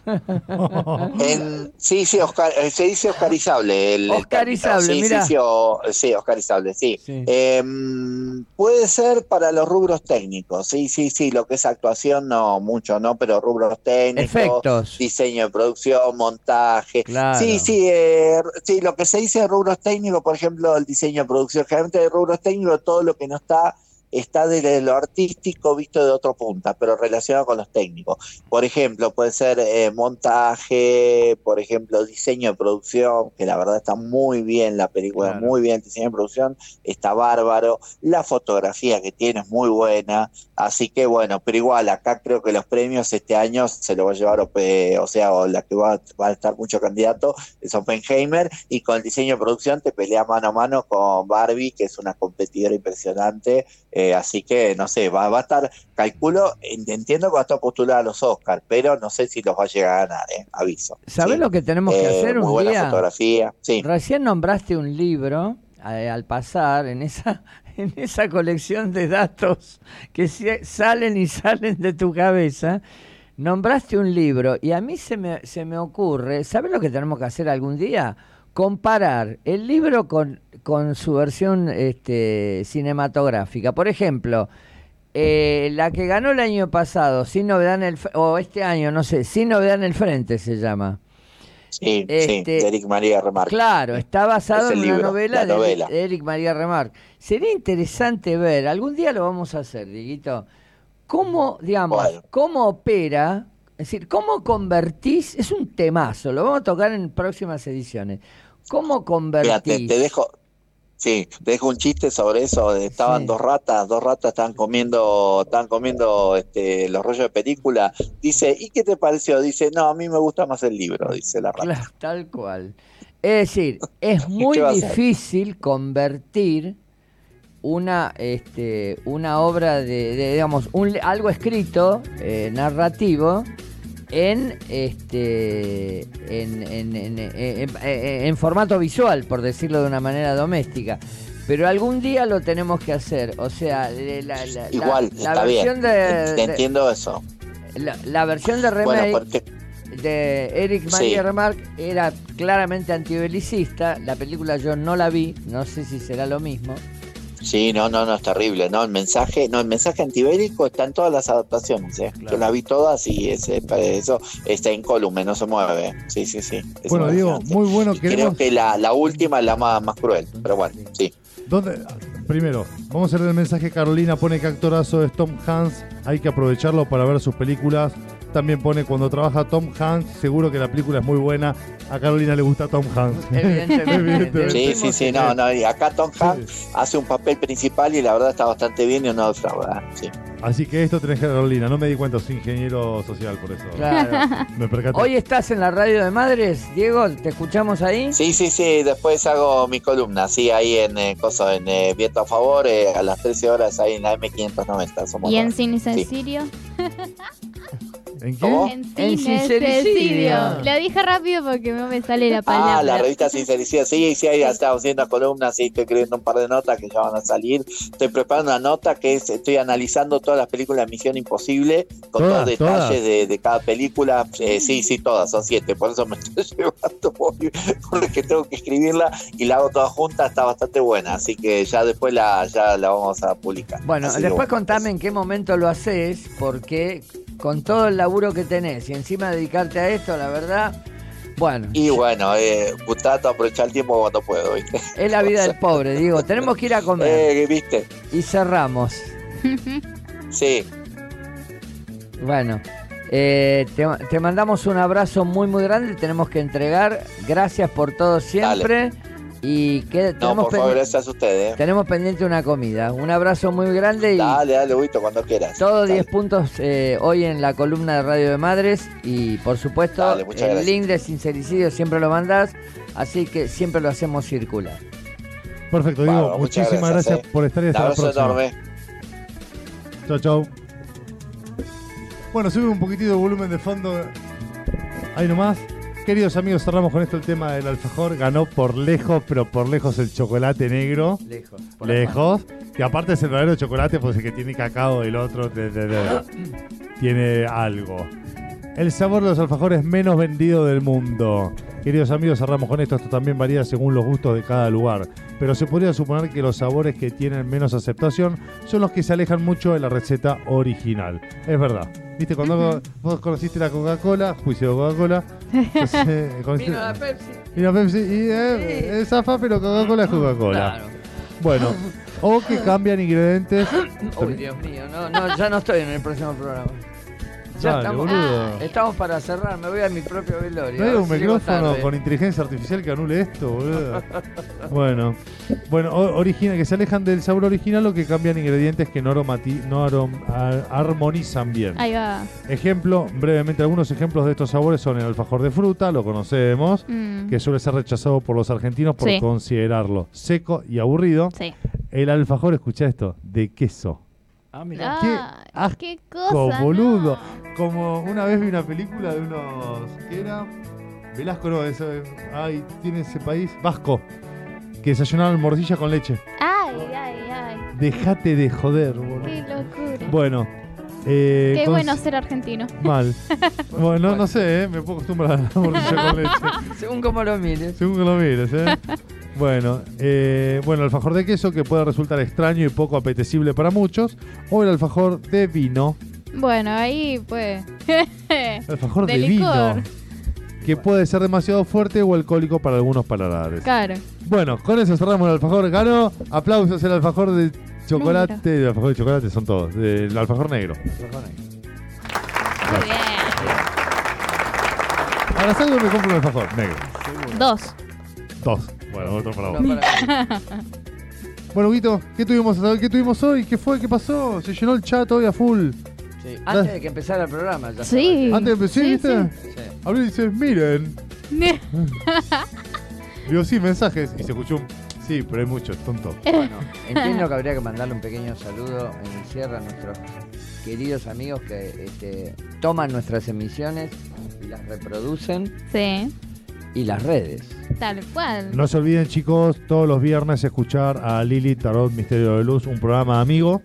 En- sí, sí, Oscar, eh, se dice oscarizable. El, Oscarizable, sí. Sí, sí, o- sí, oscarizable, sí. Sí. Em, puede ser para los rubros técnicos, sí, sí, sí, lo que es actuación no mucho, no, pero rubros técnicos, Efectos. diseño de producción, montaje. Claro. Sí, sí, eh, sí, lo que se dice de rubros técnicos, por ejemplo, el diseño de producción, generalmente de rubros técnicos, todo lo que no está está desde lo artístico visto de otro punta, pero relacionado con los técnicos. Por ejemplo, puede ser eh, montaje, por ejemplo, diseño de producción, que la verdad está muy bien la película, Claro. muy bien el diseño de producción, está bárbaro, la fotografía que tiene es muy buena, así que bueno, pero igual acá creo que los premios este año se lo va a llevar, Ope- o sea, o la que va, va a estar mucho candidato es Oppenheimer, y con el diseño de producción te pelea mano a mano con Barbie, que es una competidora impresionante, eh, así que no sé, va, va a estar, calculo, en- entiendo que va a estar postulada a los Oscars, pero no sé si los va a llegar a ganar, eh, aviso. ¿Sabés Sí. lo que tenemos que Eh, hacer muy un buena día? fotografía, sí. Recién nombraste un libro eh, al pasar en esa, en esa colección de datos que salen y salen de tu cabeza. Nombraste un libro y a mí se me, se me ocurre, ¿sabes lo que tenemos que hacer algún día? Comparar el libro con, con su versión este, cinematográfica. Por ejemplo, eh, la que ganó el año pasado, Sin Novedad en el... O este año, no sé, Sin Novedad en el Frente se llama. Sí, sí, Este, de Eric María Remarque. Claro, está basado Es en el una libro, novela, la de novela. Eric- de Eric María Remarque. Sería interesante ver, algún día lo vamos a hacer, Dieguito, cómo, digamos, Bueno. cómo opera, es decir, cómo convertís, es un temazo, lo vamos a tocar en próximas ediciones. ¿Cómo Mira, convertís? te, te dejo, sí, te dejo un chiste sobre eso. Estaban Sí. dos ratas, dos ratas estaban comiendo, estaban comiendo este, los rollos de película. Dice, ¿y qué te pareció? Dice, no, a mí me gusta más el libro, dice la rata. Claro, tal cual. Es decir, es muy difícil convertir una, este, una obra de, de, digamos, un, algo escrito, eh, narrativo, en, este, en, en, en- en- formato visual, por decirlo de una manera doméstica. Pero algún día lo tenemos que hacer. O sea, la, la- la- Igual, la, está versión bien. de, Te entiendo eso. la, la versión de Bueno, remake porque de Eric Sí. María Remarque era claramente antibelicista. La película yo no la vi, no sé si será lo mismo. Sí, no, no, no, es terrible. No, el mensaje, no, el mensaje antibélico está en todas las adaptaciones, ¿eh? Yo las vi todas y ese, eso está en columna, no se mueve. Sí, sí, sí. Es Bueno, Diego, muy bueno. Y Creo Queremos, que la, la última es la más, más cruel, pero bueno, sí. ¿dónde- Primero, vamos a leer el mensaje. Carolina pone que actorazo es Tom Hanks. Hay que aprovecharlo para ver sus películas. También pone cuando trabaja Tom Hanks, seguro que la película es muy buena. A Carolina le gusta Tom Hanks. Evidentemente. Evidentemente. Sí, sí, sí, no, no, y acá Tom Hanks hace un papel principal y la verdad está bastante bien y no defrauda, sí. Así que esto tenés Carolina. No me di cuenta, soy ingeniero social, por eso. Claro. Me percaté. Hoy estás en la radio de Madres, Diego, ¿te escuchamos ahí? Sí, sí, sí, después hago mi columna, sí, ahí en eh, coso, en eh, Viento a Favor, eh, a las 13 horas ahí en la M590. Somos ¿Y en. Cine Sí. ¿En qué? En En Cine Sincericidio. Lo dije rápido porque no me sale la palabra. Ah, la revista Sincericida, sí, sí, ahí estamos haciendo columnas, sí, estoy escribiendo un par de notas que ya van a salir. Estoy preparando una nota que es, estoy analizando todas las películas de Misión Imposible, con Todas, todos los detalles todas. de, de cada película. Eh, sí, sí, todas, son siete, por eso me estoy llevando, porque tengo que escribirla y la hago toda junta, está bastante buena, así que ya después la, ya la vamos a publicar. Bueno, Así después bueno, contame en qué momento lo haces, porque con todo el laburo que tenés y encima dedicarte a esto, la verdad, bueno, Y bueno, eh, de aprovechar el tiempo cuando puedo, ¿viste? es la vida del pobre, Diego. Tenemos que ir a comer Eh, ¿Viste? y cerramos. Sí. Bueno, eh, te, te mandamos un abrazo muy, muy grande. Tenemos que entregar. Gracias por todo siempre. Y que No, tenemos, por favor, pendi- gracias a ustedes. tenemos pendiente una comida. Un abrazo muy grande y Dale, dale, Huito, cuando quieras. todo Dale. 10 puntos eh, hoy en la columna de Radio de Madres. Y por supuesto, Dale, el gracias. link de sincericidio siempre lo mandás. Así que siempre lo hacemos circular. Perfecto, Diego. Muchísimas gracias, gracias, eh. por estar y Un hasta la abrazo próxima. enorme. Chau, chau. Bueno, sube un poquitito el volumen de fondo. Ahí nomás. Queridos amigos, cerramos con esto el tema del alfajor. Ganó por lejos, pero por lejos el chocolate negro. Lejos. por Lejos. Que aparte es el verdadero chocolate, pues el que tiene cacao, el otro de- de- de- tiene algo. El sabor de los alfajores menos vendido del mundo. Queridos amigos, cerramos con esto. Esto también varía según los gustos de cada lugar. Pero se podría suponer que los sabores que tienen menos aceptación son los que se alejan mucho de la receta original. Es verdad. ¿Viste? Cuando vos conociste la Coca-Cola, juicio de Coca-Cola. eh, Vino la Pepsi. Vino Pepsi y eh, es zafa, pero Coca-Cola es Coca-Cola. Claro. Bueno, o que cambian ingredientes. Uy, Dios mío, no, no, ya no estoy en el próximo programa. Ya Dale, estamos, boludo. estamos para cerrar, me voy a mi propio velorio. No hay un si micrófono tarde. con inteligencia artificial que anule esto, boludo. bueno, bueno, origina, que se alejan del sabor original o que cambian ingredientes que no, aromati- no arom- ar- armonizan bien. Ahí va. Ejemplo, brevemente, algunos ejemplos de estos sabores son el alfajor de fruta, lo conocemos, Mm. que suele ser rechazado por los argentinos por Sí. considerarlo seco y aburrido. Sí. El alfajor, escucha esto, de queso. Ah, mira. Ah, asco, qué cosa. boludo. no. Como una vez vi una película de unos. ¿Qué era? Velasco, no, eso. Ay, tiene ese país. Vasco. Que desayunaban morcilla con leche. Ay, ay, ay. Dejate de joder, boludo. Qué locura. Bueno. Eh, Qué cons- bueno ser argentino. Mal. Bueno, no, no sé, ¿eh? me puedo acostumbrar a la morcilla con leche. Según como lo mires. Según que lo mires, ¿eh? Bueno, eh, bueno, el alfajor de queso que puede resultar extraño y poco apetecible para muchos. O el alfajor de vino. Bueno, ahí pues. El alfajor de, De vino. Que puede ser demasiado fuerte o alcohólico para algunos paladares. Claro. Bueno, con eso cerramos el alfajor. Ganó. Aplausos el alfajor de chocolate. Negro. El alfajor de chocolate son todos. El alfajor negro. Muy bien. Ahora salgo me compro un alfajor negro. Dos. Dos. Bueno, otro para vos. Para. Bueno, Guito, ¿qué tuvimos, ¿qué tuvimos hoy? ¿Qué fue? ¿Qué pasó? Se llenó el chat hoy a full. Sí, Antes de que empezara el programa. Ya Sí. estaba Antes de empezar, Sí, ¿viste? Sí. Hablé y dice, miren. Digo, sí, mensajes. Y se escuchó un. Sí, pero hay muchos, tonto. Bueno, entiendo que habría que mandarle un pequeño saludo en el cierre a nuestros queridos amigos que este, toman nuestras emisiones y las reproducen. Sí. y las redes. Tal cual. No se olviden, chicos, todos los viernes escuchar a Lili Tarot Misterio de Luz, un programa amigo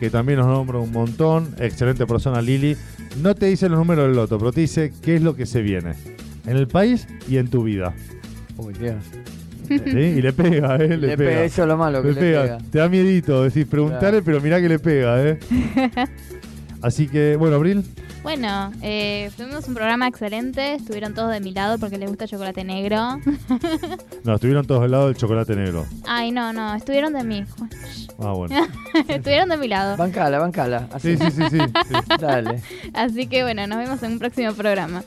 que también nos nombra un montón. Excelente persona, Lili. No te dice los números del loto, pero te dice qué es lo que se viene en el país y en tu vida. Uy, Dios. ¿Sí? Y le pega, ¿eh? Le, Le pega, eso es lo malo que le pega. Te da miedito, decís, preguntarle, Claro. pero mirá que le pega, ¿eh? Así que, bueno, Abril, Bueno, eh, tuvimos un programa excelente. Estuvieron todos de mi lado porque les gusta el chocolate negro. no, estuvieron todos del lado del chocolate negro. Ay, no, no, estuvieron de mí. Ah, bueno. estuvieron de mi lado. Bancala, bancala. Sí, sí, sí, sí. sí. Dale. Así que bueno, nos vemos en un próximo programa.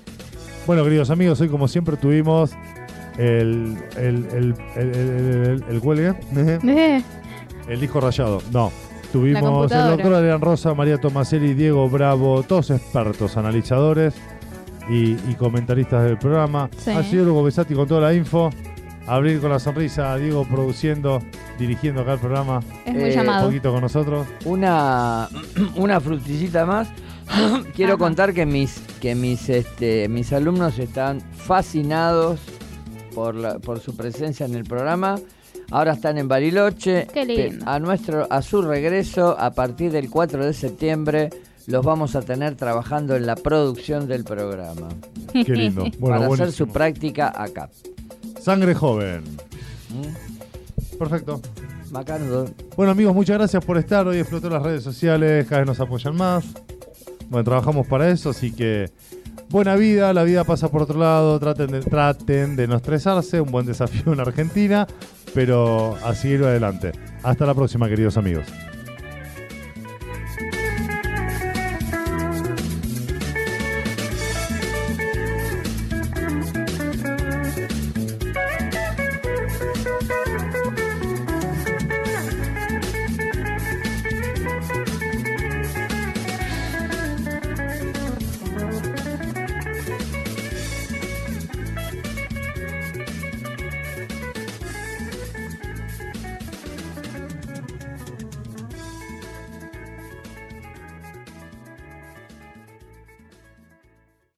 Bueno, queridos amigos, hoy como siempre tuvimos el. el. el. el. el, el, el disco rayado. No. Tuvimos el doctor Adrián Rosa, María Tomaselli, Diego Bravo, todos expertos, analizadores y, y comentaristas del programa. Sí. Ha sido Hugo Besati con toda la info. Abril con la sonrisa, Diego produciendo, dirigiendo acá el programa. es muy Eh, Un llamado. poquito con nosotros. Una, una frutillita más. Quiero Ajá. contar que mis, que mis, este, mis alumnos están fascinados por, la- por su presencia en el programa. Ahora están en Bariloche. Qué lindo. A, nuestro, a su regreso, a partir del 4 de septiembre, los vamos a tener trabajando en la producción del programa. Qué lindo. Bueno, para hacer su práctica acá. Sangre joven. ¿Mm? Perfecto. Macanudo. Bueno amigos, muchas gracias por estar. Hoy explotó las redes sociales, cada vez nos apoyan más. Bueno, trabajamos para eso, así que buena vida, la vida pasa por otro lado, traten de, no estresarse, un buen desafío en Argentina, pero a seguir adelante. Hasta la próxima, queridos amigos.